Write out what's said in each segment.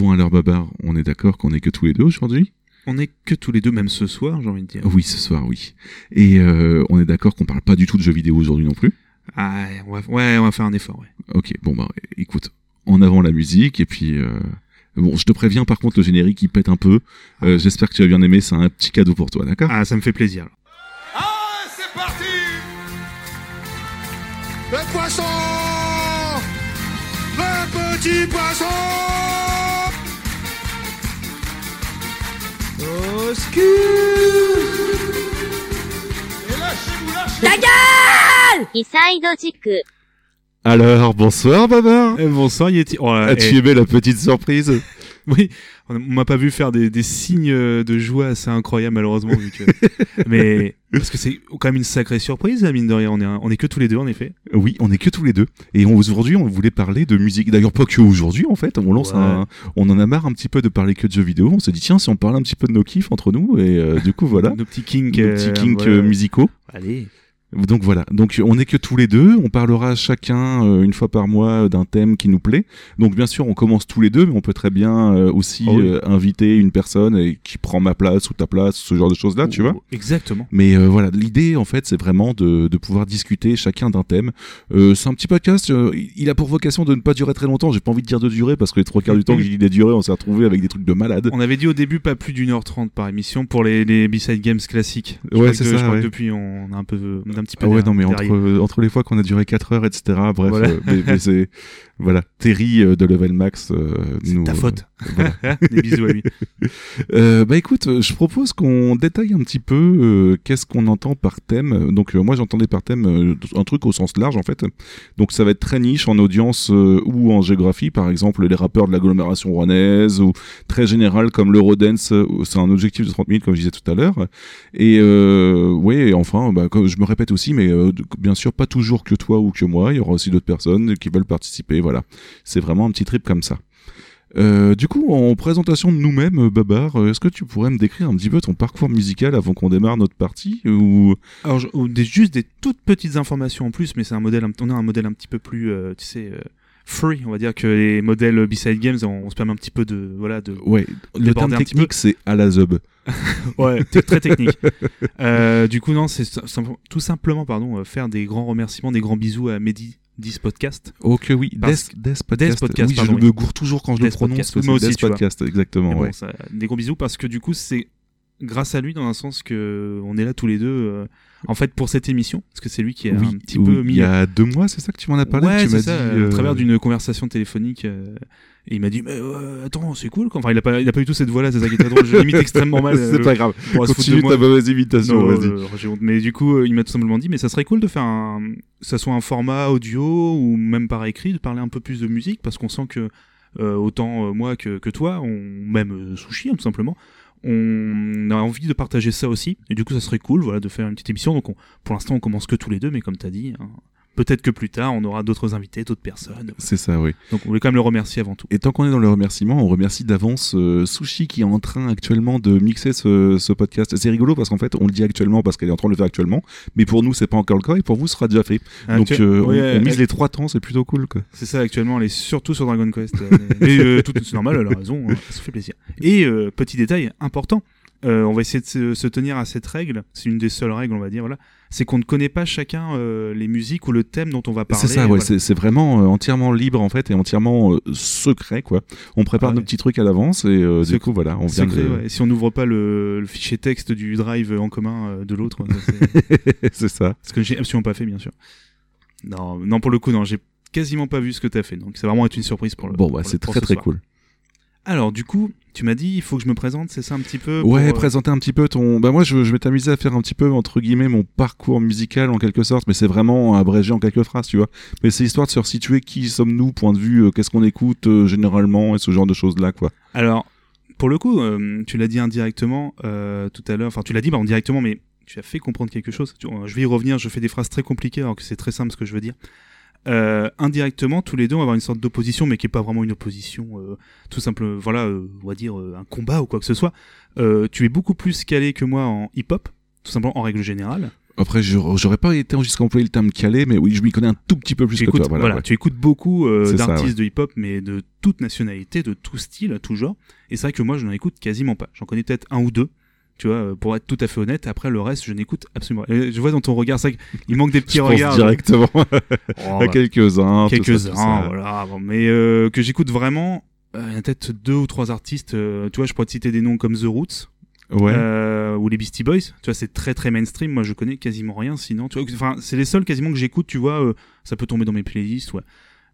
Bon alors Babar, on est d'accord qu'on est que tous les deux aujourd'hui? On est que tous les deux, même ce soir, j'ai envie de dire. Oui, ce soir, oui. Et euh, on est d'accord qu'on parle pas du tout de jeux vidéo aujourd'hui non plus? Ah, on va, ouais, on va faire un effort, ouais. Ok, bon bah écoute, en avant la musique et puis... Euh... Bon, je te préviens par contre, le générique il pète un peu. Euh, J'espère que tu as bien aimé, c'est un petit cadeau pour toi, d'accord? Ah, ça me fait plaisir. Ah, c'est parti Le poisson Le petit poisson Au La gueule! Alors, bonsoir Babar euh, Bonsoir Yeti. Oh, As-tu aimé la petite surprise? Oui, on m'a pas vu faire des, des signes de joie assez incroyables, malheureusement, vu que... Mais, parce que c'est quand même une sacrée surprise, mine de rien. On est, on est que tous les deux, en effet. Oui, on est que tous les deux. Et aujourd'hui, on voulait parler de musique. D'ailleurs, pas que aujourd'hui, en fait. On lance Ouais. un, on en a marre un petit peu de parler que de jeux vidéo. On s'est dit, tiens, si on parlait un petit peu de nos kiffs entre nous. Et euh, du coup, voilà. Nos petits kinks. Nos euh, petits kinks voilà. euh, musicaux. Allez. Donc voilà, donc on n'est que tous les deux, on parlera chacun euh, une fois par mois d'un thème qui nous plaît. Donc bien sûr, on commence tous les deux, mais on peut très bien euh, aussi Oh oui. euh, inviter une personne et qui prend ma place ou ta place, ce genre de choses-là, tu vois. Exactement. Mais euh, voilà, l'idée en fait, c'est vraiment de, de pouvoir discuter chacun d'un thème. Euh, c'est un petit podcast, euh, il a pour vocation de ne pas durer très longtemps. J'ai pas envie de dire de durer parce que les trois quarts du temps que j'ai dit de durer, on s'est retrouvé avec des trucs de malade. On avait dit au début pas plus d'une heure trente par émission pour les, les B-Side Games classiques. Je Ouais, c'est ça, Je crois que depuis, on a un peu, on a un petit peu. Ah ouais, non, mais entre, derrière. entre les fois qu'on a duré 4 heures, etc. Bref, Voilà. euh, mais, mais c'est. Voilà, Terry euh, de Level Max. euh, C'est ta euh, faute. voilà. Des bisous à lui. Euh, bah écoute, je propose qu'on détaille un petit peu euh, qu'est-ce qu'on entend par thème. Donc euh, moi j'entendais par thème euh, un truc au sens large en fait. Donc ça va être très niche en audience euh, ou en géographie, par exemple les rappeurs de l'agglomération rouennaise ou très général comme l'Eurodance, c'est un objectif de 30 000 comme je disais tout à l'heure. Et euh, ouais, enfin, bah, je me répète aussi, mais euh, bien sûr pas toujours que toi ou que moi, il y aura aussi d'autres personnes qui veulent participer. Voilà, c'est vraiment un petit trip comme ça. Euh, du coup, en présentation de nous-mêmes, euh, Babar, euh, est-ce que tu pourrais me décrire un petit peu ton parcours musical avant qu'on démarre notre partie ou Alors, je- ou des, juste des toutes petites informations en plus, mais c'est un modèle, on a un modèle un petit peu plus, euh, tu sais, euh, free, on va dire que les modèles B-Side Games, on, on se permet un petit peu de, voilà, de, ouais, le terme technique c'est à la zub. ouais, très technique. Du coup, non, c'est tout simplement, pardon, faire des grands remerciements, des grands bisous à Mehdi 10 Podcast. Oh que oui, Death, Death Podcast. Death Podcast, oui, pardon, je me gourre toujours quand je le prononce. Podcast, moi aussi, Death tu vois. Podcast, exactement. Bon, ça- des gros bisous parce que du coup, c'est grâce à lui dans un sens que on est là tous les deux. euh, en fait, pour cette émission, parce que c'est lui qui a oui, un petit oui, peu mis il y a deux mois, c'est ça que tu m'en as parlé ouais, Tu c'est m'as ça, dit euh, euh, à travers d'une conversation téléphonique. euh, et il m'a dit, mais euh, attends, c'est cool. quoi. Enfin, il a pas, il a pas eu tout cette voix-là, c'est ça qui est très drôle. Je l'imite extrêmement mal. euh, c'est pas grave. Continue ta mauvaise imitation, vas-y. euh. Mais du coup, euh, il m'a tout simplement dit, mais ça serait cool de faire un, que ça soit un format audio ou même par écrit, de parler un peu plus de musique, parce qu'on sent que euh, autant euh, moi que, que toi, on, même euh, Sushi, hein, tout simplement, on a envie de partager ça aussi. Et du coup, ça serait cool, voilà, de faire une petite émission. Donc, on- pour l'instant, on commence que tous les deux, mais comme t'as dit, hein, peut-être que plus tard, on aura d'autres invités, d'autres personnes. C'est ça, oui. Donc, on voulait quand même le remercier avant tout. Et tant qu'on est dans le remerciement, on remercie d'avance euh, Sushi qui est en train actuellement de mixer ce, ce podcast. C'est rigolo parce qu'en fait, on le dit actuellement parce qu'elle est en train de le faire actuellement, mais pour nous, c'est pas encore le cas et pour vous, ce sera déjà fait. Donc, Actu- euh, Ouais, on, on mise les trois temps, c'est plutôt cool. C'est ça, actuellement, elle est surtout sur Dragon Quest. mais euh, tout- c'est normal, elle a raison, hein, ça fait plaisir. Et euh, petit détail important, on va essayer de se, se tenir à cette règle, c'est une des seules règles, on va dire, voilà, c'est qu'on ne connaît pas chacun euh, les musiques ou le thème dont on va parler. C'est ça, ouais, voilà. c'est c'est vraiment euh, entièrement libre en fait et entièrement euh, secret, quoi. On prépare Ah ouais. nos petits trucs à l'avance et du coup, voilà, on vient Secret, de. ouais. Et si on n'ouvre pas le, le fichier texte du drive en commun de l'autre, c'est- c'est ça. ce que j'ai absolument pas fait, bien sûr. Non, non, pour le coup, non, j'ai quasiment pas vu ce que t'as fait, donc ça va vraiment être une surprise pour le. Bon, bah, c'est très très soir. cool. Alors, du coup, tu m'as dit, il faut que je me présente, c'est ça un petit peu Ouais, pour, euh, présenter un petit peu ton. Bah moi, je, je vais t'amuser à faire un petit peu entre guillemets mon parcours musical en quelque sorte, mais c'est vraiment abrégé en quelques phrases, tu vois. Mais c'est histoire de se resituer qui sommes-nous, point de vue, euh, qu'est-ce qu'on écoute euh, généralement et ce genre de choses là, quoi. Alors, pour le coup, euh, tu l'as dit indirectement tout à l'heure, enfin tu l'as dit bah, indirectement, mais tu as fait comprendre quelque chose. Je vais y revenir, je fais des phrases très compliquées alors que c'est très simple ce que je veux dire. Euh, indirectement, tous les deux, on va avoir une sorte d'opposition, mais qui est pas vraiment une opposition, euh, tout simple, voilà, euh, on va dire euh, un combat ou quoi que ce soit. Euh, tu es beaucoup plus calé que moi en hip-hop, tout simplement en règle générale. Après, j'aurais pas été jusqu'à employer le terme calé, mais oui, je m'y connais un tout petit peu plus tu que écoutes, toi. Voilà, voilà, ouais. tu écoutes beaucoup euh, d'artistes de hip-hop, mais de toute nationalité, de tout style, tout genre. Et c'est vrai que moi, je n'en écoute quasiment pas. J'en connais peut-être un ou deux. Tu vois, euh, pour être tout à fait honnête, après le reste, je n'écoute absolument. Et je vois dans ton regard, ça, il manque des petits Je pense regards. directement Oh, à quelques-uns. quelques-uns, voilà. Bon, mais euh, que j'écoute vraiment, euh, il y a peut-être deux ou trois artistes. tu vois, je pourrais te citer des noms comme The Roots Ouais. euh, ou les Beastie Boys. Tu vois, c'est très très mainstream. Moi, je connais quasiment rien. Sinon, tu vois, enfin, c'est les seuls quasiment que j'écoute. Tu vois, euh, ça peut tomber dans mes playlists. Ouais.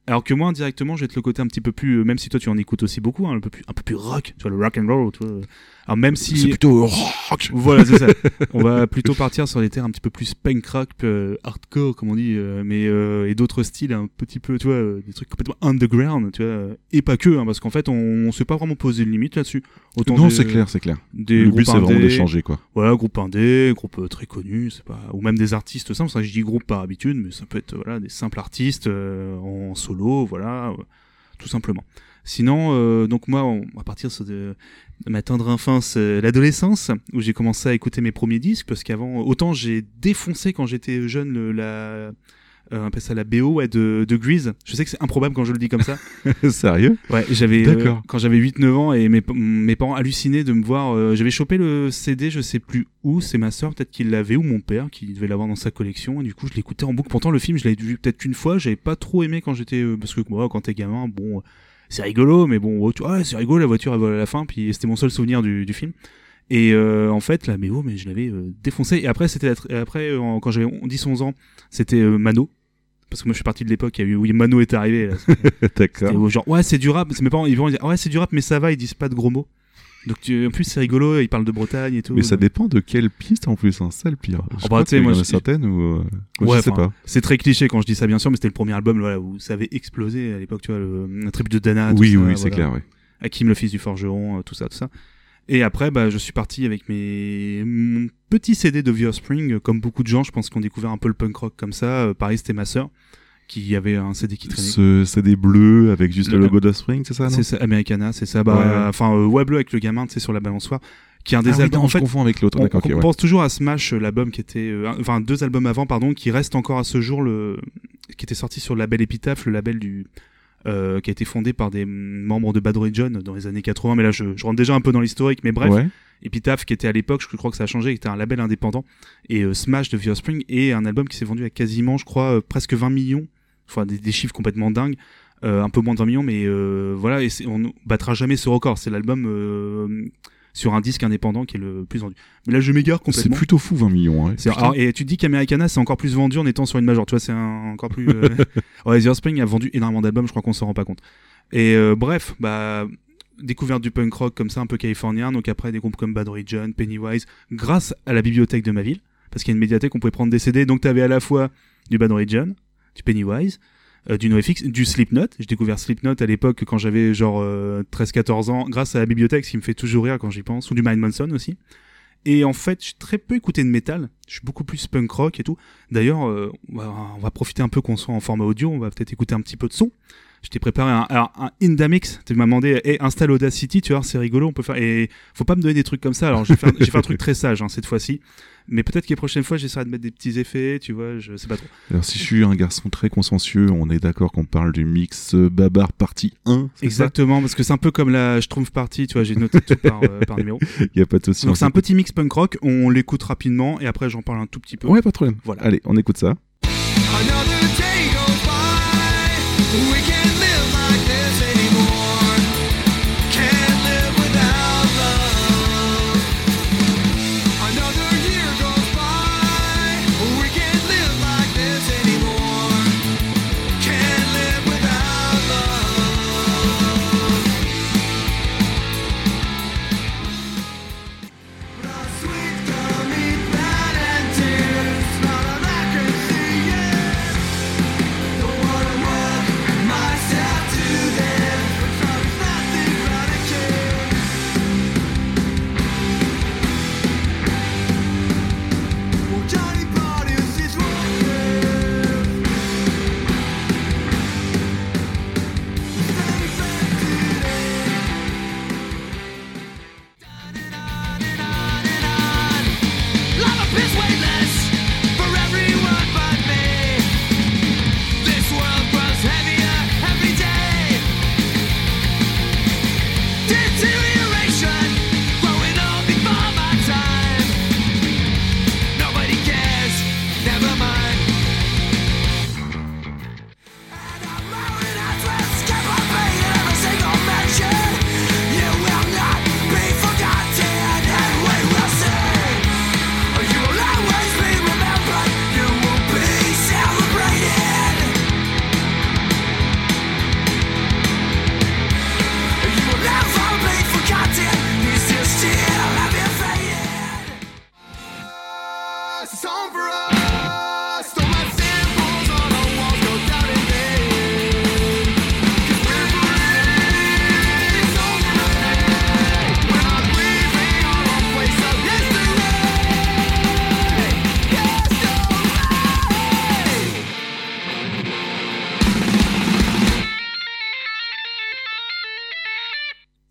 Alors que moi, indirectement, je vais être le côté un petit peu plus, euh, même si toi tu en écoutes aussi beaucoup, hein, un peu plus, un peu plus rock. Tu vois, le rock and roll. Tu vois. Alors même si C'est plutôt rock. voilà, c'est ça. On va plutôt partir sur des terres un petit peu plus punk rock, euh, hardcore, comme on dit, euh, mais euh, et d'autres styles un petit peu, tu vois, euh, des trucs complètement underground, tu vois, euh, et pas que, hein, parce qu'en fait, on, on s'est pas vraiment posé de limite là-dessus. Autant Non, c'est clair, c'est clair. Des Le but, c'est vraiment d'échanger, quoi. Voilà, groupe indé, groupe euh, très connu, c'est pas, ou même des artistes simples. Ça, je dis groupe par habitude, mais ça peut être voilà des simples artistes euh, en solo, voilà, euh, tout simplement. Sinon, euh, donc moi, on va partir de, de ma tendre enfance, euh, l'adolescence, où j'ai commencé à écouter mes premiers disques, parce qu'avant, autant j'ai défoncé quand j'étais jeune le, la, euh, on appelle ça la BO ouais, de, de Grease. Je sais que c'est improbable quand je le dis comme ça. Sérieux? Ouais, j'avais euh, D'accord. quand j'avais 8 9 ans et mes, mes parents hallucinaient de me voir euh, j'avais chopé le CD, je sais plus où, c'est ma sœur peut-être qui l'avait ou mon père qui devait l'avoir dans sa collection et du coup je l'écoutais en boucle. Pourtant le film, je l'avais vu peut-être qu'une fois, j'avais pas trop aimé quand j'étais euh, parce que moi quand t'es gamin, bon c'est rigolo mais bon tu ouais, c'est rigolo la voiture elle vole à la fin puis c'était mon seul souvenir du, du film. Et euh, en fait, la méo, mais je l'avais euh, défoncé. Et après, c'était après, euh, quand j'avais 10-11 ans, c'était euh, Mano. Parce que moi, je suis parti de l'époque, il y a eu, oui, Mano est arrivé. là. D'accord. Et genre, ouais, c'est du rap. C'est mes parents, ils vont dire, ouais, c'est du rap, mais ça va, ils disent pas de gros mots. Donc, tu- en plus, c'est rigolo, ils parlent de Bretagne et tout. Mais ça dépend de quelle piste en plus, hein. ça le pire. Je bah, crois qu'il y moi, en a certaines où. euh, moi, Ouais, je sais pas. C'est très cliché quand je dis ça, bien sûr, mais c'était le premier album voilà, où ça avait explosé à l'époque, tu vois, le, la tribu de Dana. tout Oui, ça, oui, c'est voilà. clair, ouais. Hakim, le fils du forgeron, euh, tout ça, tout ça. Et après, bah, je suis parti avec mes mon petit CD de The Offspring, euh, comme beaucoup de gens, je pense qu'on découvert un peu le punk rock comme ça. Pareil, c'était ma sœur qui avait un CD qui traînait. Ce, c'est des bleus avec juste le, Le- logo d'Offspring, c'est ça, non? C'est ça, Americana, c'est ça. Bah, Ouais, ouais. enfin, euh, ouais, bleu avec le gamin, tu sais, sur la balançoire, qui est un des Ah oui, albums. non, en je fait, confonds avec l'autre. on, on ouais. pense toujours à Smash, euh, l'album qui était, euh, enfin, deux albums avant, pardon, qui reste encore à ce jour le, qui était sorti sur le label Epitaph, le label du, euh, qui a été fondé par des membres de Bad Religion dans les années 80. Mais là, je, je rentre déjà un peu dans l'historique, mais bref. Ouais. Epitaph qui était à l'époque, je crois que ça a changé, qui était un label indépendant, et Smash de The Offspring, et un album qui s'est vendu à quasiment, je crois, presque 20 millions, enfin des, des chiffres complètement dingues, euh, un peu moins de 20 millions, mais euh, voilà, et c'est- on ne battra jamais ce record, c'est l'album euh, sur un disque indépendant qui est le plus vendu. Mais là je m'égare C'est complètement. plutôt fou, 20 millions. C'est- alors, et tu te dis qu'Americana c'est encore plus vendu en étant sur une major, tu vois, c'est encore plus. euh, ouais, The Offspring a vendu énormément d'albums, je crois qu'on s'en rend pas compte. Et bref, bah découverte du punk rock comme ça, un peu californien, donc après des groupes comme Bad Religion, Pennywise, grâce à la bibliothèque de ma ville, parce qu'il y a une médiathèque, on pouvait prendre des CD, donc t'avais à la fois du Bad Religion, du Pennywise, euh, du NoFX, du Slipknot. J'ai découvert Slipknot à l'époque quand j'avais genre euh, 13-14 ans, grâce à la bibliothèque, ce qui me fait toujours rire quand j'y pense, ou du Mind Manson aussi. Et en fait, j'ai très peu écouté de métal. Je suis beaucoup plus punk rock et tout. D'ailleurs, euh, on va profiter un peu qu'on soit en format audio. On va peut-être écouter un petit peu de son. Je t'ai préparé un, alors, un Indamix. Tu m'as demandé, hey, installe Audacity, tu vois, c'est rigolo, on peut faire. Et faut pas me donner des trucs comme ça. Alors, j'ai fait, un- j'ai fait un truc très sage hein, cette fois-ci. Mais peut-être que les prochaines fois, j'essaierai de mettre des petits effets, tu vois, je sais pas trop. Alors, si je suis un garçon très consciencieux, on est d'accord qu'on parle du mix euh, Babar partie 1. c'est ça? Exactement, parce que c'est un peu comme la Schtroumpf Party, tu vois, j'ai noté tout par, euh, par numéro. Il n'y a pas de souci. on Donc c'est un petit mix punk rock, on l'écoute rapidement et après j'en parle un tout petit peu. Ouais, pas de problème. Voilà. Allez, on écoute ça. Another day goes by. We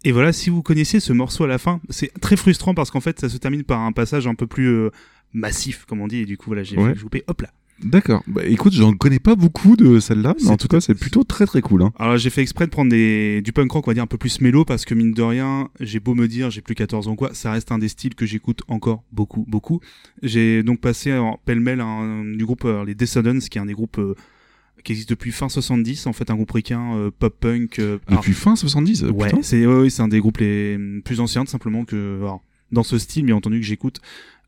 Et voilà, si vous connaissiez ce morceau à la fin, c'est très frustrant parce qu'en fait, ça se termine par un passage un peu plus euh, massif, comme on dit, et du coup, voilà, j'ai Ouais. jouper, hop là. D'accord. Bah écoute, j'en connais pas beaucoup de celle-là, mais en tout cas, c'est plutôt très très cool. Hein. Alors j'ai fait exprès de prendre des, du punk rock, on va dire un peu plus mélo, parce que mine de rien, j'ai beau me dire, j'ai plus 14 ans quoi, ça reste un des styles que j'écoute encore beaucoup, beaucoup. J'ai donc passé en pêle-mêle du groupe euh, les Descendants, qui est un des groupes euh, qui existe depuis fin 70, en fait, un groupe ricain euh, pop-punk. euh, alors, Depuis fin 70, euh, Ouais, c'est ouais, un des groupes les plus anciens tout simplement que alors, dans ce style bien entendu que j'écoute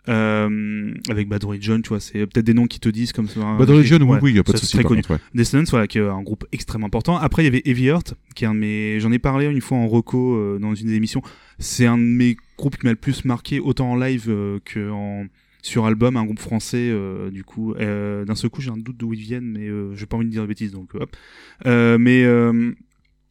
euh, avec Bad Religion, tu vois, c'est peut-être des noms qui te disent comme ça. Bad Religion, oui, ouais, oui, y a pas de souci. très connu. contre, ouais. Descendants, voilà, qui est un groupe extrêmement important. Après, il y avait Heavy Heart, qui est un de mes, j'en ai parlé une fois en reco euh, dans une des émissions. C'est un de mes groupes qui m'a le plus marqué, autant en live euh, que en sur album, un groupe français. euh, du coup, euh, d'un seul coup, j'ai un doute d'où ils viennent, mais euh, j'ai pas envie de dire de bêtises, donc hop. Mais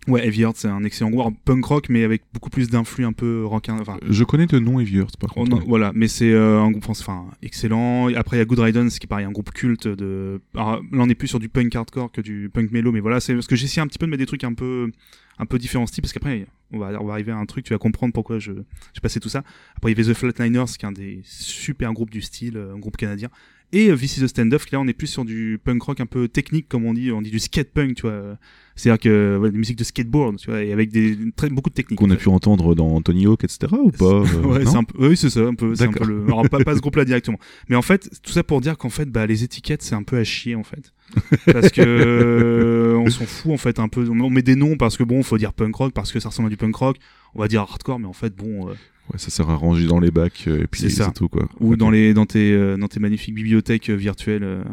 ouais, Heavy Heart, c'est un excellent groupe, punk rock, mais avec beaucoup plus d'influx un peu rock. Enfin, Je connais de nom Heavy Earth, par Oh contre. non, voilà, mais c'est euh, un groupe français, enfin excellent. Après il y a Good Riddance qui est pareil un groupe culte de. Alors, là on est plus sur du punk hardcore que du punk mélo, mais voilà, c'est parce que j'essaie un petit peu de mettre des trucs un peu un peu différents styles parce qu'après on va on va arriver à un truc, tu vas comprendre pourquoi je j'ai passé tout ça. Après il y avait The Flatliners qui est un des super groupes du style, euh, un groupe canadien. Et euh, This is the Stand-Off, là on est plus sur du punk rock un peu technique comme on dit, on dit du skate punk, tu vois. C'est-à-dire que ouais, des musiques de skateboard, tu vois, et avec des très beaucoup de techniques. Qu'on a fait. pu entendre dans Tony Hawk, etc. ou pas euh, ouais, c'est un peu, oui, c'est ça, un peu, c'est un peu le, alors pas, pas ce groupe-là directement. Mais en fait, tout ça pour dire qu'en fait, bah, les étiquettes, c'est un peu à chier, en fait. Parce que, euh, on s'en fout, en fait, un peu. On met des noms parce que bon, faut dire punk rock, parce que ça ressemble à du punk rock. On va dire hardcore, mais en fait, bon, euh, Ouais, ça sert à ranger dans les bacs euh, et puis C'est tout quoi. ou dans les, dans tes, euh, dans tes magnifiques bibliothèques euh, virtuelles, euh,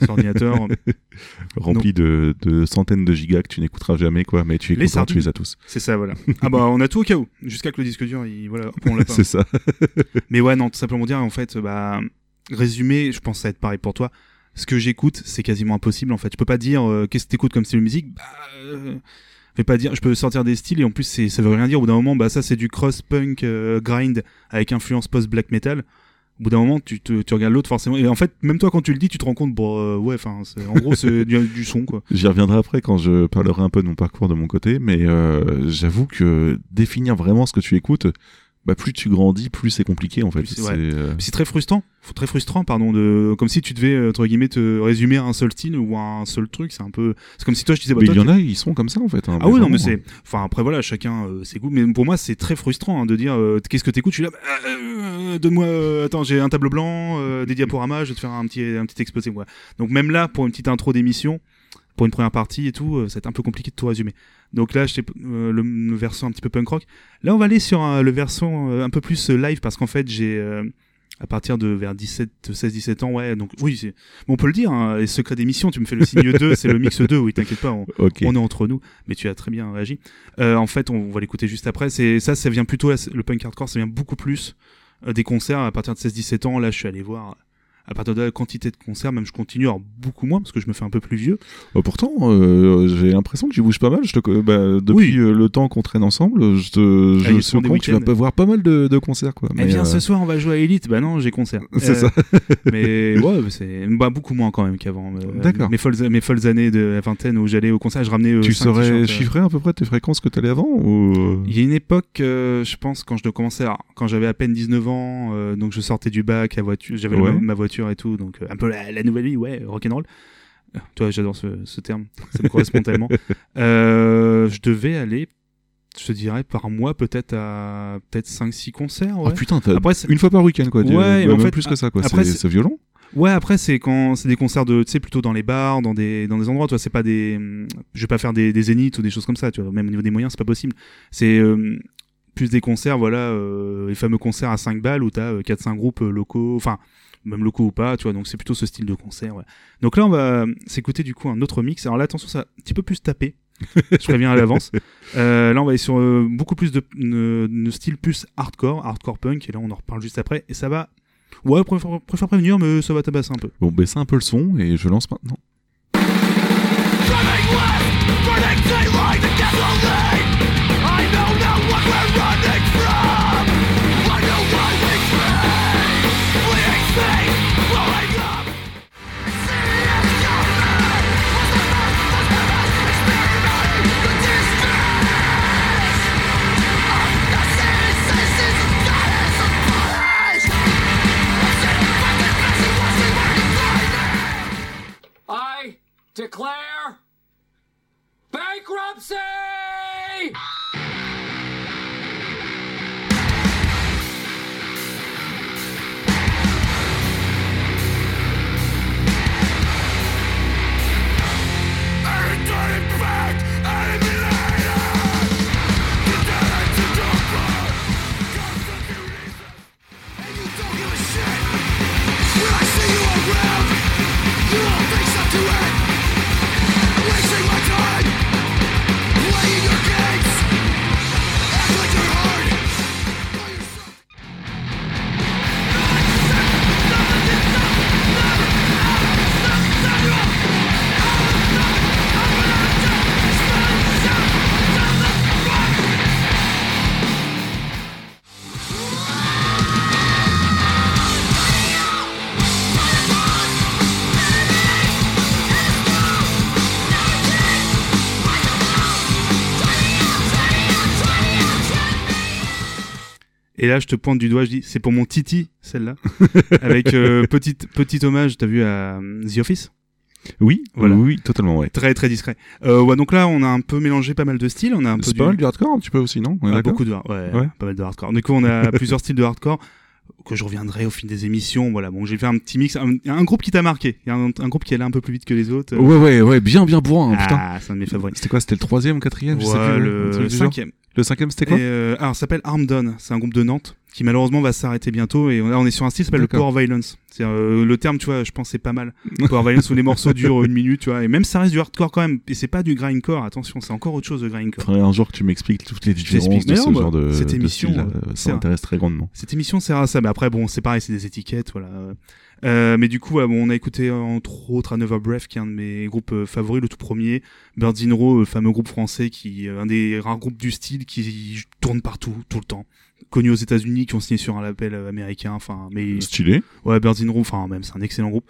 sur ordinateur. rempli de, de centaines de gigas que tu n'écouteras jamais quoi, mais tu es Les content, tu les as tous. C'est ça, voilà. Ah bah, on a tout au cas où. Jusqu'à que le disque dur, il, voilà, hop, on l'a pas. c'est ça. Mais ouais, non, tout simplement dire, en fait, bah, résumé, je pense que ça va être pareil pour toi. Ce que j'écoute, c'est quasiment impossible, en fait. Je peux pas dire euh, qu'est-ce que t'écoutes comme style de musique? Bah, euh, pas dire, je peux sortir des styles et en plus, c'est, ça veut rien dire. Au bout d'un moment, bah, ça, c'est du cross-punk euh, grind avec influence post-black metal. Au bout d'un moment, tu, regardes l'autre forcément. Et en fait, même toi, quand tu le dis, tu te rends compte, bon, euh, ouais, enfin, en gros, c'est du, du son, quoi. J'y reviendrai après quand je parlerai un peu de mon parcours de mon côté, mais euh, j'avoue que définir vraiment ce que tu écoutes, bah plus tu grandis, plus c'est compliqué en fait. C'est- ouais. Euh, C'est très frustrant, très frustrant, pardon, de comme si tu devais entre guillemets te résumer à un seul style ou à un seul truc. C'est un peu, c'est comme si toi je disais, bah, mais toi, il y en a, ils sont comme ça en fait. hein, Ah oui, non, mais c'est. Enfin, après, voilà, chacun euh, ses goûts. Mais pour moi, c'est très frustrant hein, de dire euh, qu'est-ce que t'écoutes? Je suis là, bah, euh, donne-moi. euh, attends, j'ai un tableau blanc, euh, des diaporamas, je vais te faire un petit, un petit exposé. Ouais. Donc, même là, pour une petite intro d'émission, pour une première partie et tout, euh, c'est un peu compliqué de tout résumer. Donc là, j'étais euh, le, le versant un petit peu punk rock. Là, on va aller sur euh, le versant euh, un peu plus euh, live parce qu'en fait, j'ai. euh, à partir de vers 17, 16, 17 ans, ouais, donc oui, bon, on peut le dire, hein, les secrets d'émission, tu me fais le signe 2, c'est le mix 2, oui, t'inquiète pas, on, on est entre nous, mais tu as très bien réagi. Euh, en fait, on va l'écouter juste après. C'est ça, ça vient plutôt le punk hardcore, ça vient beaucoup plus euh, des concerts à partir de 16-17 ans. Là, je suis allé voir à partir de la quantité de concerts, même je continue, alors beaucoup moins parce que je me fais un peu plus vieux. Euh, pourtant, euh, j'ai l'impression que tu bouges pas mal. Je te, bah, depuis Oui. euh, le temps qu'on traîne ensemble, je, te, Ah, je suis courant que tu vas voir pas mal de, de concerts quoi. Eh Mais, bien, euh, ce soir, on va jouer à Elite. Bah non, j'ai concert. C'est ça. mais ouais, c'est bah, beaucoup moins quand même qu'avant. D'accord. Mes folles, mes folles années de la vingtaine où j'allais au concert, je ramenais. tu saurais chiffrer à peu près tes fréquences que t'allais avant ou... Il y a une époque, je pense, quand je commençais, alors, quand j'avais à peine 19 ans, donc je sortais du bac, voiture, j'avais Ouais. ma, ma voiture et tout, donc euh, un peu la, la nouvelle vie, ouais, rock'n'roll. Euh, Toi, j'adore ce, ce terme, ça me correspond tellement. Euh, je devais aller, je te dirais, par mois, peut-être à peut-être 5-6 concerts. Oh Ouais, putain, t'as Après, une fois par week-end quoi. Ouais, Ouais, mais en fait, plus que ça quoi. C'est violent. ouais après, c'est quand c'est des concerts de, tu sais, plutôt dans les bars, dans des, dans des endroits, tu vois, c'est pas des. Je vais pas faire des, des zéniths ou des choses comme ça, tu vois, même au niveau des moyens, c'est pas possible. C'est. euh, plus des concerts, voilà, euh, les fameux concerts à 5 balles où t'as euh, 4-5 groupes locaux, enfin, même locaux ou pas, tu vois, donc c'est plutôt ce style de concert, ouais. Donc là, on va s'écouter du coup un autre mix. Alors là, attention, ça a un petit peu plus tapé. Je préviens à l'avance. Euh, là, on va aller sur euh, beaucoup plus de, de, de style plus hardcore, hardcore punk, et là, on en reparle juste après, et ça va. Ouais, préfère, préfère prévenir, mais ça va tabasser un peu. Bon, baisse un peu le son et je lance maintenant. declare bankruptcy! Et là, je te pointe du doigt, je dis, c'est pour mon Titi, celle-là. Avec euh, petite, petit hommage, t'as vu, à euh, The Office? Oui, Voilà. oui, totalement, ouais. Très, très discret. Euh, ouais, donc là, on a un peu mélangé pas mal de styles. On a un peu pas mal du hardcore un petit peu aussi, non? On beaucoup de ouais, Ouais. pas mal de hardcore. Du coup, on a plusieurs styles de hardcore que je reviendrai au fil des émissions. Voilà, bon, j'ai fait un petit mix. Un, un groupe qui t'a marqué. Il y a un, un groupe qui allait un peu plus vite que les autres. Ouais, ouais, ouais, bien, bien bourrin, putain. ah, c'est un de mes favoris. C'était quoi? C'était le troisième quatrième Je sais Ouais, plus. le, le cinquième. Le cinquième, c'était quoi Et, euh, alors, ça s'appelle Arm Down. C'est un groupe de Nantes qui malheureusement va s'arrêter bientôt. Et là, on est sur un style qui s'appelle le. Power Violence. C'est euh, le terme, tu vois, je pense c'est pas mal. Power Violence où les morceaux durent une minute, tu vois. Et même ça reste du hardcore quand même. Et c'est pas du grindcore. Attention, c'est encore autre chose de grindcore. Faudrait un jour que tu m'expliques toutes les différences de ce bah, genre de. cette de émission, style-là. euh, c'est ça m'intéresse très grandement. Cette émission sert à ça. Mais après, bon, c'est pareil, c'est des étiquettes, voilà. Euh, mais du coup, on a écouté euh, entre autres Another Breath, qui est un de mes groupes euh, favoris, le tout premier. Birds in Row, le fameux groupe français, qui un des rares groupes du style qui tourne partout, tout le temps. Connu aux États-Unis, qui ont signé sur un label américain. Enfin, mais Stylé. ouais, Birds in Row, enfin même, c'est un excellent groupe.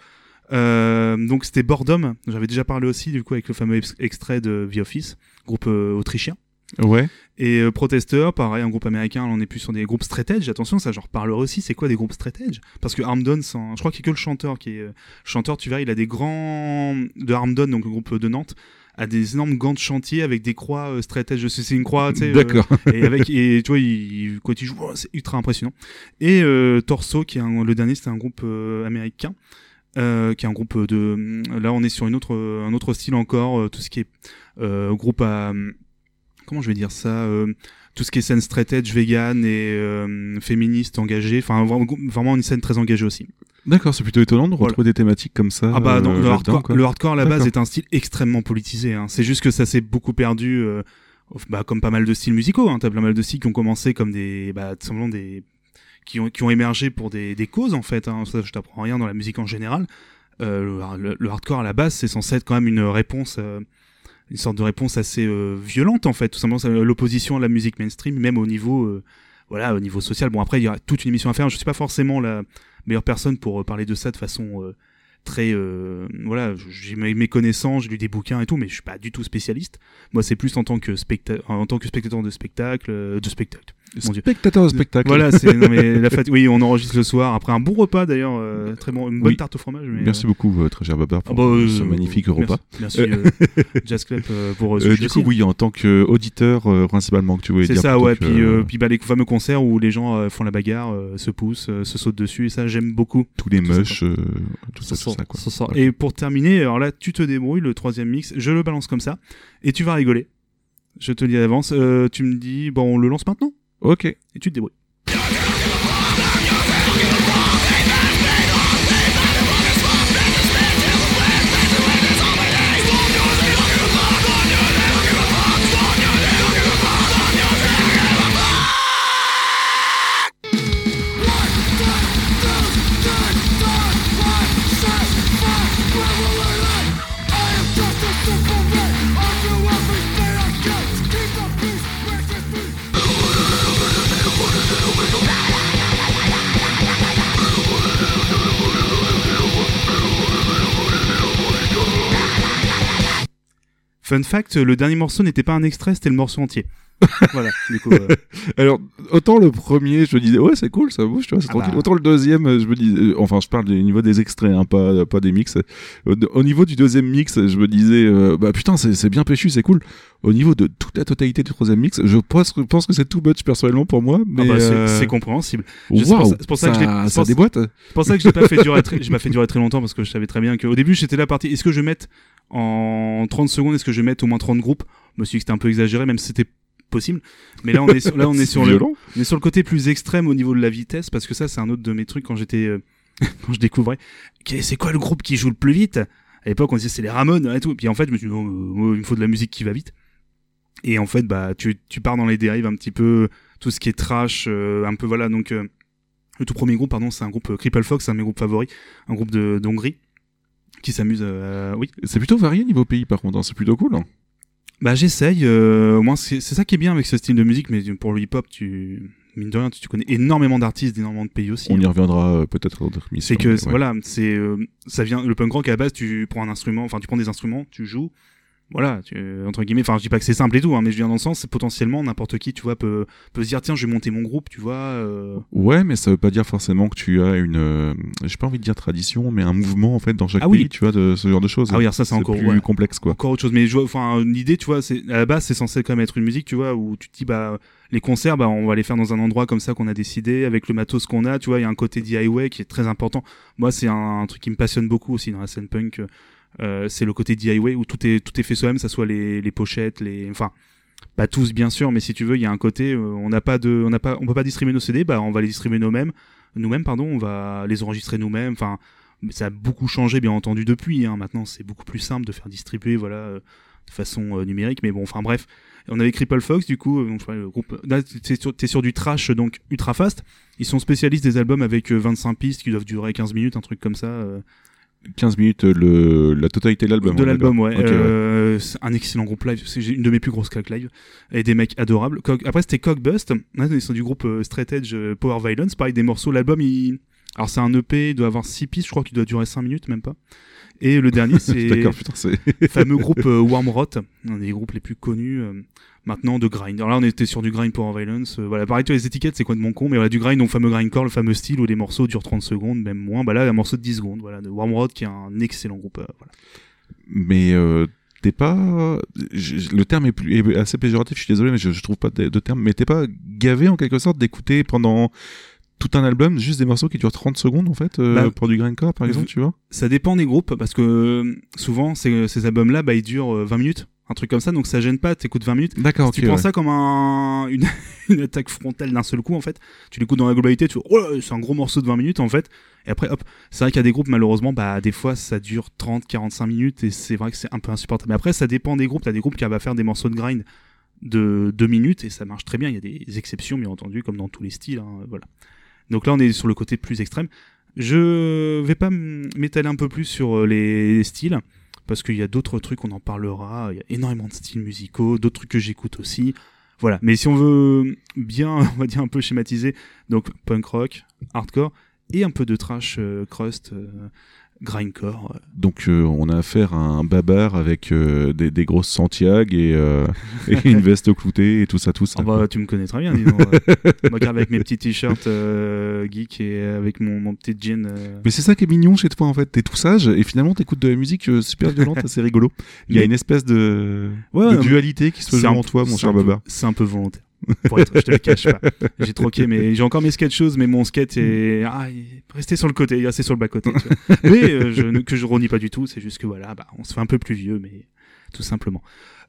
Euh, donc c'était Boredom. J'avais déjà parlé aussi, du coup, avec le fameux ex- extrait de The Office, groupe euh, autrichien. Ouais. Et euh, Protester, pareil, un groupe américain, là, on est plus sur des groupes straight edge. Attention, ça j'en reparlerai aussi, c'est quoi des groupes straight edge Parce que Armdon, je crois qu'il y a que le chanteur qui est... euh, chanteur, tu verras, il a des grands... De Armdon, donc le groupe de Nantes, a des énormes gants de chantier avec des croix euh, straight edge. C'est une croix, tu sais... euh, D'accord. et avec et tu vois il, quand il joue oh, c'est ultra impressionnant et euh, Torso qui est un- le dernier c'était un groupe américain euh, qui est un groupe de là on est sur une autre un autre style encore euh, tout ce qui est euh, groupe à comment je vais dire ça euh, tout ce qui est scène straight edge vegan et euh, féministe engagée enfin vraiment, une scène très engagée aussi D'accord, c'est plutôt étonnant de Voilà. retrouver des thématiques comme ça. ah bah non, euh, le, hardcore, quoi. le hardcore à la base est un style extrêmement politisé. Hein. C'est juste que ça s'est beaucoup perdu, bah, comme pas mal de styles musicaux. Hein. T'as pas mal de styles qui ont commencé comme des, bah, simplement des, qui ont, qui ont émergé pour des, des causes en fait. Hein. Ça, je t'apprends rien dans la musique en général. Le, le hardcore à la base, c'est censé être quand même une réponse, une sorte de réponse assez euh, violente en fait. Tout simplement, c'est l'opposition à la musique mainstream, même au niveau, euh, voilà, au niveau social. Bon après, il y a toute une émission à faire. Je suis pas forcément la meilleure personne pour euh, parler de ça de façon euh, très euh, voilà j'ai mes connaissances j'ai lu des bouquins et tout mais je suis pas du tout spécialiste moi c'est plus en tant que specta en tant que spectateur de spectacle euh, de spectacle mon Dieu. Spectateur de spectacle. voilà c'est non mais la fête oui on enregistre le soir après un bon repas d'ailleurs euh, très bon une bonne Oui. tarte au fromage mais, Merci beaucoup, très cher Babar, ah pour bah, euh, euh, ce magnifique repas. merci, Jazz Club pour ce du coup, aussi. oui, en tant qu'auditeur, principalement, que tu voulais c'est dire. ça plutôt ouais puis puis bah les fameux concerts où les gens font la bagarre se poussent se sautent dessus et ça j'aime beaucoup tous les ça, mushs, tout ça, Ça, quoi. Et pour terminer, alors là, tu te débrouilles, le troisième mix, je le balance comme ça, et tu vas rigoler. Je te le dis à l'avance. Euh, tu me dis, bon, on le lance maintenant Ok. Et tu te débrouilles. Fun fact, le dernier morceau n'était pas un extrait, c'était le morceau entier. voilà, du coup. euh, Alors, autant le premier, je me disais, ouais, c'est cool, ça bouge, tu vois, c'est Ah tranquille. bah. Autant le deuxième, je me dis, euh, enfin, je parle du niveau des extraits, hein, pas, pas des mix. Au, au niveau du deuxième mix, je me disais, euh, bah putain, c'est bien péchu, c'est cool. Au niveau de toute la totalité du troisième mix, je pense, pense que c'est too much personnellement pour moi, ah mais. bah, c'est- euh, compréhensible. je- c'est pour ça- que je l'ai- ça, déboîte. C'est pour ça que je l'ai pas fait durer très, je fait durer très longtemps parce que je savais très bien qu'au début j'étais là parti. Est-ce que je vais mettre en 30 secondes, est-ce que je vais mettre au moins 30 groupes? Je me suis dit que c'était un peu exagéré, même si c'était possible. Mais là on est sur, là on est C'est sur le, violent. on est sur le côté plus extrême au niveau de la vitesse parce que ça c'est un autre de mes trucs quand j'étais, euh, quand je découvrais. C'est quoi le groupe qui joue le plus vite? À l'époque on disait c'est les Ramones et tout. Puis en fait je me suis dit non, euh, moi, il me faut de la musique qui va vite. Et en fait bah tu, tu pars dans les dérives un petit peu, tout ce qui est trash, euh, un peu voilà donc. euh, le tout premier groupe, pardon, c'est un groupe Cripple Fox, c'est un de mes groupes favoris, un groupe de d'Hongrie qui s'amuse. euh, oui, C'est plutôt varié niveau pays, par contre, hein, c'est plutôt cool. hein. bah j'essaye. euh, au moins c'est ça qui est bien avec ce style de musique, mais pour le hip-hop, tu mine de rien, tu, tu connais énormément d'artistes, d'énormément de pays aussi. On hein. y reviendra euh, peut-être dans d'autres missions. C'est que ouais. voilà, c'est euh, ça vient le punk rock à la base. Tu prends un instrument, enfin tu prends des instruments, tu joues. Voilà, tu, entre guillemets. Enfin, je dis pas que c'est simple et tout, hein, mais je viens dans le sens, potentiellement n'importe qui, tu vois, peut peut se dire tiens, je vais monter mon groupe, tu vois. euh, Ouais, mais ça veut pas dire forcément que tu as une, euh, j'ai pas envie de dire tradition, mais un mouvement en fait dans chaque Ah oui. pays, tu vois, de ce genre de choses. Ah oui, alors ça c'est encore plus ouais. complexe quoi. encore autre chose mais enfin l'idée tu vois c'est à la base c'est censé quand même être une musique tu vois où tu te dis bah les concerts bah on va les faire dans un endroit comme ça qu'on a décidé avec le matos qu'on a tu vois il y a un côté DIY qui est très important moi c'est un, un truc qui me passionne beaucoup aussi dans la scène punk euh, c'est le côté DIY où tout est tout est fait soi-même ça soit les, les pochettes les enfin pas tous bien sûr mais si tu veux il y a un côté euh, on n'a pas de on n'a pas on peut pas distribuer nos CD bah on va les distribuer nous-mêmes nous-mêmes pardon on va les enregistrer nous-mêmes enfin ça a beaucoup changé bien entendu depuis hein. maintenant c'est beaucoup plus simple de faire distribuer voilà euh, de façon numérique mais bon enfin bref. On avait Cripple Fox du coup donc, le groupe t'es sur, du trash donc ultra fast. Ils sont spécialistes des albums avec euh, 25 pistes qui doivent durer 15 minutes un truc comme ça 15 minutes le, la totalité de l'album. de l'album ouais, d'accord. Ok, Euh, c'est un excellent groupe live. C'est une de mes plus grosses claques live. Et des mecs adorables. Après c'était Cockbust ils sont du groupe euh, Straight Edge euh, Power Violence. Pareil des morceaux. L'album il alors c'est un EP il doit avoir 6 pistes. Je crois qu'il doit durer 5 minutes même pas. Et le dernier c'est D'accord, putain, c'est. le fameux groupe euh, Wormrot, un des groupes les plus connus maintenant de grind. Alors là, on était sur du grind pour Violence. euh, voilà, pareil, tu les étiquettes, c'est quoi de mon con, mais voilà, du grind, donc fameux grindcore, le fameux style où les morceaux durent 30 secondes, même moins. Bah là, un morceau de 10 secondes, voilà, de Wormrot, qui est un excellent groupe. euh, voilà. Mais euh, t'es pas. Le terme est, plus, est assez péjoratif, je suis désolé, mais je, je trouve pas de, de terme. Mais t'es pas gavé en quelque sorte d'écouter pendant tout un album juste des morceaux qui durent 30 secondes en fait euh, Bah, pour du grindcore par exemple, tu vois? Ça dépend des groupes, parce que souvent, ces, ces albums-là, bah, ils durent euh, 20 minutes, un truc comme ça, donc ça gêne pas, t'écoutes 20 minutes. D'accord, Si tu prends ouais. ça comme un, une, une attaque frontale d'un seul coup, en fait, tu l'écoutes dans la globalité, tu oh c'est un gros morceau de 20 minutes, en fait. Et après, hop, c'est vrai qu'il y a des groupes, malheureusement, bah, des fois, ça dure 30, 45 minutes, et c'est vrai que c'est un peu insupportable. Mais après, ça dépend des groupes. T'as des groupes qui à faire des morceaux de grind de 2 minutes, et ça marche très bien. Il y a des exceptions, bien entendu, comme dans tous les styles, hein, voilà. Donc là, on est sur le côté plus extrême. Je vais pas m'étaler un peu plus sur euh, les styles, parce qu'il y a d'autres trucs, on en parlera. Il y a énormément de styles musicaux, d'autres trucs que j'écoute aussi. Voilà. Mais si on veut bien, on va dire un peu schématiser, donc punk rock, hardcore et un peu de trash, euh, crust, euh, grindcore. Donc euh, on a affaire à un babar avec euh, des, des grosses Santiago et, euh, et une veste cloutée et tout ça, tout ça. Ah bah, tu me connais très bien, dis donc. Moi, avec mes petits t-shirts geek et avec mon, mon petit jean. Mais c'est ça qui est mignon chez toi en fait, t'es tout sage et finalement t'écoutes de la musique super violente, c'est rigolo. Il y a une espèce de, Ouais, de dualité qui se joue en toi, mon cher babar. C'est un peu volontaire. Pour être, je te le cache pas. J'ai troqué, mais j'ai encore mes sketchs mais mon skate est ah, est resté sur le côté, il est resté sur le bas côté. tu vois. mais euh, je, que je renie pas du tout. C'est juste que voilà, bah, on se fait un peu plus vieux, mais tout simplement.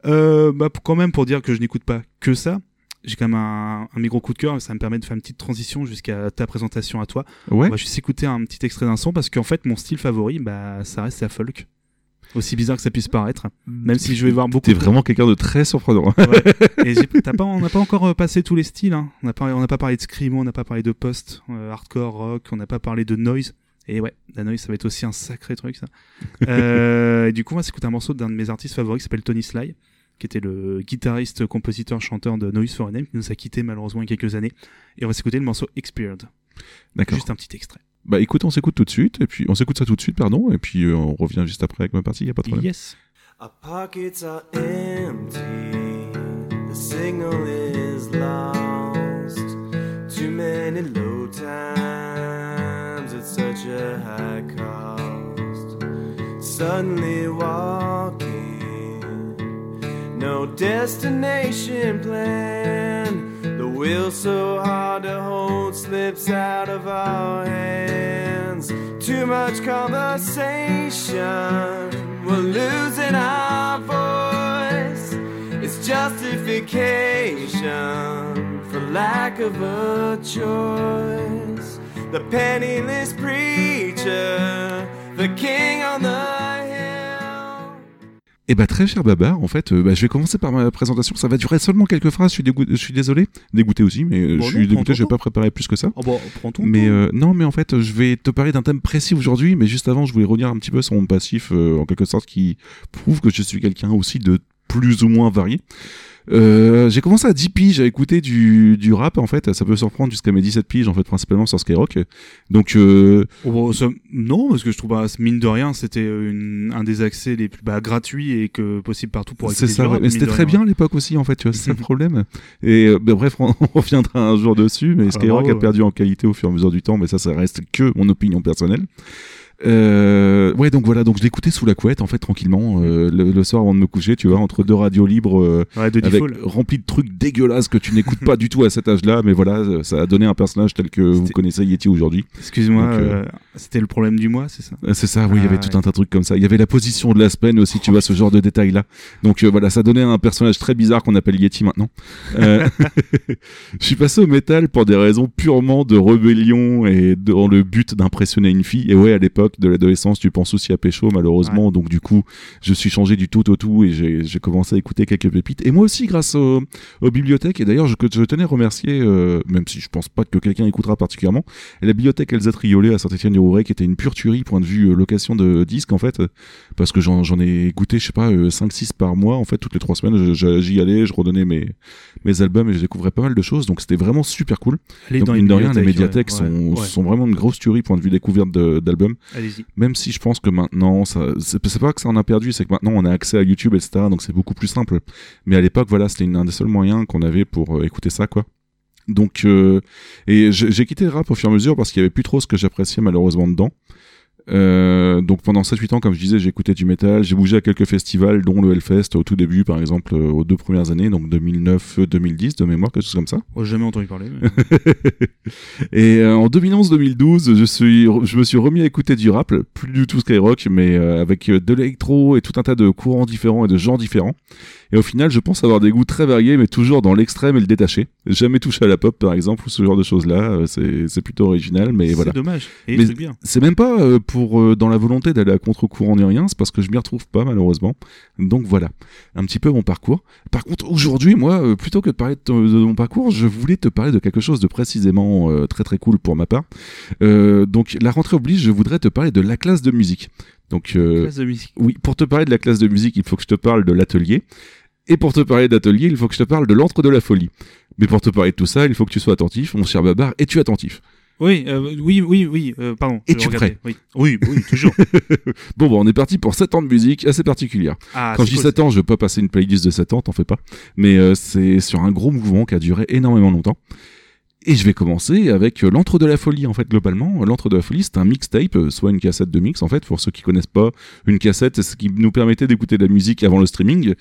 Euh, bah, quand même pour dire que je n'écoute pas que ça. J'ai quand même un, un micro coup de cœur, ça me permet de faire une petite transition jusqu'à ta présentation à toi. Ouais. On va juste écouter un petit extrait d'un son parce qu'en fait mon style favori, bah ça reste la folk. Aussi bizarre que ça puisse paraître, même si je vais voir beaucoup. T'es vraiment quelqu'un de très surprenant. Ouais. Et pas, on n'a pas encore euh, passé tous les styles. Hein. On n'a pas, on n'a pas parlé de screamo, on n'a pas parlé de post, euh, hardcore, rock, on n'a pas parlé de noise. Et ouais, la noise, ça va être aussi un sacré truc, ça. euh, et du coup, on va s'écouter un morceau d'un de mes artistes favoris qui s'appelle Tony Sly, qui était le guitariste, compositeur, chanteur de Noise for a Name, qui nous a quitté malheureusement il y a quelques années. Et on va s'écouter le morceau Expired. D'accord. Juste un petit extrait. Bah écoute, on s'écoute tout de suite, et puis on s'écoute ça tout de suite, pardon, et puis euh, on revient juste après avec ma partie, y a pas de problème. Yes. Our pockets are empty. the signal is lost. Too many low times at such a high cost. Suddenly walking, no destination plan. Wheel so hard to hold slips out of our hands. Too much conversation, we're losing our voice. It's justification for lack of a choice. The penniless preacher, the king on the. Eh bah très cher Babar, en fait, euh, bah, je vais commencer par ma présentation. Ça va durer seulement quelques phrases. Je suis, je suis désolé, dégoûté aussi, mais euh, Bon, je non, suis dégoûté. Je vais pas préparer plus que ça. Oh bah, prends ton Mais euh, non, mais en fait, je vais te parler d'un thème précis aujourd'hui. Mais juste avant, je voulais revenir un petit peu sur mon passif, euh, en quelque sorte, qui prouve que je suis quelqu'un aussi de plus ou moins varié. Euh, j'ai commencé à 10 piges à écouter du, du rap en fait, ça peut surprendre jusqu'à mes 17 piges en fait principalement sur Skyrock. Donc euh, Oh, ça- non, parce que je trouve, bah, mine de rien, c'était euh, une- un des accès les plus bah, gratuits et que possible partout pour c'est ça, rap, mais c'était très rien. bien à l'époque aussi en fait, tu vois, c'est le problème. Et euh, bah, bref, on, on reviendra un jour dessus, mais Ah, Skyrock a perdu en qualité au fur et à mesure du temps, mais ça, ça reste que mon opinion personnelle. Euh, ouais, donc voilà, donc je l'écoutais sous la couette en fait tranquillement euh, le, le soir avant de me coucher, tu vois, entre deux radios libres. euh, Ouais, de avec default. rempli de trucs dégueulasses que tu n'écoutes pas du tout à cet âge-là, mais voilà, ça a donné un personnage tel que vous connaissez Yeti aujourd'hui. Excuse-moi, c'était le problème du mois, c'est ça? C'est ça, oui, il y Ah, avait tout ouais. un tas de trucs comme ça. Il y avait la position de la semaine aussi, tu vois, ce genre de détails-là. Donc voilà, ça donnait un personnage très bizarre qu'on appelle Yeti maintenant. Euh, je suis passé au métal pour des raisons purement de rébellion et dans le but d'impressionner une fille. Et ouais, à l'époque de l'adolescence, tu penses aussi à Pécho, malheureusement. Donc du coup, je suis changé du tout au tout et j'ai commencé à écouter quelques pépites. Et moi aussi, grâce au- aux bibliothèques. Et d'ailleurs, je, tenais à remercier, euh, même si je pense pas que quelqu'un écoutera particulièrement, la bibliothèque Elsa Triolet à Saint-Étienne-du-Rouvray, qui était une pure tuerie point de vue euh, location de disques, en fait, euh, parce que j'en ai écouté, je sais pas, 5-6 par mois, en fait, toutes les trois semaines, je- je- j'y allais, je redonnais mes, mes albums et je découvrais pas mal de choses, donc c'était vraiment super cool. Allez donc, dans mine de rien, les bibliothèques, médiathèques ouais, sont, ouais, sont vraiment une grosse tuerie point de vue découverte d'albums, Allez-y. même si je pense que maintenant, c'est pas que ça en a perdu, c'est que maintenant on a accès à YouTube, etc., donc c'est beaucoup plus simple. Mais à l'époque, voilà, c'était un des seuls moyens qu'on avait pour euh, écouter ça, quoi. Donc, euh, et j'ai quitté le rap au fur et à mesure parce qu'il y avait plus trop ce que j'appréciais malheureusement dedans. Euh, donc pendant 7-8 ans, comme je disais, j'ai écouté du métal, j'ai bougé à quelques festivals, dont le Hellfest au tout début, par exemple, euh, aux deux premières années, donc 2009-2010 de mémoire, quelque chose comme ça. Oh, jamais entendu parler. mais- Et euh, en 2011-2012, je suis, je me suis remis à écouter du rap, plus du tout Skyrock, mais euh, avec euh, de l'électro et tout un tas de courants différents et de genres différents. Et au final, je pense avoir des goûts très variés, mais toujours dans l'extrême et le détaché. Jamais touché à la pop, par exemple, ou ce genre de choses-là. Euh, C'est, c'est plutôt original, mais C'est voilà. dommage. Et Mais- c'est bien. C'est même pas euh, pour euh, dans la volonté d'aller à contre-courant ni rien, c'est parce que je m'y retrouve pas malheureusement. Donc voilà, un petit peu mon parcours. Par contre, aujourd'hui, moi, euh, plutôt que de parler de, de mon parcours, je voulais te parler de quelque chose de précisément euh, très très cool pour ma part. Donc la rentrée oblige, je voudrais te parler de la classe de musique. Donc Classe de musique. oui, pour te parler de la classe de musique, il faut que je te parle de l'atelier. Et pour te parler d'atelier, il faut que je te parle de l'entre de la folie. Mais pour te parler de tout ça, il faut que tu sois attentif, mon cher Babar. Es-tu attentif? Oui, euh, oui, oui, oui. euh, pardon. Es-tu regardais, prêt Oui, oui, oui, toujours. Bon, bon, on est parti pour 7 ans de musique assez particulière. Ah, Quand je dis cool, 7 ans, je veux pas passer une playlist de 7 ans, t'en fais pas. Mais euh, c'est sur un gros mouvement qui a duré énormément longtemps. Et je vais commencer avec l'entre de la folie, en fait, globalement. L'entre de la folie, c'est un mixtape, soit une cassette de mix, en fait, pour ceux qui connaissent pas. Une cassette, c'est ce qui nous permettait d'écouter de la musique avant le streaming.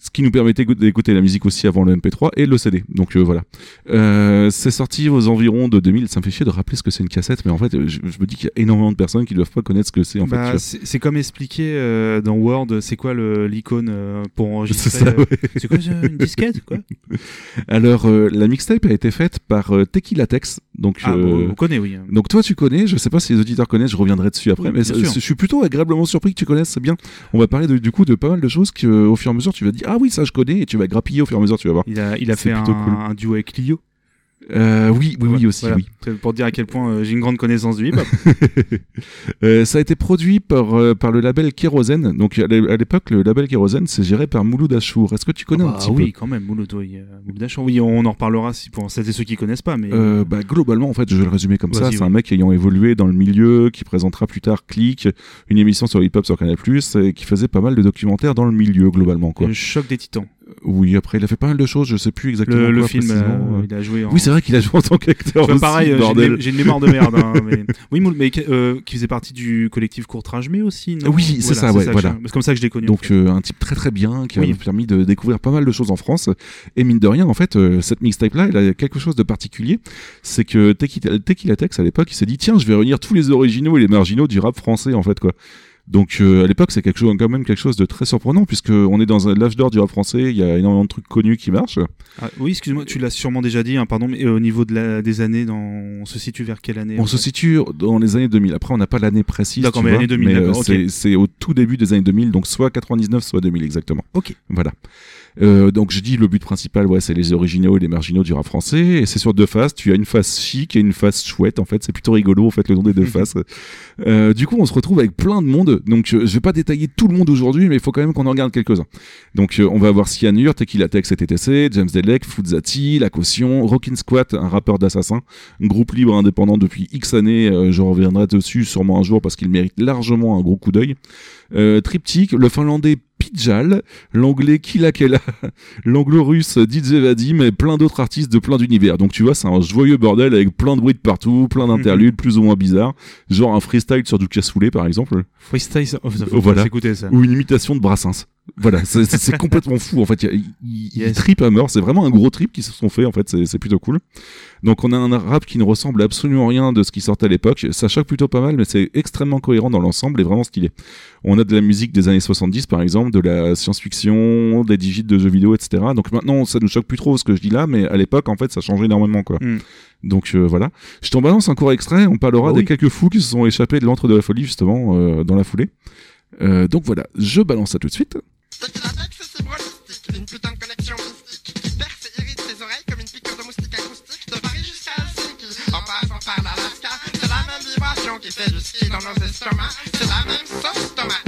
Ce qui nous permettait écou- d'écouter la musique aussi avant le MP3 et le CD. Donc euh, voilà. Euh, c'est sorti aux environs de 2000. Ça me fait chier de rappeler ce que c'est une cassette, mais en fait, je, je me dis qu'il y a énormément de personnes qui doivent pas connaître ce que c'est, en fait. Bah, c'est comme expliqué euh, dans Word, c'est quoi l'icône pour enregistrer C'est quoi une disquette quoi? Alors, la mixtape a été faite par Tequila Tex. Donc, Ah, bon, on connaît, oui. donc toi, tu connais. Je sais pas si les auditeurs connaissent. Je reviendrai dessus après. Oui, mais je suis plutôt agréablement surpris que tu connaisses. C'est bien. On va parler de- du coup de pas mal de choses que, euh, au fur et à mesure, tu vas dire ah oui, ça je connais, et tu vas grappiller au fur et à mesure, tu vas voir. Il a, il a fait un, cool. un duo avec Clio. Euh, oui, oui, oui aussi, Voilà. oui. C'est Pour dire à quel point euh, j'ai une grande connaissance du hip-hop. Euh, ça a été produit par par le label Kérosène. Donc à l'é- à l'époque, le label Kérosène, c'est géré par Mouloud Achour. Est-ce que tu connais un Ah petit oui, quand même, Mouloud, oui. Mouloud Achour. Oui, on en reparlera si pour celles et ceux qui connaissent pas, mais peu bah, globalement, en fait, je vais le résumer comme ça. C'est oui. un mec ayant évolué dans le milieu, qui présentera plus tard Click, une émission sur hip-hop sur Canal+, et qui faisait pas mal de documentaires dans le milieu globalement, quoi. le choc des titans. Oui, après, il a fait pas mal de choses, je sais plus exactement. Le, film, précisément, euh, euh. il a joué en. Oui, c'est vrai qu'il a joué en tant qu'acteur. Enfin, pareil, j'ai une mémoire de merde. hein, mais... Oui, mais euh, qui faisait partie du collectif Courtrage mais aussi. Non Oui, c'est ça, ouais, voilà. C'est comme ça que je l'ai connu. en Donc fait. euh, un type très très bien qui Oui. a permis de découvrir pas mal de choses en France et mine de rien en fait cette mixtape là elle a quelque chose de particulier c'est que Tequila Tex à l'époque il s'est dit tiens je vais réunir tous les originaux et les marginaux du rap français en fait quoi donc euh, à l'époque c'est quelque chose quand même quelque chose de très surprenant puisque on est dans l'âge d'or du rap français il y a énormément de trucs connus qui marchent Ah, oui, excuse-moi, tu l'as sûrement déjà dit, hein, pardon, mais euh, au niveau de la, des années, dans... on se situe vers quelle année on se situe dans les années 2000 après on n'a pas l'année précise D'accord, mais l'année 2000, mais, euh, c'est au tout début des années 2000 donc soit 99 soit 2000 exactement Ok. Voilà. Euh, donc je dis le but principal, ouais, c'est les originaux et les marginaux du rap français. Et c'est sur deux faces. Tu as une face chic et une face chouette. En fait, c'est plutôt rigolo. En fait, le nom des deux faces. Euh, du coup, on se retrouve avec plein de monde. Donc euh, je vais pas détailler tout le monde aujourd'hui, mais il faut quand même qu'on en regarde quelques-uns. Donc euh, on va avoir Cyanure, Tequila Tex et TTC, James Delec, Fuzzati, La Caution, Rockin' Squat, un rappeur d'assassin, groupe libre indépendant depuis X années. Euh, je reviendrai dessus sûrement un jour parce qu'il mérite largement un gros coup d'œil. Euh, Triptyque, le finlandais Pidjal, l'anglais Kilakela, l'anglo-russe DJ Vadim et plein d'autres artistes de plein d'univers. Donc tu vois, c'est un joyeux bordel avec plein de bruit de partout, plein d'interludes plus ou moins bizarres, genre un freestyle sur du cassoulet par exemple, Freestyle, oh, ça faut Voilà. s'écouter ça. ou une imitation de Brassens. Voilà, c'est- complètement fou en fait. Il, il, il Yes. tripe à mort. C'est vraiment un gros trip qui se sont fait en fait. C'est plutôt cool. Donc on a un rap qui ne ressemble absolument rien de ce qui sortait à l'époque. Ça choque plutôt pas mal, mais c'est extrêmement cohérent dans l'ensemble et vraiment stylé. On a de la musique des années 70 par exemple, de la science-fiction, des digits de jeux vidéo, etc. Donc maintenant ça nous choque plus trop ce que je dis là, mais à l'époque en fait ça changeait énormément quoi. Mm. Donc euh, voilà. Je t'en balance un court extrait. On parlera Oh des oui. quelques fous qui se sont échappés de l'antre de la folie justement euh, dans la foulée. Euh, donc voilà, je balance ça tout de suite. Tequila Tex, c'est brolistiques, une putain de connexion mystique qui perce et irrite tes oreilles comme une piqûre de moustique acoustique de Paris jusqu'à Helsinki, en passant par l'Alaska. C'est la même vibration qui fait du ski dans nos estomacs, c'est la même sauce tomate.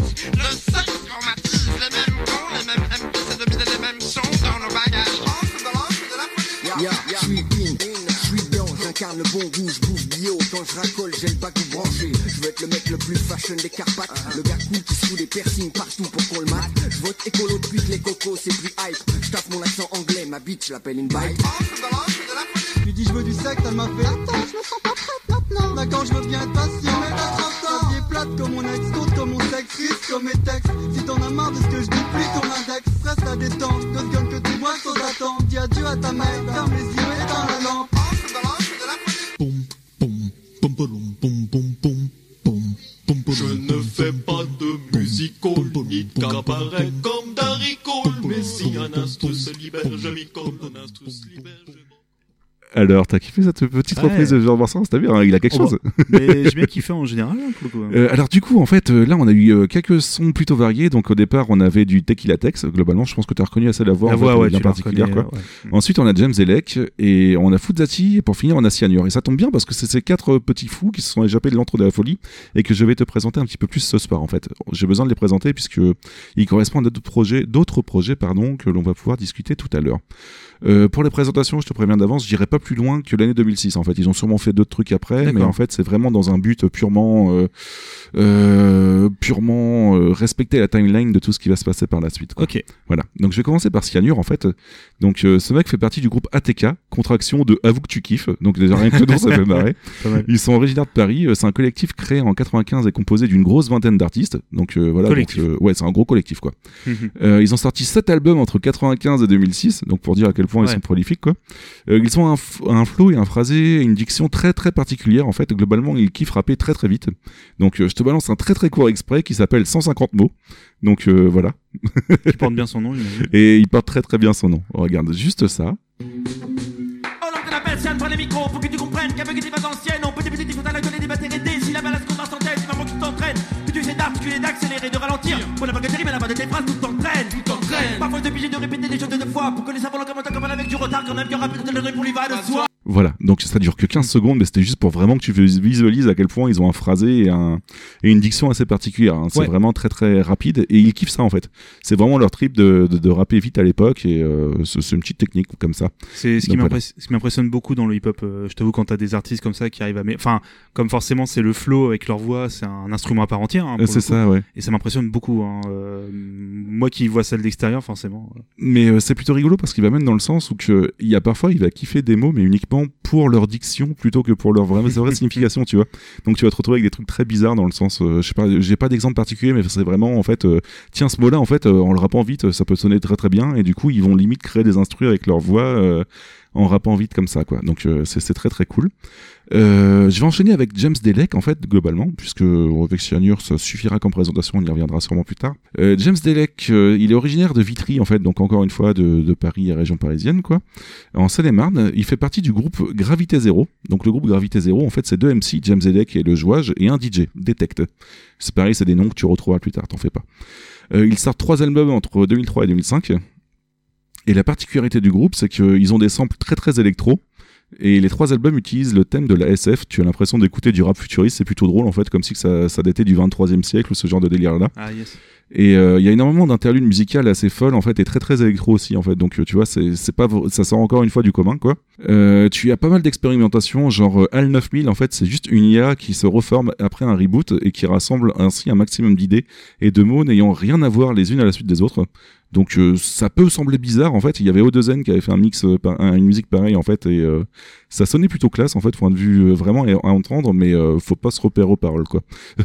Dans, j'incarne le bon je bouffe bio, quand je racole, j'ai le bac branché. Je veux être le mec le plus fashion des Carpates, le gars cool qui se fout des piercings partout pour qu'on le mate. Je vote écolo depuis que les cocos, c'est plus hype. Je tape mon accent anglais, ma bitch, je l'appelle une bite. Je lui dis je veux du sexe, elle m'a fait. Attends, je me sens pas prête maintenant. D'accord, je veux bien être patient Mais t'as 30 ans plate comme mon ex, compte comme mon sexe Triste comme mes textes. Si t'en as marre de ce que je dis, kiffé cette petite Ouais. reprise de Georges Brassens T'as vu, hein, il a quelque Oh, chose. Mais j'ai bien kiffé en général, hein, pour le coup. Euh, alors du coup, en fait, euh, là, on a eu euh, quelques sons plutôt variés. Donc au départ, on avait du Tequila Tex. Globalement, je pense que t'as reconnu assez la voix, la en voix, fait, ouais, bien tu particulière, quoi. ouais. Ensuite, on a James Elec et on a Fuzzati et pour finir, on a Cyanure. Et ça tombe bien parce que c'est ces quatre petits fous qui se sont échappés de l'antre de la folie et que je vais te présenter un petit peu plus ce soir, en fait. J'ai besoin de les présenter puisque ils correspondent à d'autres projets, d'autres projets, pardon, que l'on va pouvoir discuter tout à l'heure. Euh, pour les présentations, je te préviens d'avance, j'irai pas plus loin que l'année 2006. En fait, ils ont sûrement fait d'autres trucs après, mais en fait, c'est vraiment dans un but purement, euh, euh, purement respecter la timeline de tout ce qui va se passer par la suite. quoi. Ok. Voilà. Donc je vais commencer par Cyanure en fait. Donc ce mec fait partie du groupe ATK, contraction de Avoue que tu kiffes. Donc déjà rien que le nom ça fait marrer. Ils sont originaires de Paris. C'est un collectif créé en 95 et composé d'une grosse vingtaine d'artistes. Donc voilà. Collectif. donc, ouais, c'est un gros collectif quoi. Mhm. Ils ont sorti sept albums entre 95 et 2006, donc pour dire à quel point ils Ouais. sont prolifiques quoi. Euh, ils ont un, un flow et un phrasé, et une diction très très particulière en fait. Globalement, ils kiffent rapper très très vite. Donc euh, je te balance un très très court exprès qui s'appelle 150 mots. Donc euh, voilà. Qui porte bien son nom. Et il porte très très bien son nom. On regarde juste ça. Oh non, qu'on appelle Sian, prends les micros pour que tu comprennes qu'avec des bases anciennes, on peut débuter des fautes à la gueule et des batailles d'articuler, d'accélérer, de ralentir. Pour la vague terrible, à la fin de tes phrases, tout t'entraîne. Tout t'entraîne. Parfois, t'es obligé de répéter des choses deux fois pour que les savants commentent comme avec du retard quand même qu'il y aura plus de télé pour lui va de soi. Voilà, donc ça dure que 15 secondes, mais c'était juste pour vraiment que tu visualises à quel point ils ont un phrasé et, un, et une diction assez particulière. hein. C'est Ouais. vraiment très très rapide et ils kiffent ça en fait. C'est vraiment leur trip de, de, de rapper vite à l'époque et euh, c'est une petite technique comme ça. C'est ce qui ce m'impressionne beaucoup dans le hip-hop. euh, je t'avoue, quand t'as des artistes comme ça qui arrivent à. mais- Enfin, comme forcément c'est le flow avec leur voix, c'est un instrument à part entière. hein, Euh, c'est ça, ouais. Et ça m'impressionne beaucoup. hein, euh, moi qui vois ça de l'extérieur, forcément. Mais c'est plutôt rigolo parce qu'il va même dans le sens où il y a parfois il va kiffer des mots mais uniquement pour leur diction plutôt que pour leur vraie, signification, tu vois. Donc tu vas te retrouver avec des trucs très bizarres dans le sens, euh, je sais pas, j'ai pas d'exemple particulier mais c'est vraiment en fait, euh, tiens ce mot-là en fait euh, en le rappant vite ça peut sonner très très bien et du coup ils vont limite créer des instrus avec leur voix en rappant vite comme ça quoi. Donc c'est c'est très très cool. Euh, je vais enchaîner avec James Delec en fait globalement puisque Cyanure ça suffira comme présentation on y reviendra sûrement plus tard. Euh, James Delec euh, il est originaire de Vitry en fait donc encore une fois de, de Paris et région parisienne quoi. En Seine-et-Marne il fait partie du groupe Gravité Zéro donc le groupe Gravité Zéro en fait c'est deux MC James Delec et le jouage et un DJ Detect. C'est pareil c'est des noms que tu retrouveras plus tard t'en fais pas. Euh, il sort trois albums entre 2003 et 2005 et la particularité du groupe c'est qu'ils ont des samples très très électro et les trois albums utilisent le thème de la SF. Tu as l'impression d'écouter du rap futuriste. C'est plutôt drôle en fait, comme si ça, ça datait du 23e siècle ou ce genre de délire là. Ah yes. Et euh, il y a énormément d'interludes musicales assez folles en fait et très très électro aussi en fait. Donc euh, tu vois, c'est pas ça sort encore une fois du commun quoi. Euh, tu as pas mal d'expérimentations, genre HAL 9000 en fait, c'est juste une IA qui se reforme après un reboot et qui rassemble ainsi un maximum d'idées et de mots n'ayant rien à voir les unes à la suite des autres. Donc euh, ça peut sembler bizarre en fait. Il y avait O2N qui avait fait un mix, euh, une musique pareille en fait et euh, ça sonnait plutôt classe en fait, point de vue euh, vraiment à entendre, mais euh, faut pas se repérer aux paroles quoi.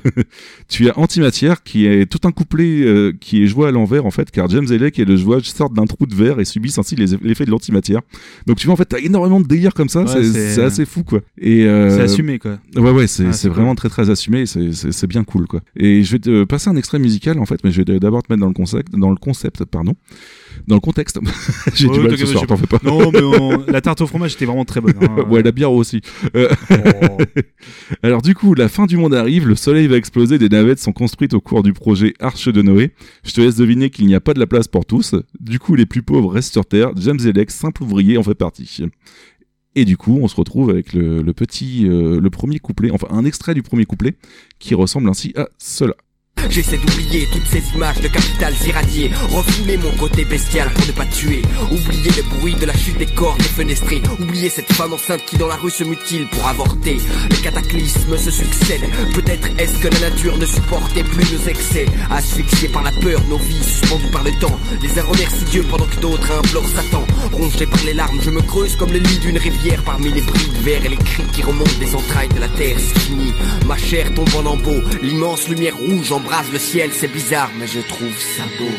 tu as Antimatière qui est tout un couplet euh, qui est joué à l'envers en fait, car James Elec et le jouage sortent d'un trou de verre et subissent ainsi les- l'effet de l'antimatière. Donc tu vois en fait t'as énormément de délire comme ça, Ouais, c'est assez fou quoi. Et euh, C'est assumé quoi. Ouais ouais, c'est Ah, vraiment très très assumé, c'est bien cool quoi. Et je vais te passer un extrait musical en fait, mais je vais d'abord te mettre dans le concept, dans le concept pardon, dans le contexte. J'ai du mal ce t'inquiète, soir, j'ai t'en fais pas. Non, mais on- la tarte au fromage était vraiment très bonne. hein. ouais, la bière aussi. Euh, Oh. Alors du coup, la fin du monde arrive, le soleil va exploser, des navettes sont construites au cours du projet Arche de Noé. Je te laisse deviner qu'il n'y a pas de la place pour tous. Du coup, les plus pauvres restent sur Terre. James Elec, simple ouvrier, en fait partie. Et du coup, on se retrouve avec le, le petit, euh, le premier couplet, enfin un extrait du premier couplet, qui ressemble ainsi à cela. J'essaie d'oublier toutes ces images de capitales irradiées. Refouler mon côté bestial pour ne pas tuer. Oublier le bruit de la chute des corps défenestrés Oublier cette femme enceinte qui dans la rue se mutile pour avorter. Les cataclysmes se succèdent Peut-être est-ce que la nature ne supportait plus nos excès. Asphyxiés par la peur, nos vies suspendues par le temps. Les uns remercient Dieu pendant que d'autres implorent Satan. Rongé par les larmes, je me creuse comme le lit d'une rivière Parmi les bris de verre et les cris qui remontent des entrailles de la terre fini, ma chair tombe en lambeaux L'immense lumière rouge le ciel, c'est bizarre mais je trouve ça beau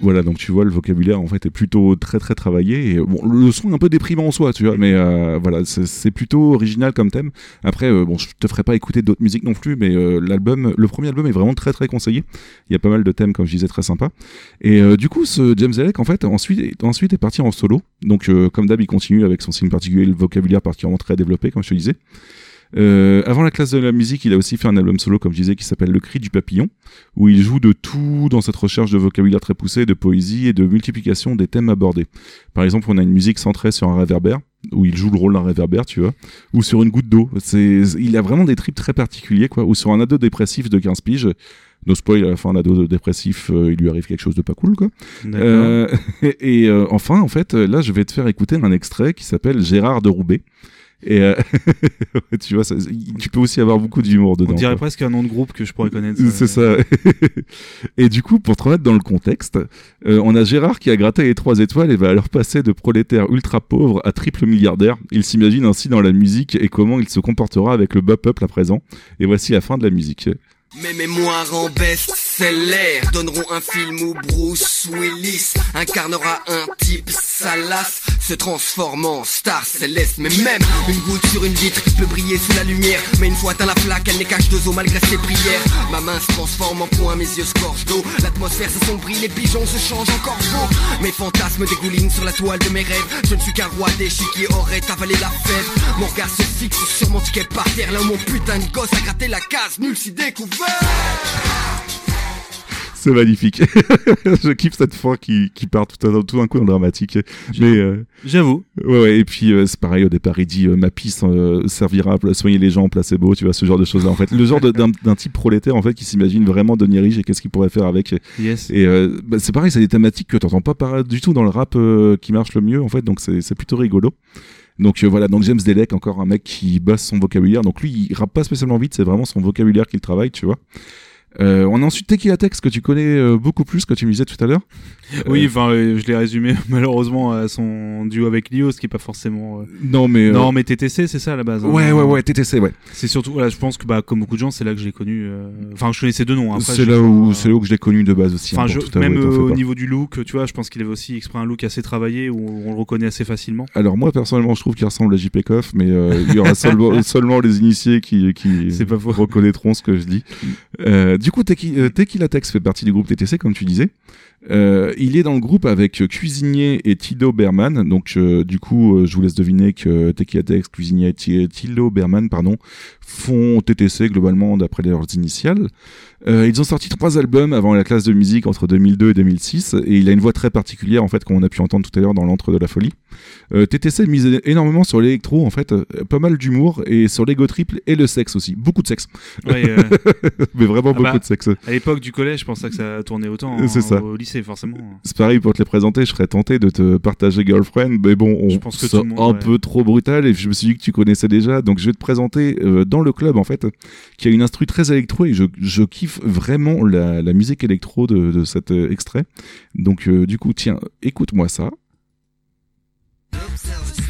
Voilà, donc tu vois, le vocabulaire en fait est plutôt très très travaillé. Et, bon, le son est un peu déprimant en soi, tu vois, mais euh, voilà, c'est plutôt original comme thème. Après, euh, bon, je te ferai pas écouter d'autres musiques non plus, mais euh, l'album, le premier album est vraiment très très conseillé. Il y a pas mal de thèmes, comme je disais, très sympas. Et du coup, ce James Elec, en fait, ensuite, ensuite est parti en solo. Donc, comme d'hab, il continue avec son signe particulier, le vocabulaire particulièrement très développé, comme je te disais. Euh, avant la classe de la musique, il a aussi fait un album solo, comme je disais, qui s'appelle Le Cri du Papillon, où il joue de tout dans cette recherche de vocabulaire très poussé, de poésie et de multiplication des thèmes abordés. Par exemple, on a une musique centrée sur un réverbère, où il joue le rôle d'un réverbère, tu vois, ou sur une goutte d'eau. C'est, il a vraiment des trips très particuliers, quoi, ou sur un ado dépressif de 15 piges. No spoil, à la fin, un ado dépressif, euh, il lui arrive quelque chose de pas cool, quoi. Euh, et et, enfin, en fait, là, je vais te faire écouter un extrait qui s'appelle Gérard de Roubaix. Et euh, tu vois, ça, tu peux aussi avoir beaucoup d'humour dedans. On dirait quoi. presque un nom de groupe que je pourrais connaître. C'est ça. et du coup, pour te remettre dans le contexte, euh, on a Gérard qui a gratté les trois étoiles et va alors passer de prolétaire ultra pauvre à triple milliardaire. Il s'imagine ainsi dans la musique et comment il se comportera avec le bas peuple à présent. Et voici la fin de la musique. Mes mémoires en best-seller donneront un film où Bruce Willis incarnera un type salace se transformant en star céleste. Mais même une goutte sur une vitre peut briller sous la lumière. Mais une fois atteint la flaque, elle n'est cache deux eaux malgré ses prières. Ma main se transforme en point, mes yeux se gorgent d'eau. L'atmosphère se sombrit, les pigeons se changent en corbeaux. Mes fantasmes dégoulinent sur la toile de mes rêves. Je ne suis qu'un roi déchu qui aurait avalé la fève. Mon regard se fixe sur mon ticket par terre. Là où mon putain de gosse a gratté la case, nul si découvert. C'est magnifique. je kiffe cette fois qui, qui part tout, à- tout d'un coup en dramatique. Mais euh, J'avoue. ouais, ouais, et puis euh, c'est pareil au départ, il dit euh, ma pisse euh, servira à soigner les gens, placebo, tu vois ce genre de choses là en fait. Le genre d'un d'un type prolétaire en fait qui s'imagine vraiment devenir riche et qu'est-ce qu'il pourrait faire avec. Yes. Et bah, c'est pareil, c'est des thématiques que t'entends pas du tout dans le rap qui marche le mieux en fait, donc c'est plutôt rigolo. Donc euh, voilà, donc James Delec, encore un mec qui bosse son vocabulaire. Donc lui, il rappe pas spécialement vite, c'est vraiment son vocabulaire qu'il travaille, tu vois. Euh, on a ensuite Tequila Tex que tu connais euh, beaucoup plus que tu me disais tout à l'heure. Oui, Euh, enfin, euh, je l'ai résumé malheureusement à son duo avec Lio, ce qui est pas forcément. non mais Non, mais TTC, c'est ça à la base. hein. ouais ouais ouais TTC ouais. C'est surtout, voilà, je pense que bah, comme beaucoup de gens, c'est là que je l'ai connu. Enfin, je connais ces deux noms. Après, C'est j'ai là où c'est là où que je l'ai connu de base aussi. Enfin, hein, je- avouer, même au niveau du look, tu vois, je pense qu'il avait aussi exprès un look assez travaillé où on le reconnaît assez facilement. Alors moi personnellement, je trouve qu'il ressemble à JP mais il y aura seulement, seulement les initiés qui reconnaîtront ce que je dis. Euh, du coup, euh, Tequila Tex fait partie du groupe TTC, comme tu disais. Euh, il est dans le groupe avec euh, Cuisinier et Tilo Berman. Donc, euh, du coup, euh, je vous laisse deviner que Tequila Tex, Cuisinier et Ti- Tilo Berman, pardon, font TTC globalement d'après leurs initiales. Ils ont sorti trois albums avant la classe de musique entre 2002 et 2006 et il a une voix très particulière en fait comme on a pu entendre tout à l'heure dans l'entre de la folie. TTC mise énormément sur l'électro en fait, pas mal d'humour et sur l'ego triple et le sexe aussi, beaucoup de sexe, Ouais, mais vraiment Ah beaucoup bah, de sexe. à l'époque du collège, je pensais que ça tournait autant. C'est hein, ça. Au lycée, forcément. C'est pareil pour te les présenter, je serais tenté de te partager Girlfriend, mais bon, on Je pense que c'est monde, un ouais. peu trop brutal et je me suis dit que tu connaissais déjà, donc je vais te présenter euh, dans le club en fait, qui a une instru très électro et je, je kiffe vraiment la, la musique électro de, de cet euh, extrait. Donc euh, du coup, tiens, écoute-moi ça. Observe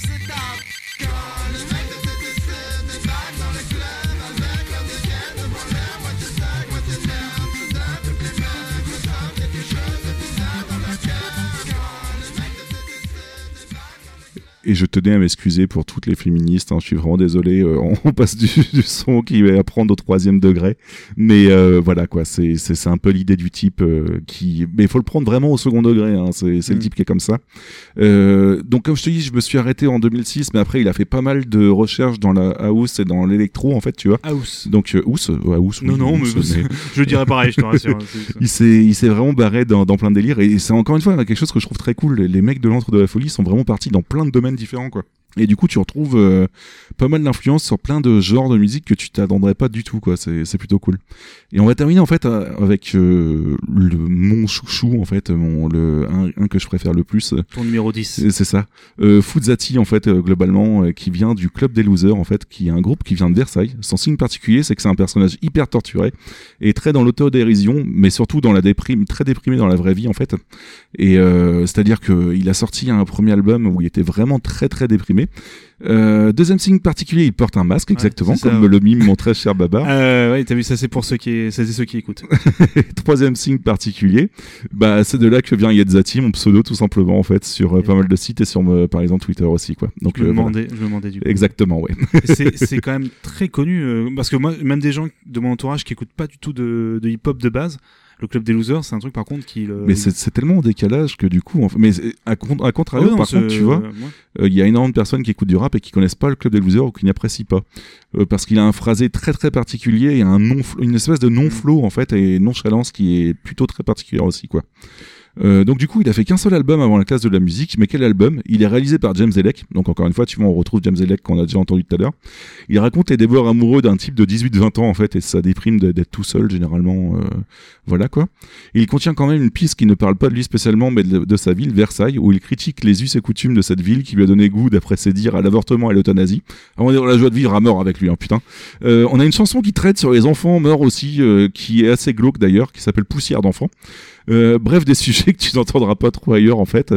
pour lui des meufs Et je tenais à m'excuser pour toutes les féministes. hein, je suis vraiment désolé. euh, on passe du, du son qui va apprendre au troisième degré, mais euh, voilà quoi. C'est c'est c'est un peu l'idée du type euh, qui. Mais il faut le prendre vraiment au second degré. Hein, c'est c'est le Mm. type qui est comme ça. Donc comme je te dis, je me suis arrêté en 2006, mais après il a fait pas mal de recherches dans la house et dans l'électro en fait, tu vois. House. Donc house, ouais, house. Non, oui, non, house, mais, je dirais pareil, je te rassure. hein, il s'est il s'est vraiment barré dans, dans plein de délires et c'est encore une fois quelque chose que je trouve très cool les mecs de l'entre de la folie sont vraiment partis dans plein de domaines différents quoi et du coup tu retrouves euh, pas mal d'influences sur plein de genres de musique que tu t'attendrais pas du tout quoi c'est c'est plutôt cool et on va terminer en fait euh, avec euh, le mon chouchou en fait mon le un, un que je préfère le plus Ton numéro 10. c'est ça. Euh, Fuzati, en fait, euh, globalement, qui vient du Club des Losers, en fait, qui est un groupe qui vient de Versailles. Son signe particulier, c'est que c'est un personnage hyper torturé et très dans l'autodérision, mais surtout dans la déprime, très déprimé dans la vraie vie, en fait. Et c'est-à-dire que il a sorti un premier album où il était vraiment très très déprimé. Euh, deuxième signe particulier, il porte un masque, exactement, comme le mime mon très cher Babar. Euh, ouais, t'as vu, ça c'est pour ceux qui, ça ceux qui écoutent. Troisième signe particulier, bah c'est de là que vient Yetzati, mon pseudo tout simplement en fait sur euh, pas mal de sites et sur euh, par exemple Twitter aussi quoi. Donc Je me voilà. demandais, je me demandais du coup. Exactement, ouais. c'est quand même très connu parce que moi même des gens de mon entourage qui écoutent pas du tout de, de hip hop de base le club des losers c'est un truc par contre qui le Mais c'est c'est tellement en décalage que du coup, en fait- mais à, à Ah contrario, ouais, non, par contre, tu vois, euh, il y a énormément de personnes qui écoutent du rap et qui connaissent pas le club des losers ou qui n'apprécient pas, Euh, parce qu'il a un phrasé très très particulier et un non, une espèce de non flow en fait et nonchalance qui est plutôt très particulière aussi quoi. Euh, donc du coup, il a fait qu'un seul album avant la classe de la musique, mais quel album? Il est réalisé par James Elec, donc encore une fois, tu vois, on retrouve James Elec qu'on a déjà entendu tout à l'heure. Il raconte les déboires amoureux d'un type de 18-20 ans en fait, et ça déprime d'être tout seul généralement, euh, voilà quoi. Il contient quand même une piste qui ne parle pas de lui spécialement, mais de, sa ville, Versailles, où il critique les us et coutumes de cette ville qui lui a donné goût, d'après ses dires, à l'avortement et l'euthanasie. On dans la joie de vivre à mort avec lui, hein, putain. Euh, on a une chanson qui traite sur les enfants morts aussi, euh, qui est assez glauque d'ailleurs, qui s'appelle Poussière d'enfants. Euh, bref, des sujets que tu n'entendras pas trop ailleurs en fait.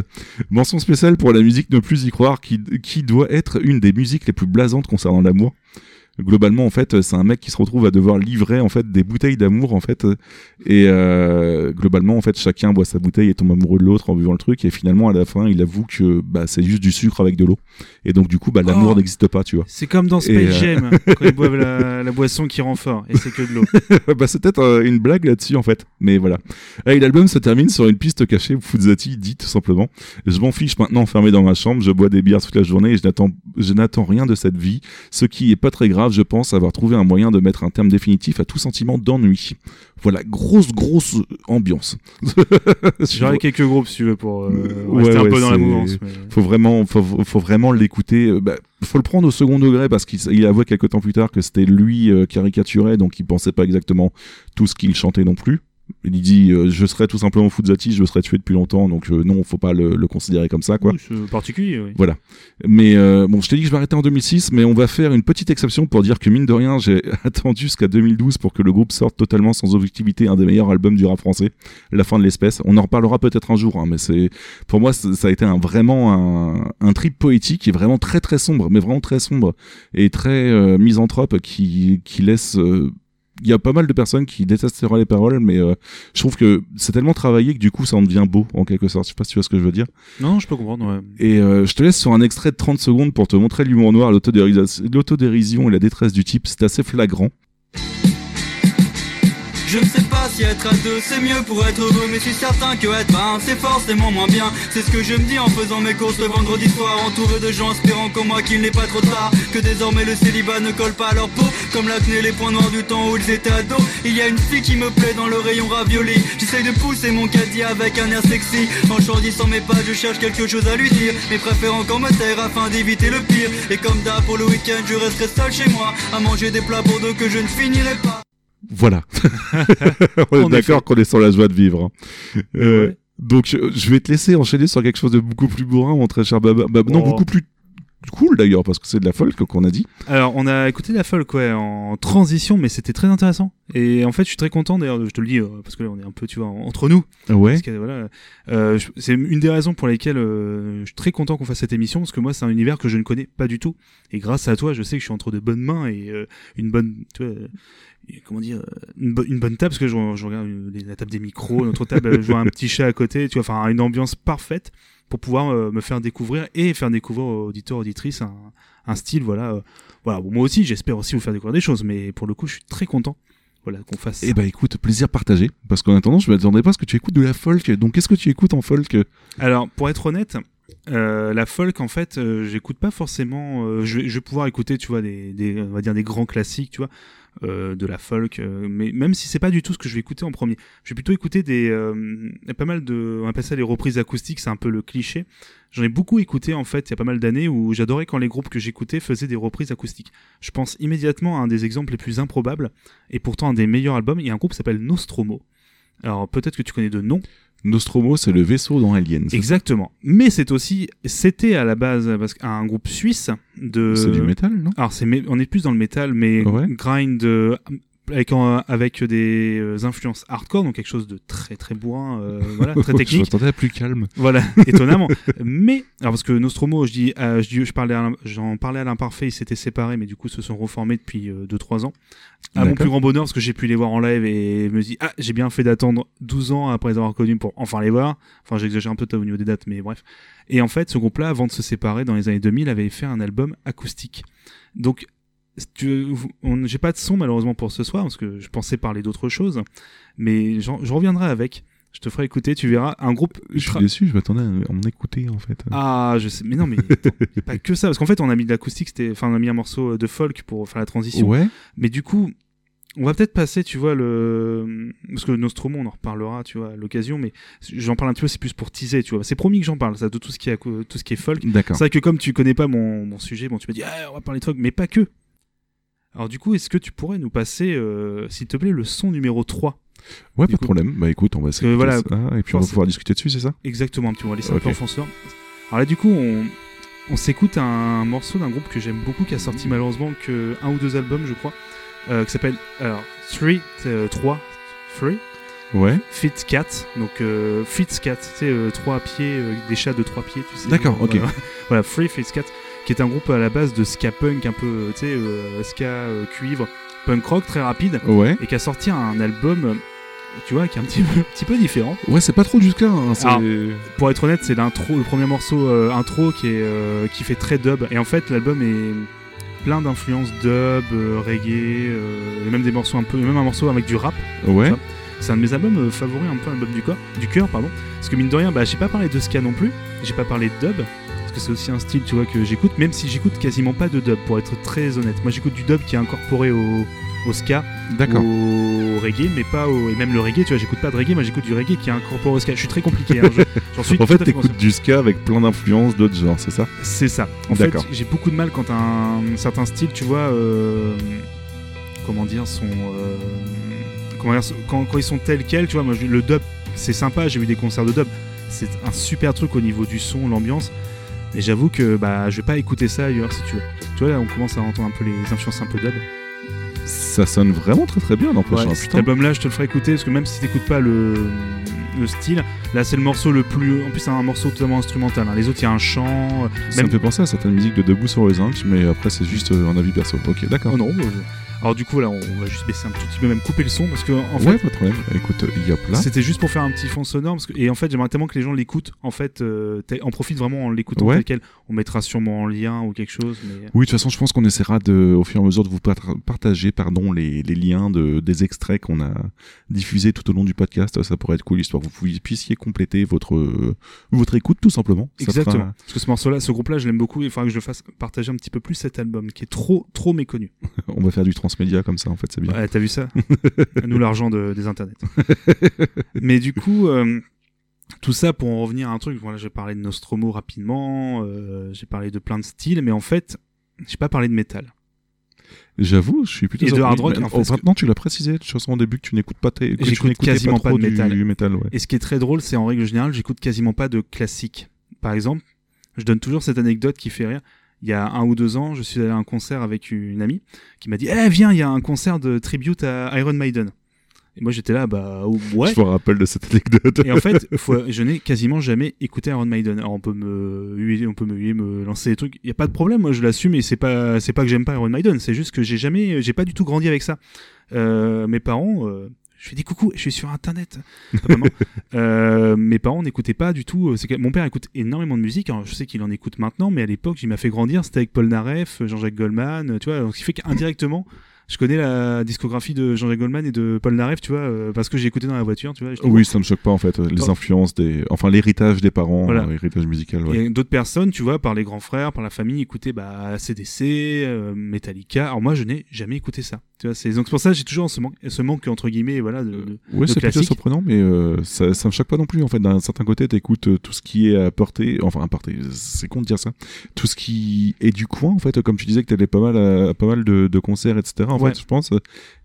Mention spéciale pour la musique Ne plus y croire, qui, qui doit être une des musiques les plus blasantes concernant l'amour. Globalement en fait c'est un mec qui se retrouve à devoir livrer en fait des bouteilles d'amour en fait. Et euh, globalement en fait chacun boit sa bouteille et tombe amoureux de l'autre en buvant le truc. Et finalement à la fin il avoue que bah, c'est juste du sucre avec de l'eau. Et donc du coup bah, l'amour Oh. n'existe pas tu vois. C'est comme dans Space Et, euh, Jam, quand ils boivent la, la boisson qui rend fort, et c'est que de l'eau. bah c'est peut-être euh, une blague là-dessus en fait. Mais voilà. Et l'album se termine sur une piste cachée où Fuzzati dit tout simplement. Je m'en fiche maintenant enfermé dans ma chambre je bois des bières toute la journée et je n'attends je n'attends rien de cette vie ce qui est pas très grave je pense avoir trouvé un moyen de mettre un terme définitif à tout sentiment d'ennui. Voilà grosse grosse ambiance. J'aurais quelques groupes si tu veux pour euh, Ouais, rester un peu dans la mouvance. mais- faut vraiment faut, faut vraiment l'écouter. Euh, bah, faut le prendre au second degré parce qu'il avouait quelques temps plus tard que c'était lui euh, caricaturait donc il pensait pas exactement tout ce qu'il chantait non plus il dit euh, je serais tout simplement Fuzzati je serais tué depuis longtemps donc euh, non faut pas le, le considérer comme ça quoi Oui, c'est particulier, oui. voilà. Mais euh, bon, je t'ai dit que je m'arrêtais en 2006, mais on va faire une petite exception pour dire que mine de rien, j'ai attendu jusqu'à 2012 pour que le groupe sorte totalement sans objectivité un des meilleurs albums du rap français, La fin de l'espèce. On en reparlera peut-être un jour, hein, mais c'est pour moi ça a été un vraiment un, un trip poétique et vraiment très très sombre, mais vraiment très sombre et très euh, misanthrope qui qui laisse euh, il y a pas mal de personnes qui détesteraient les paroles, mais euh, je trouve que c'est tellement travaillé que du coup ça en devient beau en quelque sorte. Je sais pas si tu vois ce que je veux dire. Non, je peux comprendre, ouais. Et euh, je te laisse sur un extrait de 30 secondes pour te montrer l'humour noir, l'autodérision et la détresse du type. C'est assez flagrant. Je ne sais pas si être à deux c'est mieux pour être heureux Mais je suis certain que être un c'est forcément moins bien. C'est ce que je me dis en faisant mes courses le vendredi soir Entouré de gens espérant comme moi qu'il n'est pas trop tard. Que désormais le célibat ne colle pas à leur peau Comme l'acné les points noirs du temps où ils étaient ados. Il y a une fille qui me plaît dans le rayon ravioli. J'essaye de pousser mon caddie avec un air sexy. En choisissant mes pas je cherche quelque chose à lui dire. Mais préférant encore me taire afin d'éviter le pire. Et comme d'hab pour le week-end je resterai seul chez moi À manger des plats pour deux que je ne finirai pas Voilà. on est d'accord qu'on est sur la joie de vivre. hein. Euh, Ouais. Donc je, vais te laisser enchaîner sur quelque chose de beaucoup plus bourrin, mon très cher Baba. Non, Oh. beaucoup plus cool d'ailleurs, parce que c'est de la folk qu'on a dit. Alors, on a écouté la folk, ouais, en transition, mais c'était très intéressant. Et en fait, je suis très content, d'ailleurs, je te le dis, euh, parce que là, on est un peu, tu vois, en- entre nous. Ouais. Parce que, voilà, euh, c'est une des raisons pour lesquelles euh, je suis très content qu'on fasse cette émission, parce que moi, c'est un univers que je ne connais pas du tout. Et grâce à toi, je sais que je suis entre de bonnes mains et euh, une bonne, tu vois, comment dire, euh, une, bo- une bonne table, parce que je, je regarde euh, les- la table des micros, notre table, je vois un petit chat à côté, tu vois, enfin, une ambiance parfaite pour pouvoir euh, me faire découvrir et faire découvrir aux auditeurs, auditrices un, un style, voilà. euh, voilà, bon, moi aussi, j'espère aussi vous faire découvrir des choses, mais pour le coup, je suis très content, voilà, qu'on fasse. Eh bah écoute, plaisir partagé. Parce qu'en attendant, je m'attendais pas à ce que tu écoutes de la folk. Donc qu'est-ce que tu écoutes en folk? Alors, pour être honnête, euh, la folk, en fait, euh, j'écoute pas forcément. euh, je, vais, je vais pouvoir écouter, tu vois, des, des, on va dire des grands classiques, tu vois, euh, de la folk. euh, mais même si c'est pas du tout ce que je vais écouter en premier, je vais plutôt écouter des, euh, pas mal de, on appelle ça les reprises acoustiques, c'est un peu le cliché. J'en ai beaucoup écouté en fait, il y a pas mal d'années où j'adorais quand les groupes que j'écoutais faisaient des reprises acoustiques. Je pense immédiatement à un des exemples les plus improbables et pourtant un des meilleurs albums. Il y a un groupe qui s'appelle Nostromo. Alors peut-être que tu connais de nom. Nostromo, c'est le vaisseau dans Aliens. Exactement. Mais c'est aussi, c'était à la base parce qu'un groupe suisse de. C'est du métal, non? Alors c'est, on est plus dans le métal, mais Ouais. grind euh, avec avec des euh, influences hardcore, donc quelque chose de très très bourrin, euh, voilà, très Je technique. m'attendais à plus calme. Voilà, étonnamment. Mais alors parce que Nostromo, je dis, euh, je dis, je parlais, j'en parlais à l'imparfait, ils s'étaient séparés, mais du coup se sont reformés depuis 2-3 ans. À mon plus grand bonheur, parce que j'ai pu les voir en live et me dis, ah, j'ai bien fait d'attendre 12 ans après les avoir connus pour enfin les voir. Enfin, j'exagère un peu au niveau des dates, mais bref. Et en fait, ce groupe-là, avant de se séparer dans les années 2000, avait fait un album acoustique. Donc, j'ai pas de son malheureusement pour ce soir parce que je pensais parler d'autre chose, mais j'en- je reviendrai avec. Je te ferai écouter, tu verras un groupe Je suis déçu, je m'attendais à en écouter en fait. Ah, je sais, mais non, mais attends, pas que ça, parce qu'en fait, on a mis de l'acoustique, c'était, enfin, on a mis un morceau de folk pour faire la transition. ouais. Mais du coup, on va peut-être passer, tu vois, le, parce que Nostromo, on en reparlera, tu vois, à l'occasion, mais j'en parle un petit peu, c'est plus pour teaser, tu vois. C'est promis que j'en parle, ça, de tout ce qui est, tout ce qui est folk. D'accord. C'est vrai que comme tu connais pas mon, mon sujet, bon, tu me dis, ah, on va parler de folk, mais pas que. Alors, du coup, est-ce que tu pourrais nous passer, euh, s'il te plaît, le son numéro 3 Ouais, Du pas de problème. Bah écoute, on va essayer. que voilà, ça, et puis on va pouvoir discuter dessus, c'est ça Exactement, un petit peu, on va laisser un Ok. peu enfonceur. Alors là, du coup, on, on s'écoute un morceau d'un groupe que j'aime beaucoup, qui a sorti malheureusement que un ou deux albums, je crois, euh, qui s'appelle alors Three, euh, 3, Three, Ouais. Fit Cat, donc euh, Fit Cat, tu sais, euh, trois pieds, euh, des chats de trois pieds, tu sais. D'accord, ok. Voilà, voilà Free Fit Cat. Qui est un groupe à la base de ska punk, un peu, tu sais, euh, ska euh, cuivre, punk rock très rapide, Ouais. et qui a sorti un album, euh, tu vois, qui est un petit peu, petit peu différent. Ouais, c'est pas trop du ska. Hein, Alors, Pour être honnête, c'est l'intro, le premier morceau euh, intro qui est qui fait très dub, et en fait l'album est plein d'influences dub, reggae, et même des morceaux un peu, même un morceau avec du rap. ouais. C'est un de mes albums favoris, un peu un album du corps, du cœur, pardon. Parce que mine de rien, bah, j'ai pas parlé de ska non plus, j'ai pas parlé de dub, parce que c'est aussi un style, tu vois, que j'écoute, même si j'écoute quasiment pas de dub, pour être très honnête. Moi, j'écoute du dub qui est incorporé au, au ska, au reggae, mais pas au, et même le reggae, tu vois, j'écoute pas de reggae, moi j'écoute du reggae qui est incorporé au ska. Je suis très compliqué, hein, je- j'en suis En fait, t'écoutes du ska avec plein d'influences d'autres genres, c'est ça? C'est ça. En fait, j'ai beaucoup de mal quand un certain style, tu vois, euh, comment dire, sont, euh, comment dire, quand, quand ils sont tels quels, tu vois, moi le dub, c'est sympa, j'ai vu des concerts de dub, c'est un super truc au niveau du son, l'ambiance. Mais j'avoue que bah, je vais pas écouter ça ailleurs si tu veux. Tu vois, là, on commence à entendre un peu les influences un peu dub. Ça sonne vraiment très très bien, n'empêche. Ouais, hein, cet album-là, je te le ferai écouter parce que même si t'écoutes pas le, le style, là c'est le morceau le plus. En plus, c'est un morceau totalement instrumental. hein. Les autres, il y a un chant. euh, Ça même- me fait penser à certaines musiques de Debout sur les Inks, mais après, c'est juste euh, un avis perso. Ok, d'accord. Oh non. euh, Alors du coup, là, on va juste baisser un tout petit peu, même couper le son parce que en fait, ouais, pas de problème. Écoute, il y a plein. C'était juste pour faire un petit fond sonore parce que, et en fait j'aimerais tellement que les gens l'écoutent en fait euh, en profite vraiment en l'écoutant Ouais. tel on mettra sûrement en lien ou quelque chose mais Oui, de toute façon, je pense qu'on essaiera de, au fur et à mesure de vous par- partager, pardon, les, les liens de, des extraits qu'on a diffusés tout au long du podcast. Ça pourrait être cool, histoire que vous puissiez compléter votre, euh, votre écoute, tout simplement. Exactement fera- parce que ce morceau là ce groupe là je l'aime beaucoup il faudra que je le fasse partager un petit peu plus cet album qui est trop trop méconnu on va faire du transmédia comme ça, en fait, c'est bien. ouais t'as vu ça nous l'argent de- des internets mais du coup euh, tout ça pour en revenir à un truc voilà j'ai parlé de Nostromo rapidement euh, j'ai parlé de plein de styles mais en fait j'ai pas parlé de métal J'avoue, je suis plutôt. Et de hard rock, Mais- en fait, oh, que- maintenant, tu l'as précisé, toute façon, au début, que tu n'écoutes pas tes, que tu quasiment pas, de métal. Du métal ouais. Et ce qui est très drôle, c'est en règle générale, j'écoute quasiment pas de classiques. Par exemple, je donne toujours cette anecdote qui fait rire. Il y a un ou deux ans, je suis allé à un concert avec une amie qui m'a dit Eh, viens, il y a un concert de tribute à Iron Maiden. Et moi, j'étais là, bah, ouais. Je me rappelle de cette anecdote. Et en fait, faut- je n'ai quasiment jamais écouté Iron Maiden. Alors on peut me huer, on peut me huer, me lancer des trucs. Il y a pas de problème, moi je l'assume et c'est pas c'est pas que j'aime pas Iron Maiden, c'est juste que j'ai jamais j'ai pas du tout grandi avec ça. Euh, mes parents euh, je fais des coucous, je suis sur internet. Euh, mes parents n'écoutaient pas du tout. C'est que mon père écoute énormément de musique. Alors je sais qu'il en écoute maintenant, mais à l'époque, il m'a fait grandir. C'était avec Paul Naref, Jean-Jacques Goldman, tu vois. Donc, ce qui fait qu'indirectement, je connais la discographie de Jean-Jacques Goldman et de Paul Naref, tu vois, euh, parce que j'ai écouté dans la voiture, tu vois. Oui, ça me choque pas en fait. Les influences des, enfin l'héritage des parents, Voilà. euh, l'héritage musical. Ouais. D'autres personnes, tu vois, par les grands frères, par la famille, écoutaient bah, CDC, euh, Metallica. Alors moi, je n'ai jamais écouté ça. Tu vois, c'est donc pour ça j'ai toujours ce manque, ce manque entre guillemets, voilà, de, de- Ouais, de c'est plutôt surprenant, mais euh, ça, ça me choque pas non plus. En fait, d'un certain côté, t'écoutes euh, tout ce qui est apporté, enfin apporté, c'est con de dire ça, tout ce qui est du coin, en fait, comme tu disais que t'allais pas mal à, pas mal de, de concerts, etc. En Ouais. fait, je pense.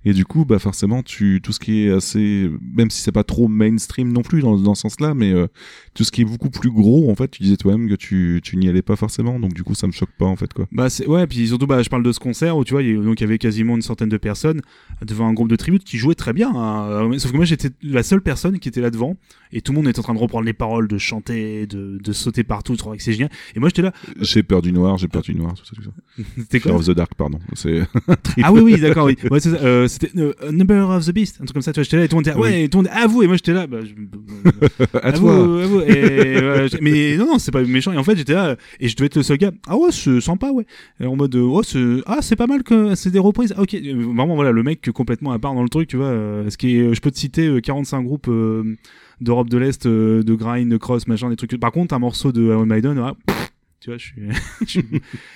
Et du coup, bah forcément, tu tout ce qui est assez, même si c'est pas trop mainstream non plus dans, dans ce sens-là, mais euh, tout ce qui est beaucoup plus gros, en fait, tu disais toi-même que tu, tu n'y allais pas forcément, donc du coup, ça me choque pas en fait, quoi. Bah c'est ouais, puis surtout bah je parle de ce concert où tu vois, il y, a- donc il y avait quasiment une centaine de personnes devant un groupe de tribute qui jouait très bien. hein. Euh, Sauf que moi j'étais la seule personne qui était là devant et tout le monde était en train de reprendre les paroles, de chanter, de, de sauter partout, je trouvais que c'est génial. Et moi j'étais là, J'ai peur du noir, j'ai peur du noir, tout ça, tout ça. c'était quoi of the Dark, pardon. C'est Ah oui oui d'accord oui. Ouais, c'est ça, euh, c'était euh, Number of the Beast, un truc comme ça. Tu vois, j'étais là et tout le monde était ouais, et tout le monde à vous et moi j'étais là. Bah, je- à À toi. vous, à vous. Et, ouais, j'- mais non, non, c'est pas méchant. Et en fait, j'étais là, et je devais être le seul gars. Ah ouais, c'est sympa, ouais. Et en mode, oh, c'est, ah, c'est pas mal que c'est des reprises. Ah, ok, vraiment, voilà, le mec complètement à part dans le truc, tu vois. euh, ce qui est, je peux te citer euh, 45 groupes d'Europe de l'Est, de grind, de cross, machin, des trucs. Par contre, un morceau de Iron Maiden, ah, pff, tu vois, je suis,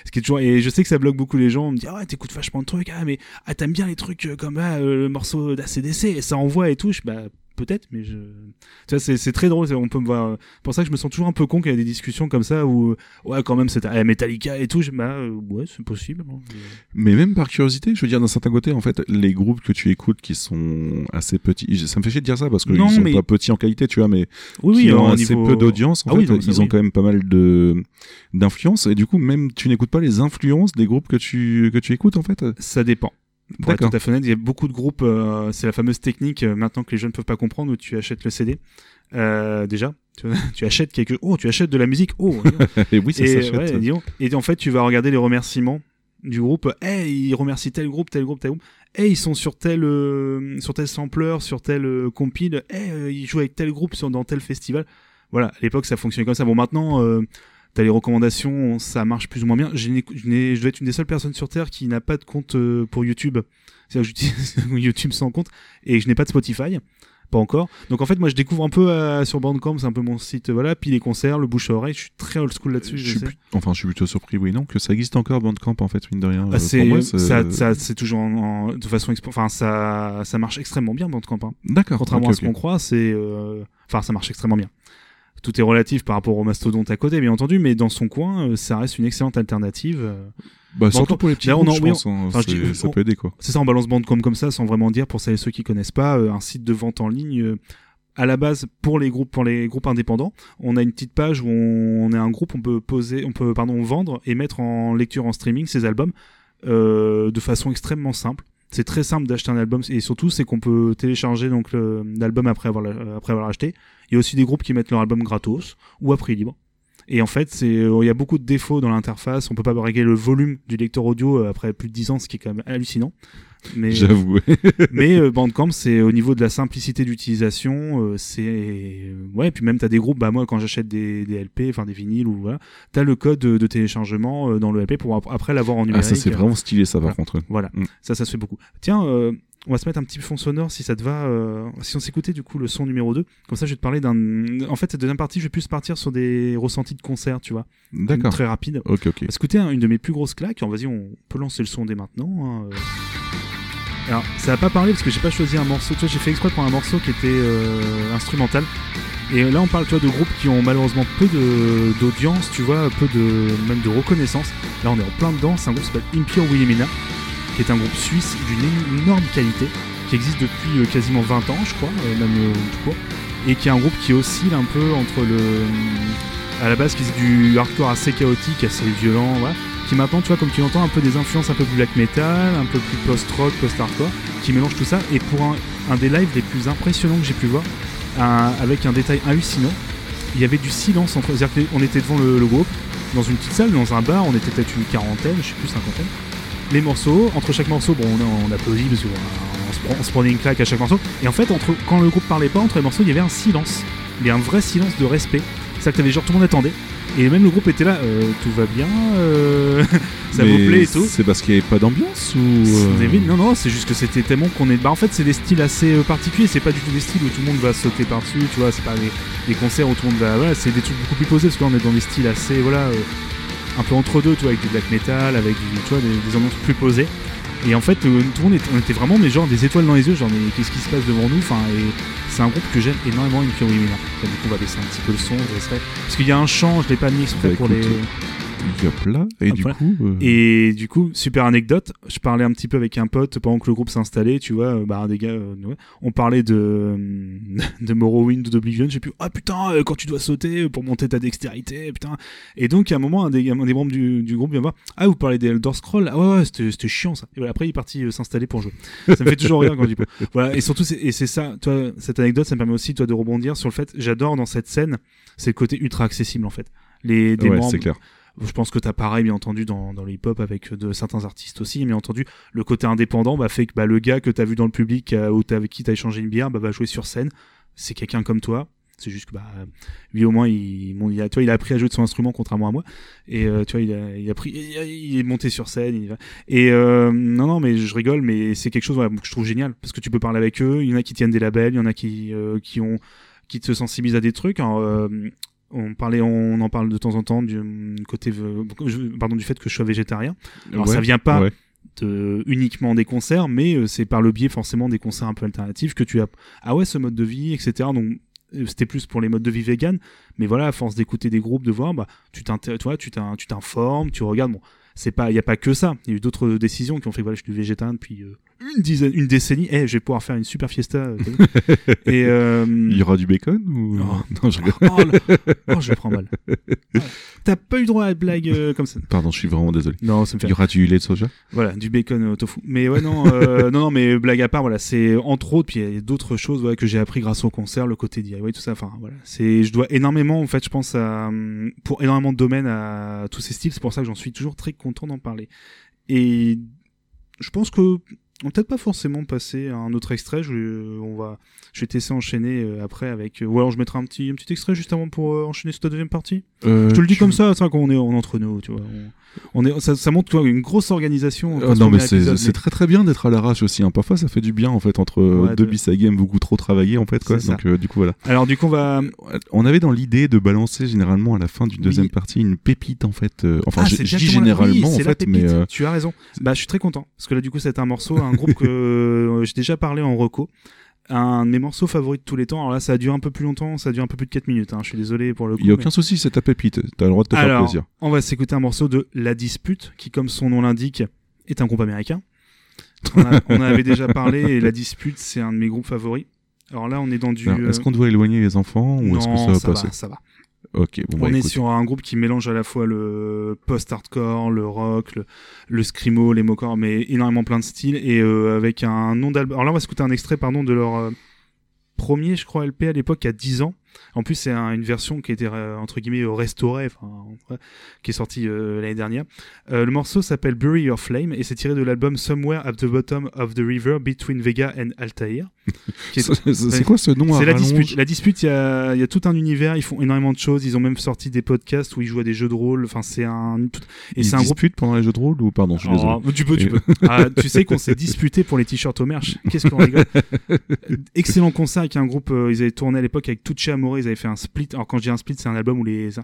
ce qui est toujours, et je sais que ça bloque beaucoup les gens. On me dit, ah ouais, t'écoutes vachement de trucs, ah, mais, ah, t'aimes bien les trucs euh, comme, ah, euh, le morceau d'ACDC, et ça envoie et tout. Je, bah, peut-être, mais je, tu vois, c'est, très drôle. On peut me voir. C'est pour ça que je me sens toujours un peu con quand il y a des discussions comme ça où, ouais, quand même, c'est ah, Metallica et tout. Je, bah, euh, ouais, c'est possible. hein. Mais même par curiosité, je veux dire, d'un certain côté, en fait, les groupes que tu écoutes qui sont assez petits, ça me fait chier de dire ça parce qu'ils sont mais- pas petits en qualité, tu vois, mais Oui, qui oui, ont assez niveau- peu d'audience, en Ah oui, donc ils ont oui. quand même pas mal de d'influence et du coup, même tu n'écoutes pas les influences des groupes que tu que tu écoutes, en fait. Ça dépend. Pour être tout à fait honnête, il y a beaucoup de groupes. euh, c'est la fameuse technique euh, maintenant que les jeunes ne peuvent pas comprendre où tu achètes le CD. Euh, déjà, Tu, achètes quelque, oh, tu achètes de la musique, oh. Et oui, ça s'achète. ouais, et en fait, tu vas regarder les remerciements du groupe. Hey, ils remercient tel groupe, tel groupe, tel groupe. Hey, ils sont sur tel, sur tel sampler, sur tel compile. Hey, euh, ils jouent avec tel groupe sur, dans tel festival. Voilà, à l'époque, ça fonctionnait comme ça. Bon, maintenant, t'as les recommandations, ça marche plus ou moins bien. Je, je, dois être une des seules personnes sur Terre qui n'a pas de compte euh, pour YouTube. C'est-à-dire que j'utilise YouTube sans compte et je n'ai pas de Spotify. Pas encore. Donc en fait, moi, je découvre un peu euh, sur Bandcamp, c'est un peu mon site, euh, voilà. Puis les concerts, le bouche à oreille, je suis très old school là-dessus. Je je suis sais. plus- Enfin, je suis plutôt surpris, oui, non, que ça existe encore Bandcamp, en fait, mine de rien. Ah, c'est ça, ça c'est toujours en, en- de façon enfin ça ça marche extrêmement bien Bandcamp hein. D'accord. contrairement à ce qu'on croit c'est euh, enfin ça marche extrêmement bien tout est relatif par rapport au mastodonte à côté bien entendu mais dans son coin euh, ça reste une excellente alternative euh. Bah, surtout pour les petits D'ailleurs, on groupes, en- je oui, pense, hein, enfin, je c'est- dis- ça on- peut aider, quoi. c'est ça on balance Bandcamp comme ça sans vraiment dire pour celles et ceux qui connaissent pas euh, un site de vente en ligne à la base pour les groupes pour les groupes indépendants on a une petite page où on, on est un groupe on peut poser on peut pardon vendre et mettre en lecture en streaming ses albums euh, de façon extrêmement simple c'est très simple d'acheter un album et surtout c'est qu'on peut télécharger donc l'album après avoir après avoir acheté il y a aussi des groupes qui mettent leur album gratos ou à prix libre. Et en fait c'est euh, il y a beaucoup de défauts dans l'interface. On peut pas régler le volume du lecteur audio euh, après plus de 10 ans ce qui est quand même hallucinant mais J'avoue. mais euh, Bandcamp, c'est au niveau de la simplicité d'utilisation, euh, c'est ouais. Puis même t'as des groupes, bah moi quand j'achète des, des LP, enfin des vinyles ou voilà, t'as le code de, de téléchargement euh, dans le LP pour ap- après l'avoir en Ah, numérique. ça, c'est vraiment stylé, ça, par Voilà. contre. Voilà, Mm. ça, ça se fait beaucoup. Tiens, on va se mettre un petit fond sonore si ça te va. si on s'écoutait du coup le son numéro 2, comme ça je vais te parler d'un. En fait, cette deuxième partie, je vais plus partir sur des ressentis de concert, tu vois, D'accord. très rapide. Ok, ok. On va écouter un- une de mes plus grosses claques. Alors, Vas-y, on peut lancer le son dès maintenant. hein. Alors, ça va pas parler parce que j'ai pas choisi un morceau. Tu vois, j'ai fait exprès pour un morceau qui était euh, instrumental. Et là, on parle, tu vois, de groupes qui ont malheureusement peu d'audience, tu vois, peu de même de reconnaissance. Là, on est en plein dedans. C'est un groupe qui s'appelle Impure Wilhelmina, qui est un groupe suisse d'une énorme qualité, qui existe depuis euh, quasiment 20 ans, je crois, euh, même tout court, et qui est un groupe qui oscille un peu entre le à la base qui est du hardcore assez chaotique, assez violent, voilà, qui maintenant, tu vois, comme tu entends, un peu des influences un peu plus black metal, un peu plus post-rock, post-hardcore, qui mélange tout ça, et pour un, des lives les plus impressionnants que j'ai pu voir, avec un détail hallucinant, il y avait du silence entre, c'est-à-dire qu'on était devant le, groupe, dans une petite salle, dans un bar, on était peut-être une quarantaine, je sais plus, cinquantaine, les morceaux, entre chaque morceau, bon, on, on applaudit parce qu'on on se, prenait une claque à chaque morceau, et en fait, entre, quand le groupe parlait pas, entre les morceaux, il y avait un silence, il y avait un vrai silence de respect, c'est ça que t'avais genre tout le monde attendait, et même le groupe était là, euh, tout va bien, euh, ça vous plaît et tout. C'est parce qu'il n'y avait pas d'ambiance ou. Euh, Non, non, c'est juste que c'était tellement qu'on est. Bah, en fait, c'est des styles assez euh, particuliers. C'est pas du tout des styles où tout le monde va sauter par-dessus, tu vois. C'est pas des, des concerts où tout le monde va. Voilà, c'est des trucs beaucoup plus posés parce que là, on est dans des styles assez. Voilà, un peu entre deux, tu vois, avec du black metal, avec du, tu vois, des, des ambiances plus posées. Et en fait, euh, tout le monde était, on était vraiment, mais genre, des étoiles dans les yeux, genre, mais qu'est-ce qui se passe devant nous Enfin, et c'est un groupe que j'aime énormément, Impure. Enfin, du coup, on va baisser un petit peu le son, je laisserai. Parce qu'il y a un chant, je l'ai pas mis exprès Bah, pour écoute, les. Là. Et du coup. euh, Et du coup, super anecdote, je parlais un petit peu avec un pote pendant que le groupe s'installait, tu vois, euh, bah des gars, euh, ouais. on parlait de de Morrowind ou d'Oblivion, je sais plus, ah putain, quand tu dois sauter pour monter ta dextérité, putain. Et donc à un moment, un des, un des membres du, du groupe vient voir, ah vous parlez des Elder Scrolls, ah ouais, ouais c'était chiant ça. Et voilà, après il est parti euh, s'installer pour jouer. Ça me fait toujours rire quand je dis Voilà, et surtout, et c'est ça, toi, cette anecdote, ça me permet aussi toi de rebondir sur le fait, j'adore dans cette scène, c'est le côté ultra accessible en fait. Les des ouais, membres, clair. Je pense que t'as pareil, bien entendu, dans, dans le hip-hop avec de certains artistes aussi, bien entendu. Le côté indépendant bah, fait que bah, le gars que t'as vu dans le public euh, ou t'as- avec qui t'as échangé une bière bah, va jouer sur scène. C'est quelqu'un comme toi. C'est juste que bah, lui au moins il, il a, il a appris à jouer de son instrument contrairement à moi. Et euh, tu vois, il a, il pris, il, est monté sur scène. Et euh, non, non, mais je rigole, mais c'est quelque chose voilà, que je trouve génial parce que tu peux parler avec eux. Il y en a qui tiennent des labels, il y en a qui, euh, qui ont, qui te sensibilisent à des trucs. Euh, on parlait, on en parle de temps en temps du côté, euh, je- pardon, du fait que je sois végétarien. Alors Ouais, ça vient pas ouais. de, uniquement des concerts, mais euh, c'est par le biais forcément des concerts un peu alternatifs que tu as. Ah ouais, ce mode de vie, etc. Donc euh, c'était plus pour les modes de vie vegan, mais voilà, à force d'écouter des groupes, de voir, bah tu toi, tu t'in- tu t'informes, tu regardes. Bon, c'est pas, il y a pas que ça. Il y a eu d'autres décisions qui ont fait que voilà, je suis végétarien depuis euh, une dizaine, une décennie. Eh, je vais pouvoir faire une super fiesta. euh, et euh, Il y aura du bacon ou Oh. Non, je oh, le- oh, je prends mal. T'as pas eu droit à une blague euh, comme ça. Pardon, je suis vraiment désolé. Non, ça me fait Il y aura du lait de soja? Voilà, du bacon au tofu. Mais ouais, non, euh, non, non, mais blague à part, voilà, c'est entre autres, puis il y a d'autres choses voilà, que j'ai appris grâce au concert, le côté DIY, tout ça. Enfin, voilà, c'est, je dois énormément, en fait, je pense à, hum, pour énormément de domaines à tous ces styles. C'est pour ça que j'en suis toujours très content d'en parler. Et je pense que on peut-être pas forcément passer à un autre extrait. Je, on va, je vais te laisser enchaîner euh, après avec, euh, ou alors je mettrai un petit, un petit extrait juste avant pour euh, enchaîner sur ta deuxième partie. Euh, Je te le dis comme ça, ça qu'on est en entre nous, tu vois. On, on est, ça, ça montre toi, une grosse organisation. Euh, ce non mais c'est c'est très très bien d'être à l'arrache aussi. Hein. Parfois ça fait du bien en fait entre euh, Ouais, deux de- bis games beaucoup trop travaillés en fait quoi. C'est. Donc euh, du coup voilà. Alors du coup, on va. On avait dans l'idée de balancer généralement à la fin d'une deuxième partie une pépite en fait. euh, Enfin Ah, je, c'est dis généralement oui, en c'est fait mais euh, Tu as raison. Bah, je suis très content parce que là, du coup, c'est un morceau, un groupe que euh, j'ai déjà parlé en reco. Un de mes morceaux favoris de tous les temps. Alors là, ça a duré un peu plus longtemps, ça a duré un peu plus de 4 minutes. Hein. Je suis désolé pour le coup. il y a mais- aucun souci c'est ta pépite. T'as le droit de te faire plaisir. on va s'écouter un morceau de La Dispute, qui, comme son nom l'indique, est un groupe américain. On, a- on en avait déjà parlé, et La Dispute, c'est un de mes groupes favoris. Alors là, on est dans du. Est-ce euh, qu'on doit éloigner les enfants ou est-ce que ça va passer va, ça va. Ok bon bah on est écoute. sur un groupe qui mélange à la fois le post-hardcore, le rock, le, le screamo, les mockers, mais énormément plein de styles et euh, avec un nom d'album. Alors là, on va s'écouter un extrait, pardon, de leur euh, premier, je crois, LP à l'époque, il y a 10 ans. En plus, c'est un- une version qui a été euh, entre guillemets restaurée, qui est sortie euh, l'année dernière. Euh, le morceau s'appelle Bury Your Flame et c'est tiré de l'album Somewhere at the Bottom of the River Between Vega and Altair. est- C'est- quoi ce nom c'est la dispute. La dispute, il y a, il y a tout un univers. Ils font énormément de choses. Ils ont même sorti des podcasts où ils jouent à des jeux de rôle. Enfin, c'est un et c'est un groupe. pendant les jeux de rôle ou pardon je suis désolé. Oh, tu peux, tu peux. Ah, tu sais qu'on s'est disputé pour les t-shirts au merch. Qu'est-ce qu'on rigole? Excellent concert avec un groupe. euh, ils avaient tourné à l'époque avec Tucci Amore. Ils avaient fait un split. Alors quand je dis un split, c'est un album où les tu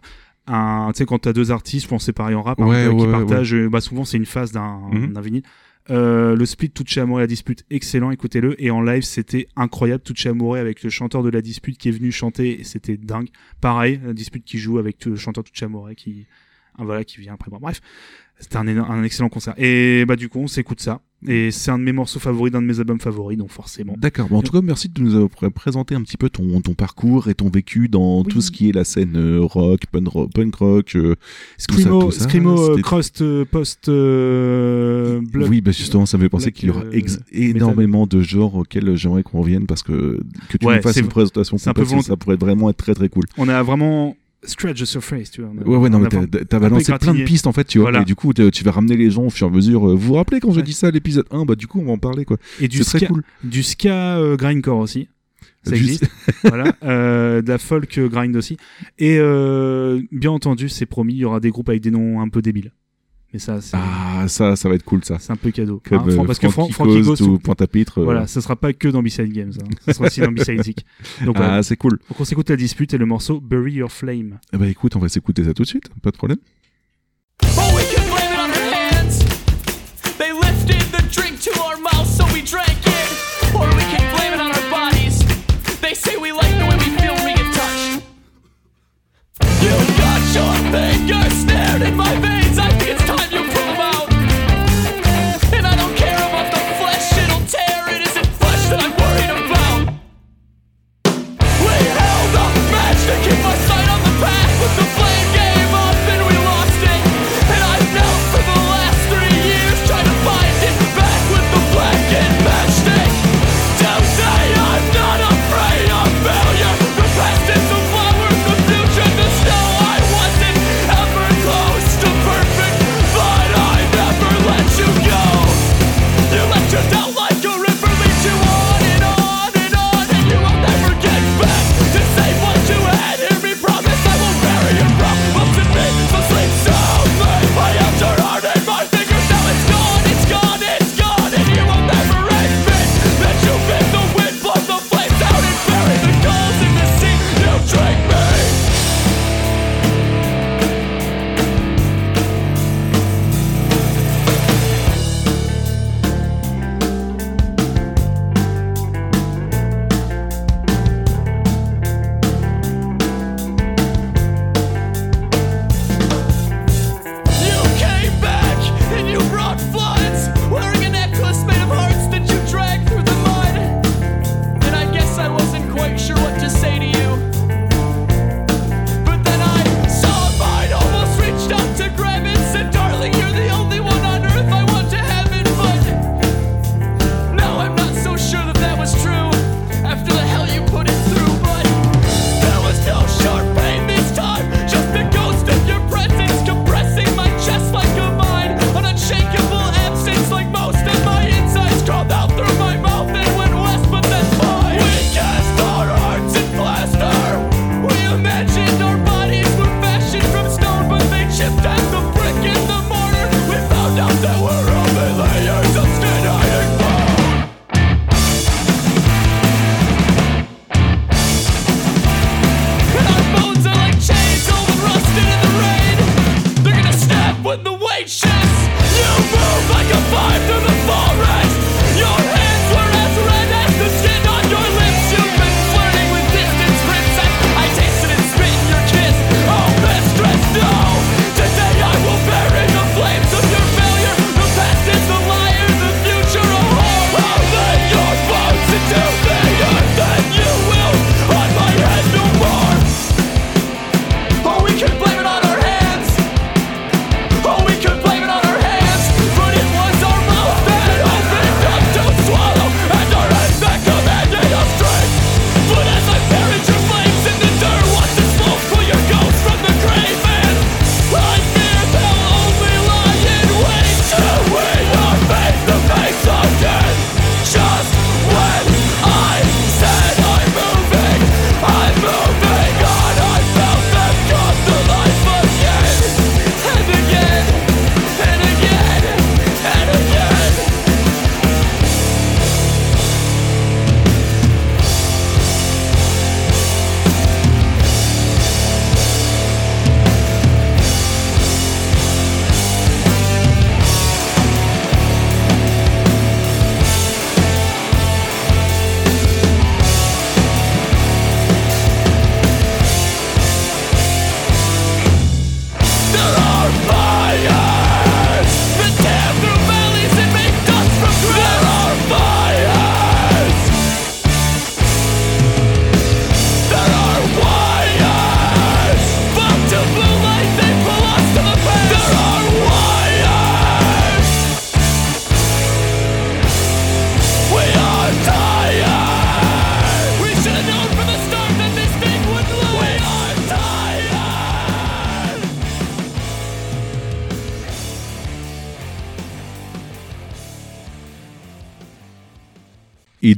sais quand t'as deux artistes, que c'est pareil en rap, hein, Ouais, qui partagent. euh, Bah souvent c'est une phase d'un Mhm. vinyle. Euh, le split Tucci Amore la dispute excellent écoutez-le et en live c'était incroyable Tucci Amore avec le chanteur de la dispute qui est venu chanter et c'était dingue pareil la dispute qui joue avec le chanteur Tucci Amore qui voilà qui vient après bon, bref c'était un, un excellent concert et bah du coup on s'écoute ça et c'est un de mes morceaux favoris d'un de mes albums favoris donc forcément D'accord. Bon, en tout cas, merci de nous avoir pré- présenté un petit peu ton, ton parcours et ton vécu dans Oui. tout ce qui est la scène euh, rock, punk rock, punk rock euh, tout ça, Screamo, tout ça. Screamo, euh, Crust, euh, Post, euh, Blood. Oui, bah justement, ça me fait penser qu'il y aura euh, énormément de genres auxquels j'aimerais qu'on revienne parce que que tu Ouais, nous fasses une présentation c'est un peu complète, ça pourrait vraiment être très très cool. On a vraiment scratch the surface, tu vois. a- Ouais, ouais, non, on mais t'as balancé plein de pistes en fait, tu vois, Voilà. et du coup, tu vas ramener les gens au fur et à mesure. euh, Vous vous rappelez quand j'ai Ouais. dit ça à l'épisode 1, bah du coup, on va en parler quoi. Et du très ska, cool. du ska euh, grindcore aussi. Ça existe. voilà. Euh, de la folk grind aussi. Et euh, bien entendu, c'est promis, il y aura des groupes avec des noms un peu débiles. Ça, Ah, ça, ça va être cool ça. c'est un peu cadeau. Comme Hein, euh, Fran- parce que Fran- Frankie Ghost Ghost, ou Pointe-à-Pitre. euh, voilà, ça sera pas que dans B-Side Games. Hein. Ça sera aussi dans B-Side Zik. Donc. Ah, c'est cool. Donc on s'écoute la dispute et le morceau Bury Your Flame. Eh ben écoute, on va s'écouter ça tout de suite, pas de problème. Oh, we can blame it on hands. They lifted the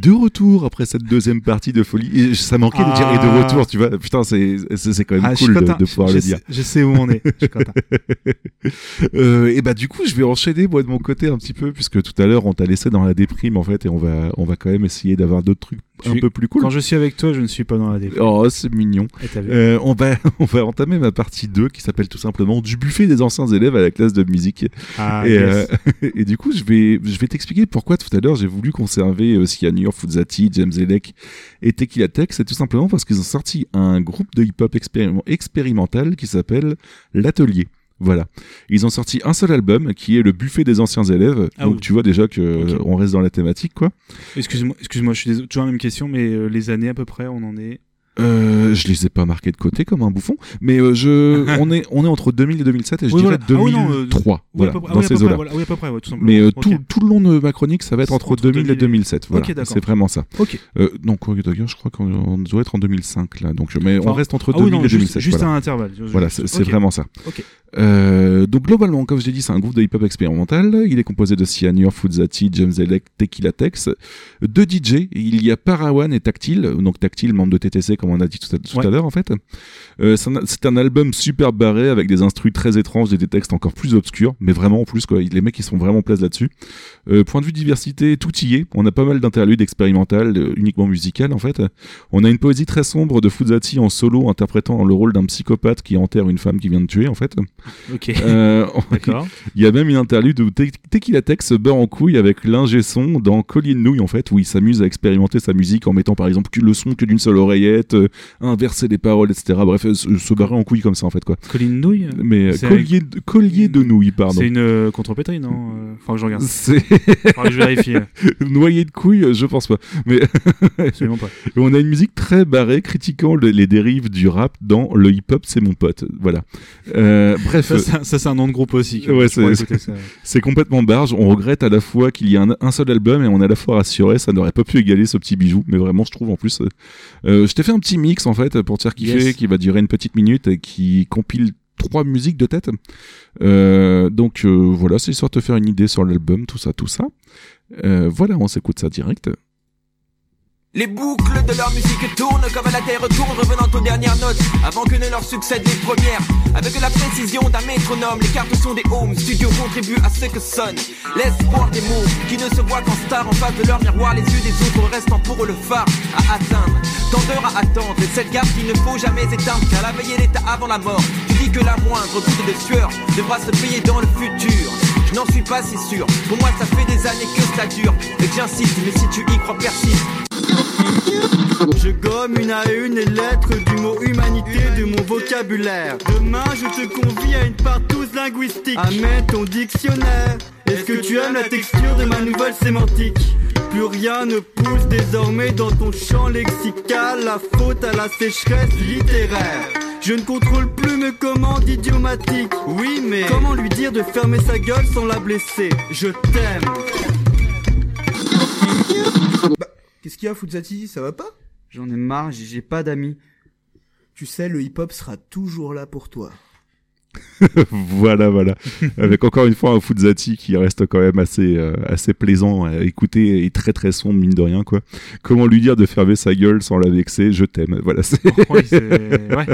de retour après cette deuxième partie de folie, et ça manquait de dire et de Ah. retour, tu vois. Putain, c'est quand même Ah, cool de, pouvoir je, le dire. Je sais où on est. Je suis. Euh, et bah du coup, je vais enchaîner moi de mon côté un petit peu puisque tout à l'heure on t'a laissé dans la déprime en fait et on va on va quand même essayer d'avoir d'autres trucs un peu plus cool. Quand je suis avec toi, je ne suis pas dans la défaite. Oh, c'est mignon. Euh, on va on va entamer ma partie 2 qui s'appelle tout simplement du buffet des anciens élèves à la classe de musique. Ah, et, yes. euh, et du coup, je vais, je vais t'expliquer pourquoi tout à l'heure j'ai voulu conserver euh, Cyanure, Fuzzati, James Elec et Tequila Tech. C'est tout simplement parce qu'ils ont sorti un groupe de hip-hop expériment- expérimental qui s'appelle L'Atelier. Voilà. Ils ont sorti un seul album qui est le buffet des anciens élèves. Ah Donc oui. tu vois déjà que euh, on reste dans la thématique, quoi. Excuse-moi, excuse-moi, je suis désolé. Toujours la même question, mais euh, les années à peu près, on en est. Euh, je les ai pas marqués de côté comme un bouffon, mais euh, je, on est, on est entre 2000 et 2007 et je Oui, dirais voilà. Ah oui, non, euh, 2003. Voilà, à dans à ces eaux-là. voilà. Oui, à tout. Mais euh, tout, tout le long de ma chronique, ça va être entre, Entre 2000 et 2000 et 2007. Voilà, c'est vraiment ça. Ok. Euh, donc, je crois qu'on on doit être en 2005 là. Donc, mais on reste entre Ah oui, 2000 non, et juste, 2007. juste voilà. un intervalle. Voilà, c'est vraiment ça. Ok. Donc globalement, comme je l'ai dit, c'est un groupe de hip-hop expérimental. Il est composé de Cyanure, Fuzzati, James Elec, Tequila Tex, deux DJ. Il y a Parawan et Tactile. Donc Tactile, membre de TTC, comme on a dit tout à, tout Ouais. à l'heure en fait. Euh, c'est un- album super barré avec des instrus très étranges et des textes encore plus obscurs, mais vraiment en plus quoi. Les mecs ils sont vraiment plaisent là-dessus. Euh, point de vue diversité, tout y est. On a pas mal d'interludes expérimentales, euh, uniquement musicales en fait. On a une poésie très sombre de Fuzzati en solo interprétant le rôle d'un psychopathe qui enterre une femme qui vient de tuer en fait. Ok. D'accord. il y a même une interlude où Te- Tequila Tech se beurre en couille avec l'ingé son dans Collier de nouilles en fait, où il s'amuse à expérimenter sa musique en mettant par exemple que le son que d'une seule oreillette, euh, inverser les paroles, etc. Bref, euh, se, se barrer en couille comme ça en fait quoi. Colline Nouille Mais euh, collier, de, collier de nouilles, pardon. C'est une contrepétrie, non? Faudra que je regarde. C'est que je vérifie. noyer de couilles, je pense pas. Mais Absolument pas. on a une musique très barrée critiquant le- les dérives du rap dans le hip-hop, c'est mon pote. Voilà. Bref. Ça, c'est un- ça, c'est un nom de groupe aussi. Ouais, c'est- complètement barge. On regrette à la fois qu'il y ait un, un seul album et on est à la fois rassuré. Ça n'aurait pas pu égaler ce petit bijou. Mais vraiment, je trouve en plus. je t'ai fait un petit mix en fait pour te faire kiffer Yes. qui va durer une petite minute et qui compile trois musiques de tête. Euh, donc euh, voilà, c'est histoire de te faire une idée sur l'album, tout ça, tout ça. Euh, voilà, on s'écoute ça direct. Les boucles de leur musique tournent comme la terre tourne, revenant aux dernières notes, avant que ne leur succèdent les premières. Avec la précision d'un métronome, les cartes sont des home studios contribuent à ce que sonne. L'espoir des mots qui ne se voient qu'en star en face de leur miroir, les yeux des autres restant pour le phare à atteindre. Tant d'heures à attendre, et cette garde qu'il ne faut jamais éteindre, car la veille est avant la mort. Tu dis que la moindre goutte de sueur devra se payer dans le futur. Je n'en suis pas si sûr, pour moi ça fait des années que ça dure, et j'insiste, mais si tu y crois persiste. Je gomme une à une les lettres du mot humanité de mon vocabulaire. Demain, je te convie à une partouze linguistique. Amène ton dictionnaire. Est-ce que tu aimes la texture de ma nouvelle sémantique? Plus rien ne pousse désormais dans ton champ lexical. La faute à la sécheresse littéraire. Je ne contrôle plus mes commandes idiomatiques. Oui, mais comment lui dire de fermer sa gueule sans la blesser? Je t'aime. Qu'est-ce qu'il y a, Fuzzati Ça va pas? J'en ai marre, j'ai pas d'amis. Tu sais, le hip-hop sera toujours là pour toi. voilà, voilà. Avec encore une fois un Fuzzati qui reste quand même assez, euh, assez plaisant à écouter et très très sombre, mine de rien, quoi. Comment lui dire de fermer sa gueule sans la vexer? Je t'aime. Voilà, c'est- ouais.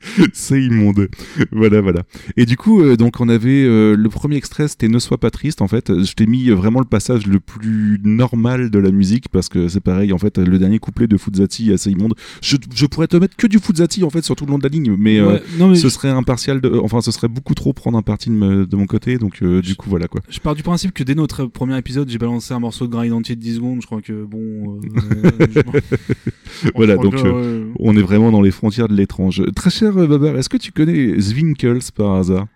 c'est immonde. Voilà, voilà. Et du coup, euh, donc on avait euh, le premier extrait, c'était Ne sois pas triste. En fait, je t'ai mis vraiment le passage le plus normal de la musique parce que c'est pareil. En fait, le dernier couplet de Fuzzati est assez immonde. Je, je pourrais te mettre que du Fuzzati en fait sur tout le long de la ligne, mais, euh, Ouais, non, mais ce je- serait impartial. De, enfin, ce serait beaucoup trop prendre un parti de, mon côté. Donc, euh, du coup, voilà quoi. Je pars du principe que dès notre premier épisode, j'ai balancé un morceau de grain identité de 10 secondes. Je crois que bon. euh, Voilà, donc euh, on est vraiment dans les frontières de l'étrange. Très cher euh, Babar, est-ce que tu connais Zwinkels par hasard?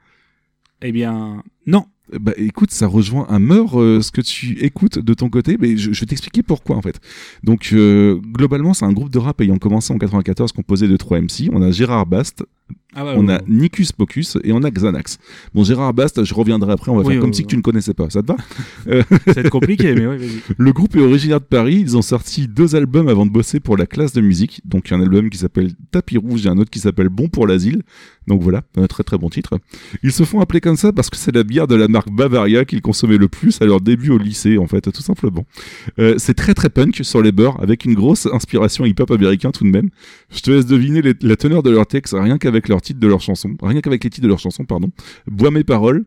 Eh bien, non. Bah écoute, ça rejoint à mort euh, ce que tu écoutes de ton côté, mais je, je vais t'expliquer pourquoi en fait. Donc euh, globalement, c'est un groupe de rap ayant commencé en 94 composé de trois MC. On a Gérard Bast, Ah on a. Nicus Pocus et on a Xanax. Bon, Gérard Bast, je reviendrai après, on va Oui, faire comme euh, si tu ne connaissais pas, ça te va Ça va être compliqué, mais vas-y. Le groupe est originaire de Paris, ils ont sorti deux albums avant de bosser pour la classe de musique. Donc un album qui s'appelle Tapis Rouge et un autre qui s'appelle Bon pour l'asile. Donc voilà, un très très bon titre. Ils se font appeler comme ça parce que c'est la bière de la marque Bavaria qu'ils consommaient le plus à leur début au lycée, en fait, tout simplement. Euh, c'est très très punk sur les bords, avec une grosse inspiration hip-hop américain tout de même. Je te laisse deviner les- la teneur de leur texte, rien qu'avec leur titre de leur chanson, rien qu'avec les titres de leur chanson, pardon. Bois mes paroles,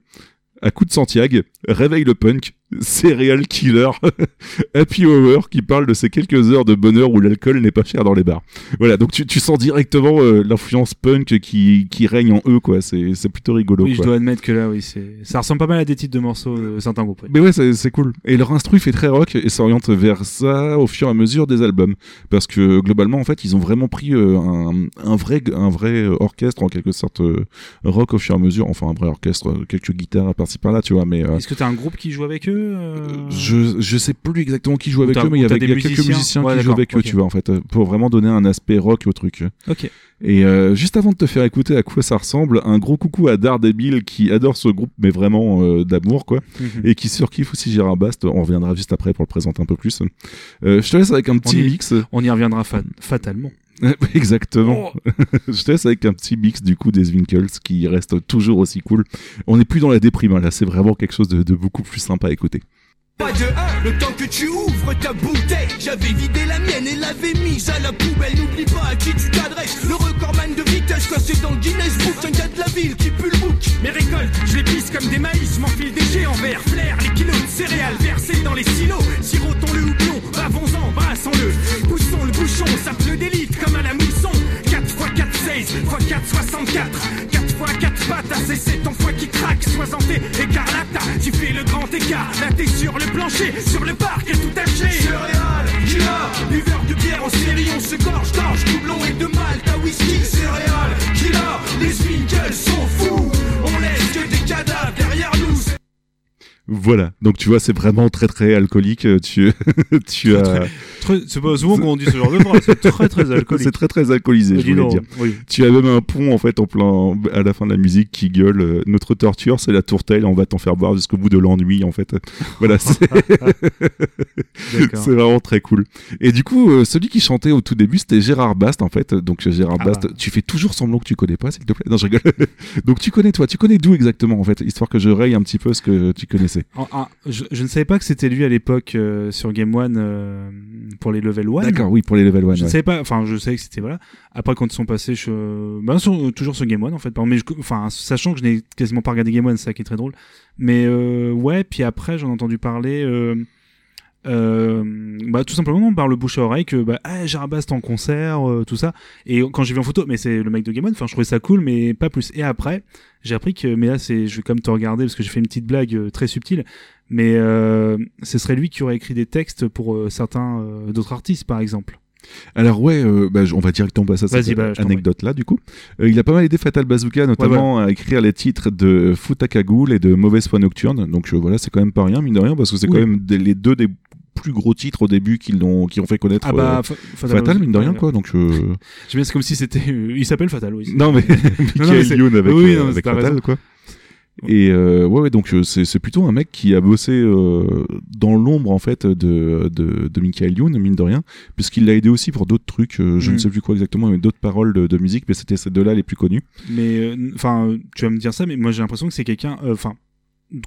à coup de Santiago, réveille le punk, Serial Killer, Happy Hour qui parle de ces quelques heures de bonheur où l'alcool n'est pas cher dans les bars. Voilà, donc tu, tu sens directement euh, l'influence punk qui, qui règne en eux, quoi. C'est plutôt rigolo. Oui, je dois admettre que là, oui, ça ressemble pas mal à des titres de morceaux de certains groupes. Mais ouais, c'est cool. Et leur instru fait très rock et s'oriente vers ça au fur et à mesure des albums. Parce que globalement, en fait, ils ont vraiment pris euh, un, un vrai, un vrai euh, orchestre, en quelque sorte, euh, rock au fur et à mesure. Enfin, un vrai orchestre, quelques guitares par-ci par-là, tu vois. Mais Est-ce que t'as un groupe qui joue avec eux euh, je, je sais plus exactement qui joue Ou avec eux, mais il y avait quelques musiciens musiciens Ouais, qui jouent avec eux, tu vois, en fait, euh, pour vraiment donner un aspect rock au truc. Ok. Et euh, juste avant de te faire écouter à quoi ça ressemble, un gros coucou à Daredevil qui adore ce groupe, mais vraiment euh, d'amour, quoi, Mhm. et qui surkiffe aussi Gérard Bast. On reviendra juste après pour le présenter un peu plus. Je te laisse avec un petit y- mix. On y reviendra fa- fatalement. Exactement. je te laisse avec un petit mix du coup des Winkles qui reste toujours aussi cool. On n'est plus dans la déprime, hein, là, c'est vraiment quelque chose de, de beaucoup plus sympa à écouter. Pas de 1, le temps que tu ouvres ta bouteille J'avais vidé la mienne et l'avais mise à la poubelle N'oublie pas à qui tu t'adresses Le recordman de vitesse classé dans le Guinness Book Un gars de la ville qui pue le bouc Mes récoltes, je les pisse comme des maïs, m'enfile des géants verts, flair, les kilos de céréales versés dans les silos. Sirotons le houblon, bavons-en, brassons-le. Poussons le bouchon, ça pleut d'élite comme à la mousson. 4 x 4, 16, x 4, 64. 4 x 4 pattes, c'est ton foie qui craque. Soixanté, écarlata, tu fais le grand écart. Là t'es sur le plancher, sur le parc et tout haché. Céréales, de bière en série On se gorge d'orge, doublon et de malt à whisky Céréales, killer, les Winkles sont fous. On laisse que des cadavres derrière Voilà, donc tu vois, c'est vraiment très très alcoolique. euh, Tu, tu as. C'est pas souvent qu'on dit ce genre de phrase, c'est très très alcoolique. C'est très très alcoolisé, Mais je voulais dire. oui. Tu as même un pont en fait en plein à la fin de la musique qui gueule euh, notre torture c'est la tourtelle on va t'en faire boire jusqu'au bout de l'ennui en fait voilà c'est vraiment très cool et du coup euh, celui qui chantait au tout début c'était Gérard Bast en fait donc Gérard Ah Bast tu fais toujours semblant que tu connais pas s'il te plaît non je rigole donc tu connais toi tu connais d'où exactement en fait histoire que je raye un petit peu ce que tu connaissais En- en- je, je ne savais pas que c'était lui à l'époque euh, sur Game One euh, pour les level 1. d'accord oui pour les level 1 Je ne savais pas, enfin je savais que c'était voilà. Après quand ils sont passés, je... ben, sur- toujours sur Game One en fait. Mais je- enfin sachant que je n'ai quasiment pas regardé Game One, c'est ça qui est très drôle. Mais euh, ouais, puis après j'en ai entendu parler. Euh, bah, tout simplement par le bouche à oreille que bah, ah, en concert, euh, tout ça. Et quand j'ai vu en photo, mais c'est le mec de Game One, enfin je trouvais ça cool, mais pas plus. Et après, j'ai appris que, mais là c'est, je vais comme te regarder parce que j'ai fait une petite blague euh, très subtile, mais euh, ce serait lui qui aurait écrit des textes pour euh, certains euh, d'autres artistes par exemple. Alors ouais, euh, bah, on va directement passer à cette bah, anecdote là du coup. Euh, il a pas mal aidé Fatal Bazooka notamment à écrire les titres de Futakagoul et de Mauvaise foi nocturne. Donc euh, voilà, c'est quand même pas rien mine de rien parce que c'est Oui. quand même des- les deux des plus gros titres au début qui l'ont qui ont fait connaître Ah bah, euh, Fa- Fatal, Fatal, mine de rien quoi. Donc euh, J'aime bien, c'est comme si c'était. euh, il s'appelle Fatal, oui. non mais Michael Youn avec, oui, euh, non, avec t'as Fatal raison. quoi. Et euh, ouais, ouais, donc c'est c'est plutôt un mec qui a bossé euh, dans l'ombre en fait de, de, de Michael Youn, mine de rien, puisqu'il l'a aidé aussi pour d'autres trucs, euh, je Mm. ne sais plus quoi exactement, mais d'autres paroles de, de musique, mais c'était ces deux-là les plus connus. Mais enfin, tu vas me dire ça, mais moi j'ai l'impression que c'est quelqu'un. euh, Enfin,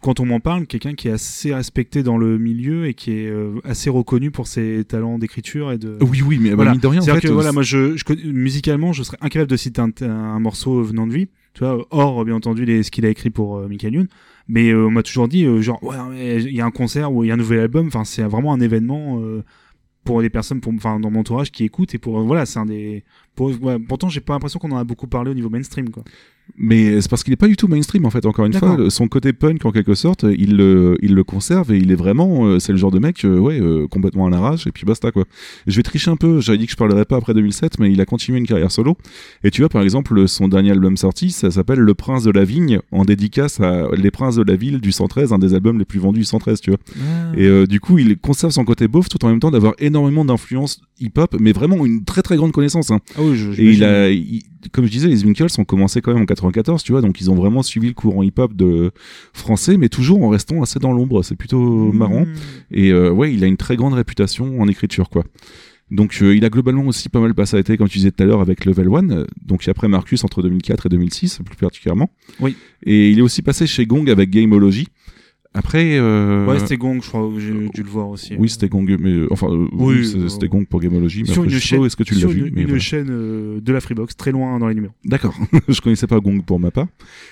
quand on m'en parle, quelqu'un qui est assez respecté dans le milieu et qui est euh, assez reconnu pour ses talents d'écriture et de. Oui, oui, mais Voilà. de rien, en C'est-à-dire que euh, voilà, moi je, je musicalement, je serais incapable de citer un, un morceau venant de lui, tu vois, hors bien entendu les, ce qu'il a écrit pour euh, Michael Youn. Mais euh, on m'a toujours dit, euh, genre, ouais, il y a un concert ou il y a un nouvel album. Enfin, c'est vraiment un événement euh, pour les personnes, pour, enfin, dans mon entourage qui écoutent et pour, voilà, c'est un des. Pour, ouais, pourtant, j'ai pas l'impression qu'on en a beaucoup parlé au niveau mainstream, quoi. Mais c'est parce qu'il est pas du tout mainstream en fait. Encore une fois, son côté punk en quelque sorte, il le, il le conserve et il est vraiment, euh, c'est le genre de mec, euh, ouais, euh, complètement à l'arrache et puis basta quoi. Je vais tricher un peu. J'avais dit que je parlerais pas après 2007, mais il a continué une carrière solo. Et tu vois, par exemple, son dernier album sorti, ça s'appelle Le Prince de la Vigne, en dédicace à Les Princes de la Ville du 113, un des albums les plus vendus du 113, tu vois. Ah. Et euh, du coup, il conserve son côté beauf tout en même temps d'avoir énormément d'influence hip-hop, mais vraiment une très très grande connaissance. Hein. Ah oui, je- Et il a, il- comme je disais, les Winkles ont commencé quand même en 94, tu vois, donc ils ont vraiment suivi le courant hip-hop de français, mais toujours en restant assez dans l'ombre. C'est plutôt Mmh. marrant. Et euh, ouais, il a une très grande réputation en écriture, quoi. Donc euh, il a globalement aussi pas mal passé à été, comme tu disais tout à l'heure, avec Level One, donc après Marcus entre 2004 et 2006, plus particulièrement. Oui. Et il est aussi passé chez Gong avec Gameology. Après. Euh... Ouais, c'était Gong, je crois, j'ai dû le voir aussi. Oui, c'était Gong, mais euh, enfin, euh, Oui, euh, c'était Gong pour Gameology. Mais sur après, une chaîne, est-ce que tu l'as vu. une, mais une voilà. chaîne euh, de la Freebox, très loin dans les numéros. D'accord, je connaissais pas Gong pour ma part.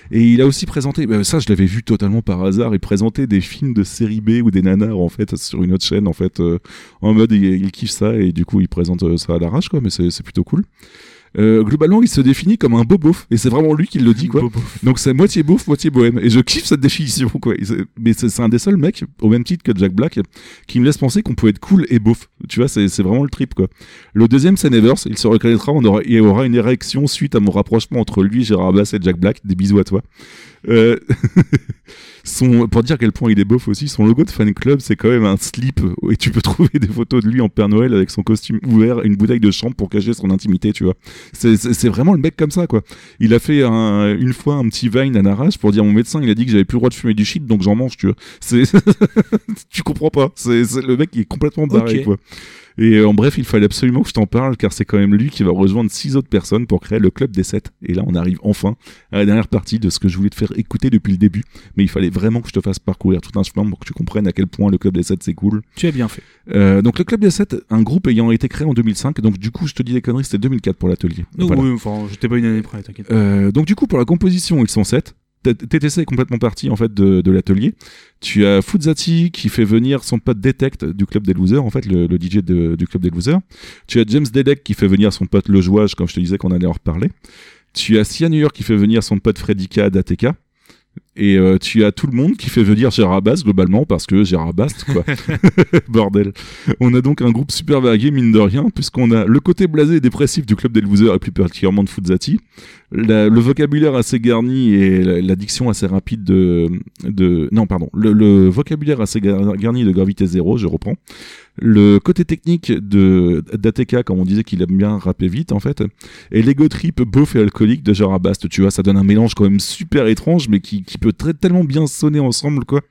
Et il a aussi présenté, bah, ça je l'avais vu totalement par hasard, il présentait des films de série B ou des nanars en fait sur une autre chaîne en fait, euh, en mode il, il kiffe ça et du coup il présente euh, ça à l'arrache quoi, mais c'est plutôt cool. Euh, globalement, il se définit comme un beau beauf, et c'est vraiment lui qui le dit, quoi. Donc c'est moitié beauf, moitié bohème, et je kiffe cette définition, quoi. Et Mais c'est un des seuls mecs, au même titre que Jack Black, qui me laisse penser qu'on peut être cool et beauf. Tu vois, c'est vraiment le trip, quoi. Le deuxième, c'est Nevers, il se reconnaîtra, on aura, il aura une érection suite à mon rapprochement entre lui, Gérard Bass et Jack Black. Des bisous à toi. Euh, son, pour dire à quel point il est beauf aussi, son logo de fan club, c'est quand même un slip et tu peux trouver des photos de lui en Père Noël avec son costume ouvert, une bouteille de chambre pour cacher son intimité, tu vois. C'est- vraiment le mec comme ça, quoi. Il a fait un- une fois un petit vine à Narage pour dire mon médecin, il a dit que j'avais plus le droit de fumer du shit, donc j'en mange, tu vois. Tu comprends pas. C'est le mec qui est complètement barré, quoi. Et euh, en bref, il fallait absolument que je t'en parle car c'est quand même lui qui va rejoindre six autres personnes pour créer le club des sept. Et là, on arrive enfin à la dernière partie de ce que je voulais te faire écouter depuis le début. Mais il fallait vraiment que je te fasse parcourir tout un chemin pour que tu comprennes à quel point le club des sept c'est cool. Tu as bien fait. Euh, donc le club des sept, un groupe ayant été créé en 2005. Donc du coup, je te dis des conneries, c'était 2004 pour l'atelier. Non, Voilà. oui, enfin, j'étais pas une année près, t'inquiète. Euh, donc du coup, pour la composition, ils sont 7. TTC est complètement parti en fait de, l'atelier. Tu as Fuzati qui fait venir son pote Detect du club des losers, en fait le, DJ du club des losers. Tu as James Dedek qui fait venir son pote Le Jouage, comme je te disais qu'on allait en reparler. Tu as York qui fait venir son pote Freddy K. Et euh, tu as tout le monde qui fait venir Gérard Bast globalement parce que Gérard Bast quoi. Bordel. On a donc un groupe super varié mine de rien puisqu'on a le côté blasé et dépressif du club des losers et plus particulièrement de Fuzati, la- le vocabulaire assez garni et la, la diction assez rapide de, de non pardon le, le vocabulaire assez gar- garni de gravité zéro je reprends le côté technique de d'ATK comme on disait qu'il aime bien rapper vite en fait et l'ego trip beauf et alcoolique de Gérard Bast tu vois ça donne un mélange quand même super étrange mais qui, qui peut très tellement bien sonner ensemble quoi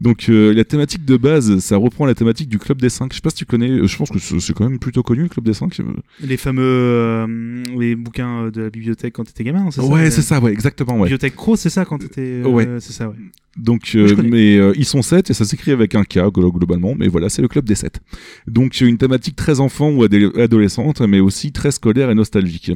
donc euh, la thématique de base ça reprend la thématique du club des 5 je sais pas si tu connais euh, je pense que c'est quand même plutôt connu le club des 5 Les fameux euh, les bouquins euh, de la bibliothèque quand t'étais gamin, c'est ça? Ouais c'est ça ouais exactement ouais Bibliothèque Crow, c'est ça quand t'étais. euh, Ouais. C'est ça, ouais. Donc, euh, mais euh, ils sont 7 et ça s'écrit avec un K glo- globalement, mais voilà, c'est le club des 7. Donc, une thématique très enfant ou adolescente, mais aussi très scolaire et nostalgique.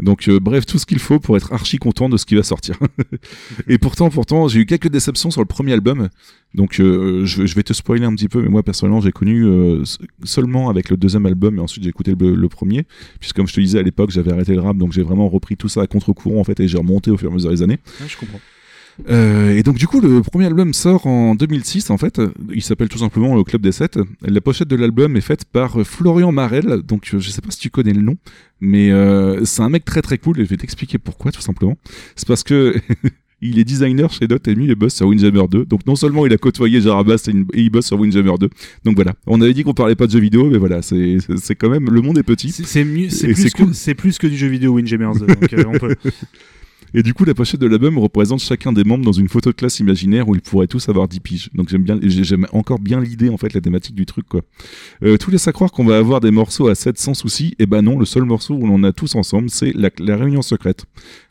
Donc, euh, bref, tout ce qu'il faut pour être archi content de ce qui va sortir. et pourtant, pourtant, j'ai eu quelques déceptions sur le premier album. Donc, je, je vais te spoiler un petit peu, mais moi, personnellement, j'ai connu seulement avec le deuxième album, et ensuite j'ai écouté le, le premier. Puisque, comme je te disais à l'époque, j'avais arrêté le rap, donc j'ai vraiment repris tout ça à contre-courant, en fait, et j'ai remonté au fur et à mesure des années. Ouais, je comprends. Euh, et donc du coup le premier album sort en 2006 en fait, il s'appelle tout simplement le Club des 7. La pochette de l'album est faite par euh, Florian Marel, donc euh, je sais pas si tu connais le nom, mais euh, c'est un mec très très cool et je vais t'expliquer pourquoi tout simplement. C'est parce que il est designer chez Dot et lui il bosse sur Windjammer 2. Donc non seulement il a côtoyé Jarabas et, il- et il bosse sur Windjammer 2. Donc voilà, on avait dit qu'on parlait pas de jeux vidéo mais voilà, c'est quand même le monde est petit. C'est- mieux, c'est plus, cool. plus que du jeu vidéo Windjammers. donc euh, on peut. Et du coup, la pochette de l'album représente chacun des membres dans une photo de classe imaginaire où ils pourraient tous avoir 10 piges. Donc j'aime bien, j'ai- j'aime encore bien l'idée, en fait, la thématique du truc, quoi. Euh, tout laisse à croire qu'on va avoir des morceaux à 7 sans souci. Et ben non, le seul morceau où l'on a tous ensemble, c'est la, la réunion secrète.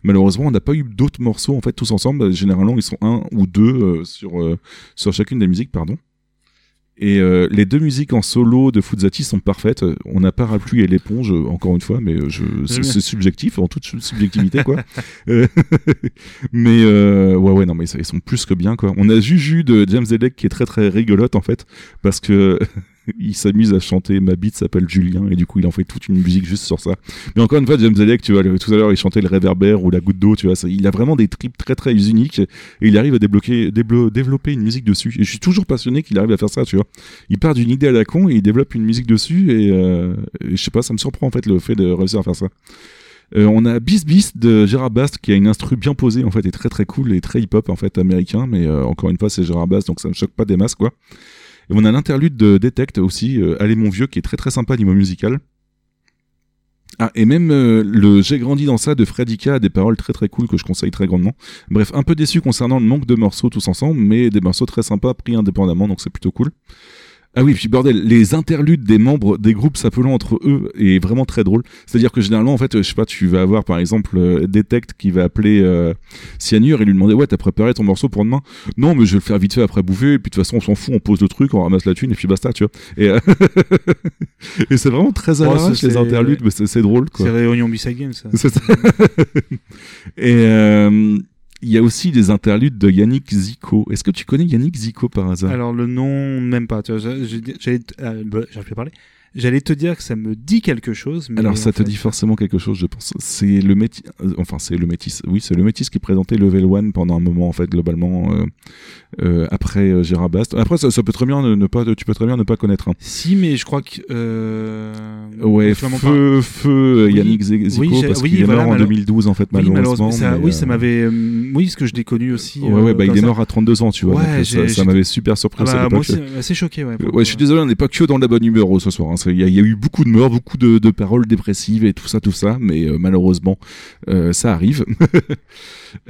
Malheureusement, on n'a pas eu d'autres morceaux, en fait, tous ensemble. Généralement, ils sont un ou deux euh, sur, euh, sur chacune des musiques, pardon. Et euh, les deux musiques en solo de Fuzati sont parfaites. On pas Parapluie et l'éponge, euh, encore une fois, mais euh, je, c'est, subjectif, en toute sub- subjectivité, quoi. Euh, mais euh, ouais, ouais, non, mais ils sont plus que bien, quoi. On a Juju de James Zedek qui est très très rigolote, en fait, parce que il s'amuse à chanter Ma bite s'appelle Julien et du coup il en fait toute une musique juste sur ça. Mais encore une fois, James Alec, tu vois, tout à l'heure il chantait le réverbère ou la goutte d'eau, tu vois, il a vraiment des trips très très uniques et il arrive à débloquer, déblo- développer une musique dessus. Et je suis toujours passionné qu'il arrive à faire ça, tu vois. Il part d'une idée à la con et il développe une musique dessus et, euh, je sais pas, ça me surprend en fait le fait de réussir à faire ça. Euh, on a Bis Bis de Gérard Bast qui a une instru bien posée en fait et très très cool et très hip hop en fait américain mais euh, encore une fois c'est Gérard Bast donc ça me choque pas des masses quoi. Et on a l'interlude de Detect aussi euh, Allez mon vieux qui est très très sympa niveau musical. Ah et même euh, le J'ai grandi dans ça de Freddy K a des paroles très très cool que je conseille très grandement. Bref un peu déçu concernant le manque de morceaux tous ensemble mais des morceaux très sympas pris indépendamment donc c'est plutôt cool. Ah oui, puis bordel, les interludes des membres des groupes s'appelant entre eux est vraiment très drôle. C'est-à-dire que généralement, en fait, euh, je sais pas, tu vas avoir par exemple euh, Detect qui va appeler euh, Cyanure et lui demander Ouais, t'as préparé ton morceau pour demain? Non, mais je vais le faire vite fait après bouffer, et puis de toute façon, on s'en fout, on pose le truc, on ramasse la thune, et puis basta, tu vois. Et, euh, et c'est vraiment très à Oh, les interludes, mais c'est drôle, quoi. C'est Réunion Beside Game, ça. Ça. et euh, il y a aussi des interludes de Yannick Zico. Est-ce que tu connais Yannick Zico par hasard? Alors le nom, même pas. T- euh, bah, parler. J'allais te dire que ça me dit quelque chose. Mais Alors ça te fait- dit forcément quelque chose, je pense. C'est le métis, euh, enfin c'est le métis. Oui, c'est le métis qui présentait Level One pendant un moment en fait globalement euh, euh, après Gérard Bast. Après ça, ça peut très bien ne, pas, tu peux très bien ne pas connaître. hein. Si, mais je crois que. Euh... Ouais, feu, feu Oui. Yannick Zi- Zico Oui, parce oui, qu'il est voilà, mort en malo- 2012 en fait Oui, malheureusement. ça, mais, oui, ça m'avait. oui, ce que je l'ai connu aussi. Ouais, ouais, bah il est mort à 32 ans, tu vois. Ouais, donc, ça, m'avait super surpris Ah bah, cette moi époque. aussi, assez choqué, ouais. je suis désolé, on n'est pas que dans la bonne humeur oh, ce soir. hein. C'est- Il y, a- il y a eu beaucoup de morts, beaucoup de, de paroles dépressives et tout ça, tout ça, mais euh, malheureusement, euh, ça arrive.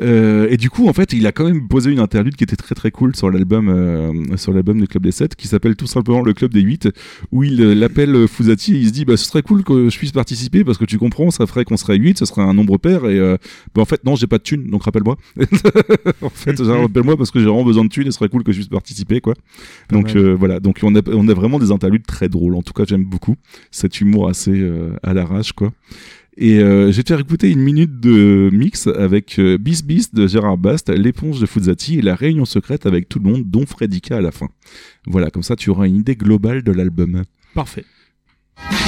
Euh, et du coup, en fait, il a quand même posé une interlude qui était très très cool sur l'album, euh, sur l'album du Club des 7, qui s'appelle tout simplement le Club des 8, où il euh, l'appelle euh, Fusati et il se dit, bah, ce serait cool que je puisse participer parce que tu comprends, ça ferait qu'on serait 8, ce serait un nombre pair et, euh, bah, en fait, non, j'ai pas de thunes, donc rappelle-moi. en fait, genre, rappelle-moi parce que j'ai vraiment besoin de thunes et ce serait cool que je puisse participer, quoi. Donc euh, voilà, donc on a, on a vraiment des interludes très drôles. En tout cas, j'aime beaucoup cet humour assez euh, à l'arrache, quoi. Et euh, j'ai fait écouter une minute de mix avec euh, Bis Bis de Gérard Bast, l'éponge de Fuzati et la réunion secrète avec tout le monde, dont Fredika à la fin. Voilà, comme ça tu auras une idée globale de l'album. Parfait.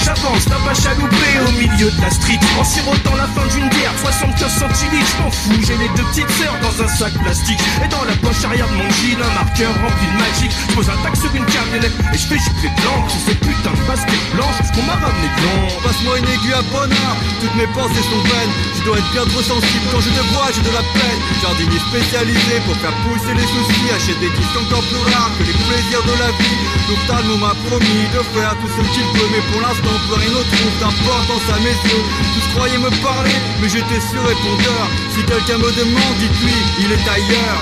J'avance, vache à louper au milieu de la street En sirotant la fin d'une bière, 75 centilitres Je fous, j'ai les deux petites sœurs dans un sac plastique Et dans la poche arrière de mon jean, un marqueur rempli de magique Je pose un tac sur une camionnette et je fais l'encre Sur ces putains de baskets blanches, qu'on m'a ramené l'ombre Passe-moi une aiguille à bonheur, toutes mes pensées sont vaines. Je dois être bien trop sensible quand je te vois, j'ai de la peine. Jardinier spécialisé pour faire pousser les soucis. Achète des disques encore plus rares que les plaisirs de la vie. L'ophtalmo m'a promis de faire tout ce qu'il peut, mais pour l'instant, plus rien ne trouve d'importance à mes yeux. Tous croyaient me parler, mais j'étais sur répondeur. Si quelqu'un me demande, dites-lui, il est ailleurs.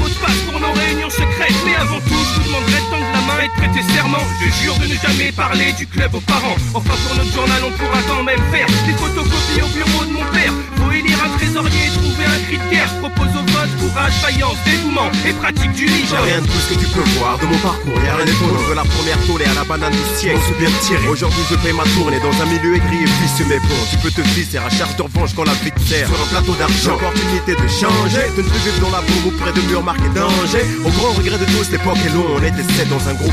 Mot de passe pour nos réunions secrètes. Mais avant tout, je vous demanderai de tendre la main et de prêter serment. Je jure de ne jamais parler du club aux parents. Enfin pour notre journal, on pourra quand même faire Des photocopies au bureau de mon père. Faut élire un trésorier et trouver un cri de guerre. Propose au vote, courage, faïence, dévouement et pratique du lit. J'ai rien de tout ce que tu peux voir de mon parcours, y'a rien d'étonnant De la première tournée à la banane du siècle, on bien tiré. Aujourd'hui je paye ma tournée dans un milieu aigri et Mais bon, tu peux te glisser à charge de revanche quand la vie te sert. Sur un plateau d'argent, opportunité de changer De ne plus vivre dans la boue ou près de murs marqués danger Au grand regret de tous, l'époque est longue, on était sept dans un groupe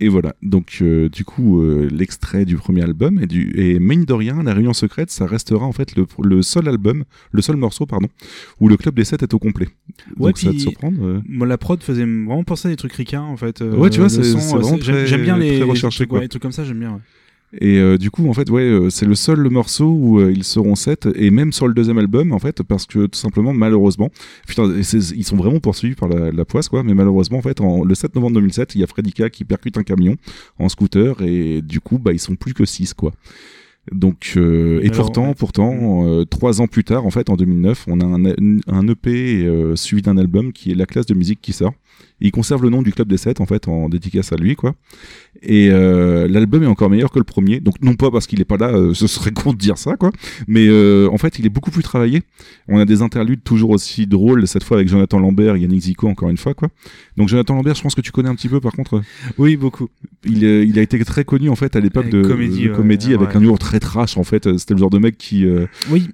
Et voilà, donc euh, du coup, euh, l'extrait du premier album et, du, et mine de rien, La Réunion Secrète, ça restera en fait le, le seul album, le seul morceau, pardon, où le club des 7 est au complet. Ouais, donc ça va te surprendre. euh. moi, la prod faisait vraiment penser à des trucs ricains en fait. euh, Ouais, tu vois, c'est- vraiment j'aime- bien les, très les trucs, quoi. ouais, les trucs comme ça, j'aime bien. ouais. Et euh, du coup, en fait, ouais, euh, c'est le seul morceau où euh, ils seront 7 et même sur le deuxième album, en fait, parce que tout simplement, malheureusement, putain, ils sont vraiment poursuivis par la, la poisse, quoi. Mais malheureusement, en fait, en, le 7 novembre 2007, il y a Fredika qui percute un camion en scooter et du coup, bah, ils sont plus que 6 quoi. Donc, euh, et Alors, pourtant, ouais. pourtant, euh, trois ans plus tard, en fait, en 2009, on a un, un EP euh, suivi d'un album qui est La classe de musique qui sort. Il conserve le nom du club des 7 en fait en dédicace à lui quoi. Et euh, l'album est encore meilleur que le premier. Donc non pas parce qu'il est pas là, euh, ce serait con de dire ça quoi. Mais euh, en fait il est beaucoup plus travaillé. On a des interludes toujours aussi drôles cette fois avec Jonathan Lambert, et Yannick Zico encore une fois quoi. Donc Jonathan Lambert, je pense que tu connais un petit peu par contre. Oui beaucoup. Il, a été très connu en fait à l'époque de comédie, de comédie avec ouais. un humour très trash en fait. C'était le genre de mec qui Oui.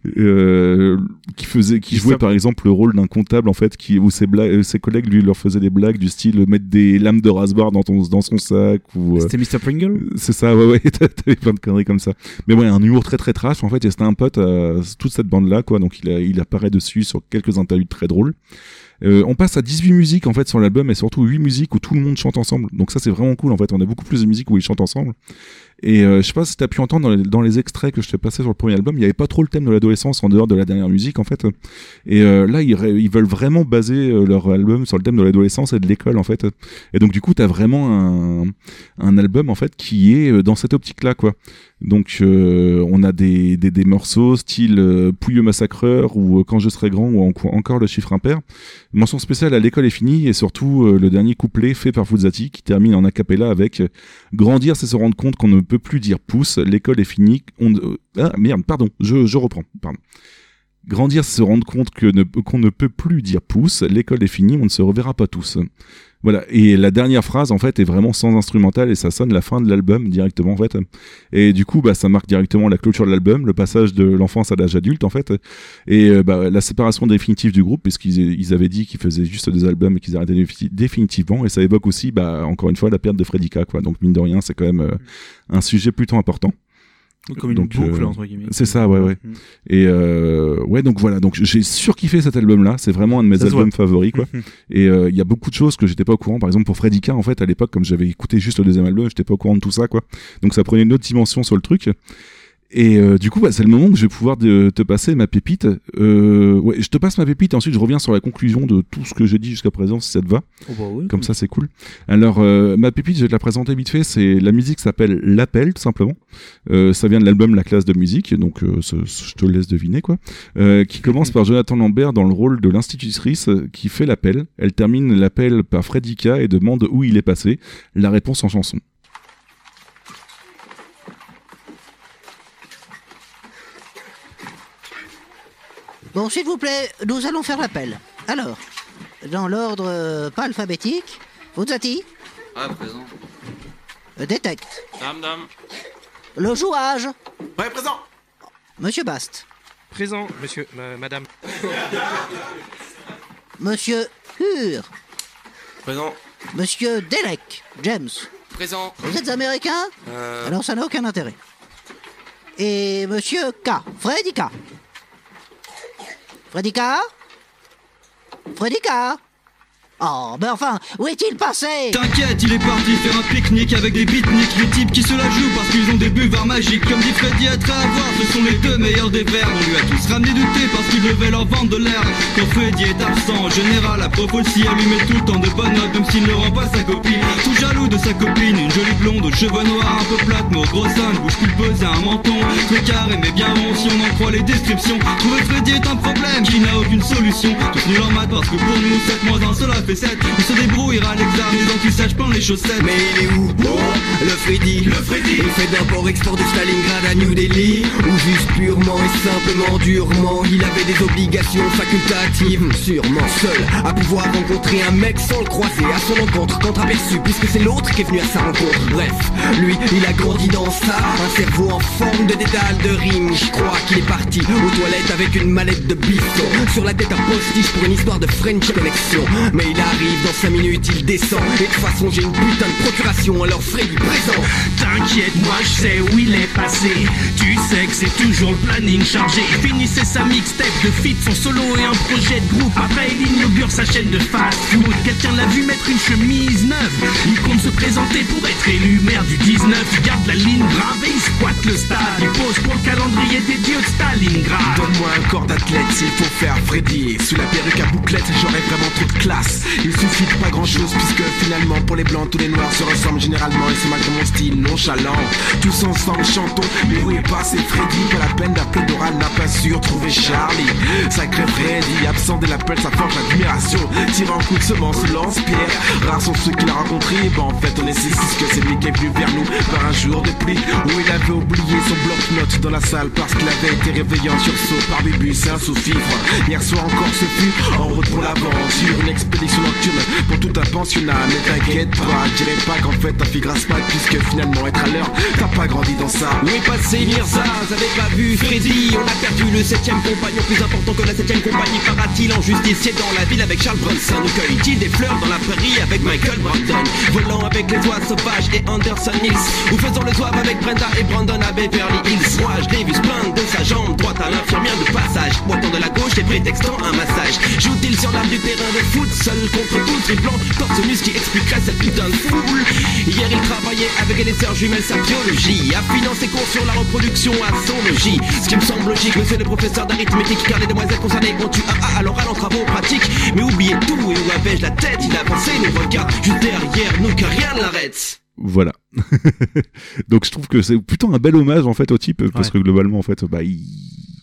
qui faisait qui jouait par exemple le rôle d'un comptable en fait qui où ses blagues, ses collègues lui leur faisaient des blagues du style euh, mettre des lames de rasoir dans ton dans son sac ou euh, C'était Mr. Pringle c'est ça, ouais, ouais, t'avais plein de conneries comme ça. Mais ouais, un humour très très trash, en fait, et c'était un pote à toute cette bande-là, quoi, donc il, a, il apparaît dessus sur quelques interludes très drôles. Euh, on passe à 18 musiques en fait sur l'album et surtout 8 musiques où tout le monde chante ensemble. Donc ça c'est vraiment cool en fait. On a beaucoup plus de musiques où ils chantent ensemble. Et euh, je sais pas si t'as pu entendre dans les, dans les extraits que je t'ai passé sur le premier album, il y avait pas trop le thème de l'adolescence en dehors de la dernière musique en fait. Et euh, là ils, ils veulent vraiment baser euh, leur album sur le thème de l'adolescence et de l'école en fait. Et donc du coup t'as vraiment un, un album en fait qui est euh, dans cette optique là quoi. Donc euh, on a des, morceaux style euh, Pouilleux Massacreur ou euh, Quand je serai grand ou en- encore le chiffre impair. Mention spéciale à l'école est finie et surtout le dernier couplet fait par Fuzzati qui termine en a cappella avec Grandir c'est se rendre compte qu'on ne peut plus dire pouce, l'école est finie, on ah merde, pardon, je, reprends, pardon. Grandir c'est se rendre compte que ne- qu'on ne peut plus dire pouce, l'école est finie, on ne se reverra pas tous. Voilà, et la dernière phrase en fait est vraiment sans instrumental et ça sonne la fin de l'album directement en fait. Et du coup, bah, ça marque directement la clôture de l'album, le passage de l'enfance à l'âge adulte en fait, et euh, bah, la séparation définitive du groupe puisqu'ils ils avaient dit qu'ils faisaient juste des albums et qu'ils arrêtaient défi- définitivement. Et ça évoque aussi, bah, encore une fois, la perte de Freddy K, quoi. Donc mine de rien, c'est quand même euh, un sujet plutôt important. Comme une Donc, boucle, euh, entre guillemets. C'est ça, ouais, ouais. Mhm. Et euh, ouais, donc voilà, donc j'ai surkiffé cet album-là. C'est vraiment un de mes Ça albums favoris, quoi. Et euh, il y a beaucoup de choses que j'étais pas au courant. Par exemple, pour Freddy K, en fait, à l'époque, comme j'avais écouté juste le deuxième album, j'étais pas au courant de tout ça, quoi. Donc ça prenait une autre dimension sur le truc. Et euh, du coup, bah, c'est le moment que je vais pouvoir de- te passer ma pépite. Euh, ouais, je te passe ma pépite et ensuite je reviens sur la conclusion de tout ce que j'ai dit jusqu'à présent, si ça te va. Oh bah oui, Comme ça, c'est cool. Alors, euh, ma pépite, je vais te la présenter vite fait. C'est la musique s'appelle L'appel, tout simplement. Euh, ça vient de l'album La classe de musique, donc euh, je te laisse deviner quoi. Euh, qui commence par Jonathan Lambert dans le rôle de l'institutrice qui fait l'appel. Elle termine l'appel par Freddy K et demande où il est passé. La réponse en chanson. Bon, s'il vous plaît, nous allons faire l'appel. Alors, dans l'ordre euh, pas alphabétique, Fuzzati, Ah, présent. euh, détecte. Dame, dame. Le jouage. Ouais, présent. Monsieur Bast. Présent, monsieur, euh, madame. Monsieur Hur. Présent. Monsieur Delec. James. Présent. Vous êtes américain Euh... Alors ça n'a aucun intérêt. Et monsieur K. Freddy K. Freddy K Oh, ben enfin, où est-il passé? T'inquiète, il est parti faire un pique-nique avec des beatniks, les types qui se la jouent parce qu'ils ont des buvards magiques. Comme dit Freddy, à avoir, ce sont les deux meilleurs des verres. On lui a tous ramené du thé parce qu'ils devaient leur vendre de l'air. Quand Freddy est absent, en général, aussi, elle lui met tout le temps de bonnes notes, même s'il ne rend pas sa copie. Tout jaloux de sa copine, une jolie blonde aux cheveux noirs, un peu plate, mais gros seins, une bouche pulpeuse et un menton. Très carré, mais bien rond, si on en croit les descriptions. Trouver Freddy est un problème qui n'a aucune solution. Tous nuls en maths parce que pour nous, 7 moins 1, cela fait 7. On se débrouillera à l'examen, les anti-sages plein les chaussettes. Mais il est où? Le Freddy. Le Freddy. Il fait d'import-export de Stalingrad à New Delhi Ou juste purement et simplement durement Il avait des obligations facultatives. Sûrement seul à pouvoir rencontrer un mec sans le croiser À son encontre contre-aperçu Puisque c'est l'autre qui est venu à sa rencontre. Bref, lui il a grandi dans ça Un cerveau en forme de dédale de rime Je crois qu'il est parti aux toilettes avec une mallette de bisson Sur la tête un postiche pour une histoire de French Connection Mais il arrive dans 5 minutes il descend Et de toute j'ai une putain de procuration Alors Freddy présent T'inquiète, moi je sais où il est passé. Tu sais que c'est toujours le planning chargé. Il finissait sa mixtape de feat, son solo et un projet de groupe. Après, il inaugure sa chaîne de fast food. Quelqu'un l'a vu mettre une chemise neuve. Il compte se présenter pour être élu maire du 19. Il garde la ligne grave et il squatte le stade. Il pose pour le calendrier des dieux de Stalingrad. Donne-moi un corps d'athlète s'il faut faire Freddy Sous la perruque à bouclette j'aurais vraiment trop de classe Il suffit de pas grand chose puisque finalement pour les blancs tous les noirs se ressemblent généralement Et c'est malgré mon style nonchalant. Tous ensemble chantons Mais où est passé Freddy? Pas la peine d'appeler Doral n'a pas su retrouver Charlie. Sacré Freddy absent de l'appel ça forge l'admiration. Tirant un coup de semence lance-pierre. Rares sont ceux qu'il a rencontrés Bah en fait on est six puisque c'est lui qui est venu vers nous Par un jour de pluie où il avait oublié son bloc-notes dans la salle parce qu'il avait été réveillé en sursaut par et un sous-fifre. Hier soir encore, ce fut en route pour l'aventure, une expédition pour tout un pensionnat. Mais t'inquiète pas, dirais pas qu'en fait ta fille grasse pas puisque finalement être à l'heure, t'as pas grandi dans ça. Où est passé Mirza? J'avais pas vu Freddy. On a perdu le septième compagnon Plus important que la septième compagnie. Para-t-il en justicier dans la ville avec Charles Bronson. Cueille-t-il des fleurs dans la prairie avec Michael Brandon? Volant avec les oies sauvages et Anderson Hills. Ou faisant le zouave avec Brenda et Brandon à Beverly Hills. Moi je l'ai vu se plaindre de sa jambe. Droite à l'infirmière de passage. Pointant de la gauche et prétextant un massage. Joue-t-il sur l'arbre du terrain de foot? Seul contre tout triplant Torse mus qui expliquerait cette putain de foule. Hier il travaillait avec les sœurs jumelles sa biologie Affinant ses cours sur la reproduction à son logis. Ce qui me semble logique Monsieur le professeur d'arithmétique Car les demoiselles concernées ont eu un A à l'oral en travaux pratiques. Mais oubliez tout et où avais-je la tête? Il a pensé nous regarde juste derrière nous que rien ne l'arrête. Voilà. Donc je trouve que c'est plutôt un bel hommage en fait au type parce Ouais. que globalement en fait bah ils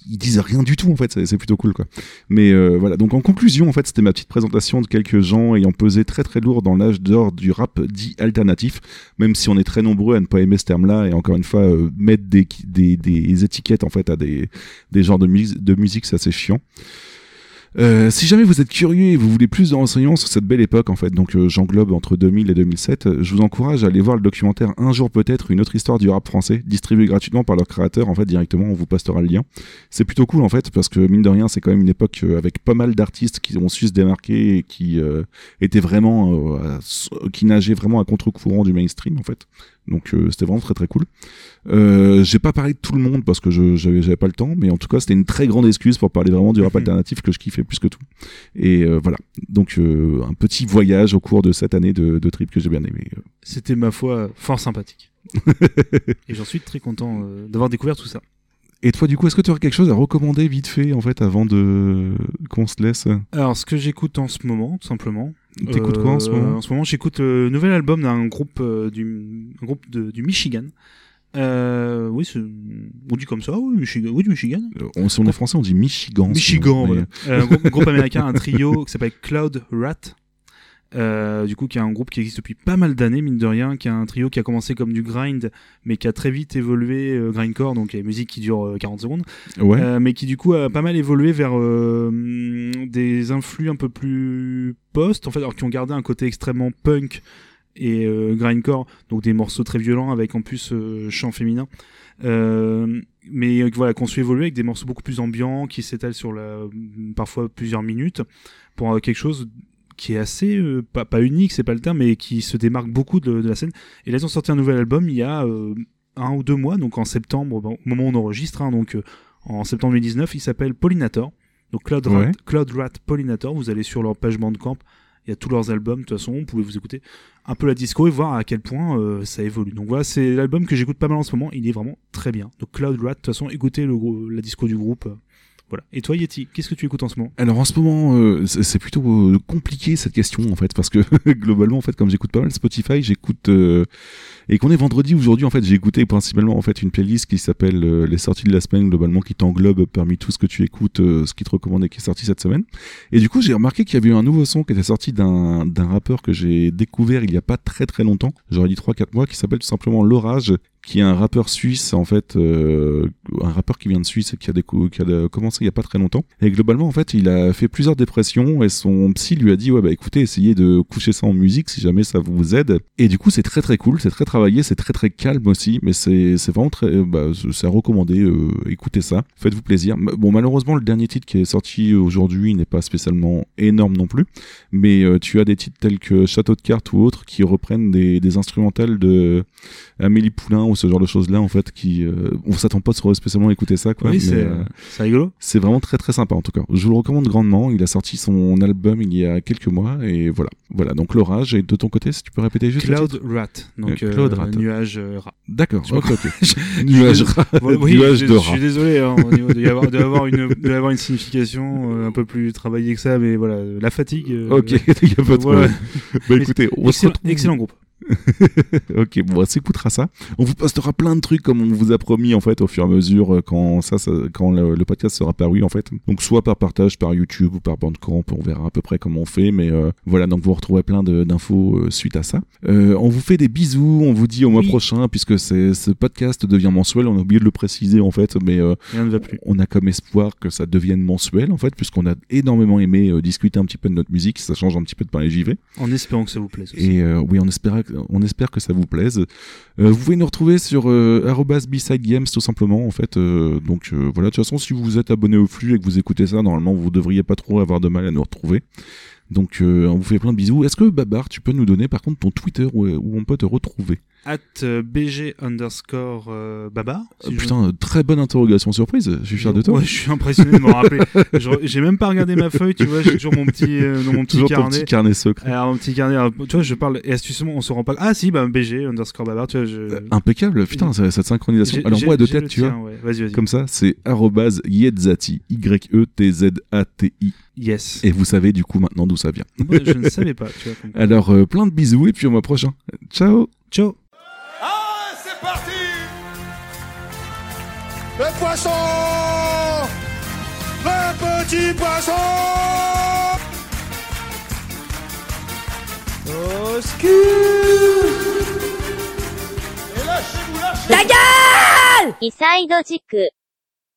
ils disent rien du tout en fait, c'est- c'est plutôt cool quoi. Mais euh, voilà, donc en conclusion en fait, c'était ma petite présentation de quelques gens ayant pesé très très lourd dans l'âge d'or du rap dit alternatif, même si on est très nombreux à ne pas aimer ce terme-là et encore une fois euh, mettre des, des, des étiquettes en fait à des, des genres de, de musique, c'est assez chiant. Euh, si jamais vous êtes curieux et vous voulez plus de renseignements sur cette belle époque, en fait, donc euh, j'englobe entre 2000 et 2007, euh, je vous encourage à aller voir le documentaire Un jour peut-être, une autre histoire du rap français, distribué gratuitement par leur créateur, en fait, directement, on vous postera le lien. C'est plutôt cool, en fait, parce que mine de rien, c'est quand même une époque euh, avec pas mal d'artistes qui ont su se démarquer et qui euh, étaient vraiment, qui nageaient vraiment à contre-courant du mainstream, en fait. Donc euh, c'était vraiment très très cool. Euh, j'ai pas parlé de tout le monde parce que je j'avais pas le temps, mais en tout cas c'était une très grande excuse pour parler vraiment du rap alternatif que je kiffais plus que tout. Et euh, voilà, donc un petit voyage au cours de cette année de, de trip que j'ai bien aimé. C'était ma foi fort sympathique. Et j'en suis très content d'avoir découvert tout ça. Et toi du coup, est-ce que tu aurais quelque chose à recommander vite fait en fait avant de qu'on se laisse? Alors, ce que j'écoute en ce moment, tout simplement. T'écoutes quoi en ce moment En ce moment, j'écoute le nouvel album d'un groupe euh, du un groupe de- du Michigan. Euh, oui, on dit comme ça, oui, Michigan, oui, du Michigan. Euh, on, Si on est français, on dit Michigan. Michigan, voilà. Euh, un groupe, groupe américain, un trio qui s'appelle Cloud Rat. Euh, du coup, qui est un groupe qui existe depuis pas mal d'années, mine de rien, qui est un trio qui a commencé comme du grind, mais qui a très vite évolué, euh, grindcore, donc une musique qui dure euh, 40 secondes, Ouais. Euh, mais qui du coup a pas mal évolué vers des influx un peu plus post, en fait, alors qui ont gardé un côté extrêmement punk et grindcore, donc des morceaux très violents avec en plus chant féminin. Mais voilà, qu'on su évoluer avec des morceaux beaucoup plus ambiants qui s'étalent sur la, parfois plusieurs minutes pour quelque chose qui est assez euh, pas, pas unique, c'est pas le terme, mais qui se démarque beaucoup de, de la scène. Et là, ils ont sorti un nouvel album il y a euh, un ou deux mois, donc en septembre, au moment où on enregistre, hein, donc euh, en septembre 2019, il s'appelle Pollinator. Donc Cloud Rat, Ouais. Cloud Rat Pollinator, vous allez sur leur page Bandcamp, il y a tous leurs albums, de toute façon, vous pouvez vous écouter un peu la disco et voir à quel point euh, ça évolue. Donc voilà, c'est l'album que j'écoute pas mal en ce moment, il est vraiment très bien. Donc Cloud Rat, de toute façon, écoutez le, la disco du groupe. Et toi Yeti, qu'est-ce que tu écoutes en ce moment? Alors en ce moment, euh, c'est plutôt euh, compliqué cette question en fait, parce que globalement en fait, comme j'écoute pas mal Spotify, j'écoute euh, et qu'on est vendredi aujourd'hui en fait, j'ai écouté principalement en fait une playlist qui s'appelle euh, les sorties de la semaine globalement, qui t'englobe parmi tout ce que tu écoutes, euh, ce qui te recommande et qui est sorti cette semaine. Et du coup, j'ai remarqué qu'il y avait eu un nouveau son qui était sorti d'un d'un rappeur que j'ai découvert il y a pas très très longtemps, j'aurais dit 3-4 mois, qui s'appelle tout simplement L'Orage qui est un rappeur suisse en fait euh, un rappeur qui vient de Suisse et qui a, de- commencé il y a pas très longtemps. Et globalement en fait il a fait plusieurs dépressions et son psy lui a dit ouais bah écoutez essayez de coucher ça en musique si jamais ça vous aide. Et du coup c'est très très cool c'est très travaillé c'est très très calme aussi mais c'est vraiment très bah, c'est à recommander euh, écoutez ça faites-vous plaisir. Bon malheureusement le dernier titre qui est sorti aujourd'hui n'est pas spécialement énorme non plus mais euh, tu as des titres tels que Château de cartes ou autres qui reprennent des instrumentales de Amélie Poulain ou ce genre de choses là en fait qui euh, on s'attend pas spécialement à écouter ça quoi Oui, c'est euh, c'est rigolo. c'est vraiment très très sympa en tout cas je vous le recommande grandement il a sorti son album il y a quelques mois et voilà voilà donc l'orage et de ton côté si tu peux répéter juste Cloud Rat, donc Euh, Cloud euh, Rat. nuage rat. D'accord, Je- je- Nuage je- rat. Oui, Nuage je, de je rat. suis désolé, hein, au niveau de- y avoir, de avoir une, de avoir une signification un peu plus travaillée que ça, mais voilà, la fatigue. Ok, il y a pas de problème. Bah, écoutez, on se excellent, retrouve- excellent groupe. ok, bon, on s'écoutera ça. On vous postera plein de trucs comme on vous a promis en fait au fur et à mesure euh, quand ça, ça- quand le, le podcast sera paru en fait. Donc soit par partage par YouTube ou par Bandcamp, on verra à peu près comment on fait. Mais euh, voilà, donc vous retrouverez plein d'infos euh, suite à ça. Euh, on vous fait des bisous, on vous dit au mois prochain puisque ce podcast devient mensuel. On a oublié de le préciser en fait, mais Rien ne va plus. on a comme espoir que ça devienne mensuel en fait, puisqu'on a énormément aimé discuter un petit peu de notre musique. Ça change un petit peu de parler JV. En espérant que ça vous plaise aussi. Et oui, on espère, on espère que ça vous plaise. Euh, vous pouvez nous retrouver sur euh, B-Side Games tout simplement en fait. Euh, donc voilà, de toute façon, si vous êtes abonné au flux et que vous écoutez ça, normalement, vous devriez pas trop avoir de mal à nous retrouver. Donc on vous fait plein de bisous. Est-ce que Babar, tu peux nous donner par contre ton Twitter où on peut te retrouver? At euh, BG underscore euh, Babar. si Euh, Putain, très bonne interrogation surprise. Je suis fier de toi. Ouais, je suis impressionné de m'en rappeler. J'ai même pas regardé ma feuille, tu vois, j'ai toujours mon petit, euh, dans mon petit Toujours ton carnet. petit carnet secret. Alors, mon petit carnet, alors, tu vois, je parle, et astucieusement, on se rend pas. Ah, si, bah, BG underscore Babar, tu vois, je. Impeccable, putain, cette synchronisation. Alors moi, de tête, tu vois, ouais. Vas-y, vas-y. comme ça, c'est arrobase Yetzati, Y-E-T-Z-A-T-I. Yes. Et vous savez du coup maintenant d'où ça vient. Je ne savais pas, tu vois, comme. Alors, euh, plein de bisous et puis au mois prochain. Ciao Ciao Le poisson Le petit poisson Au ski Et lâchez-vous, lâchez-vous イサイド地区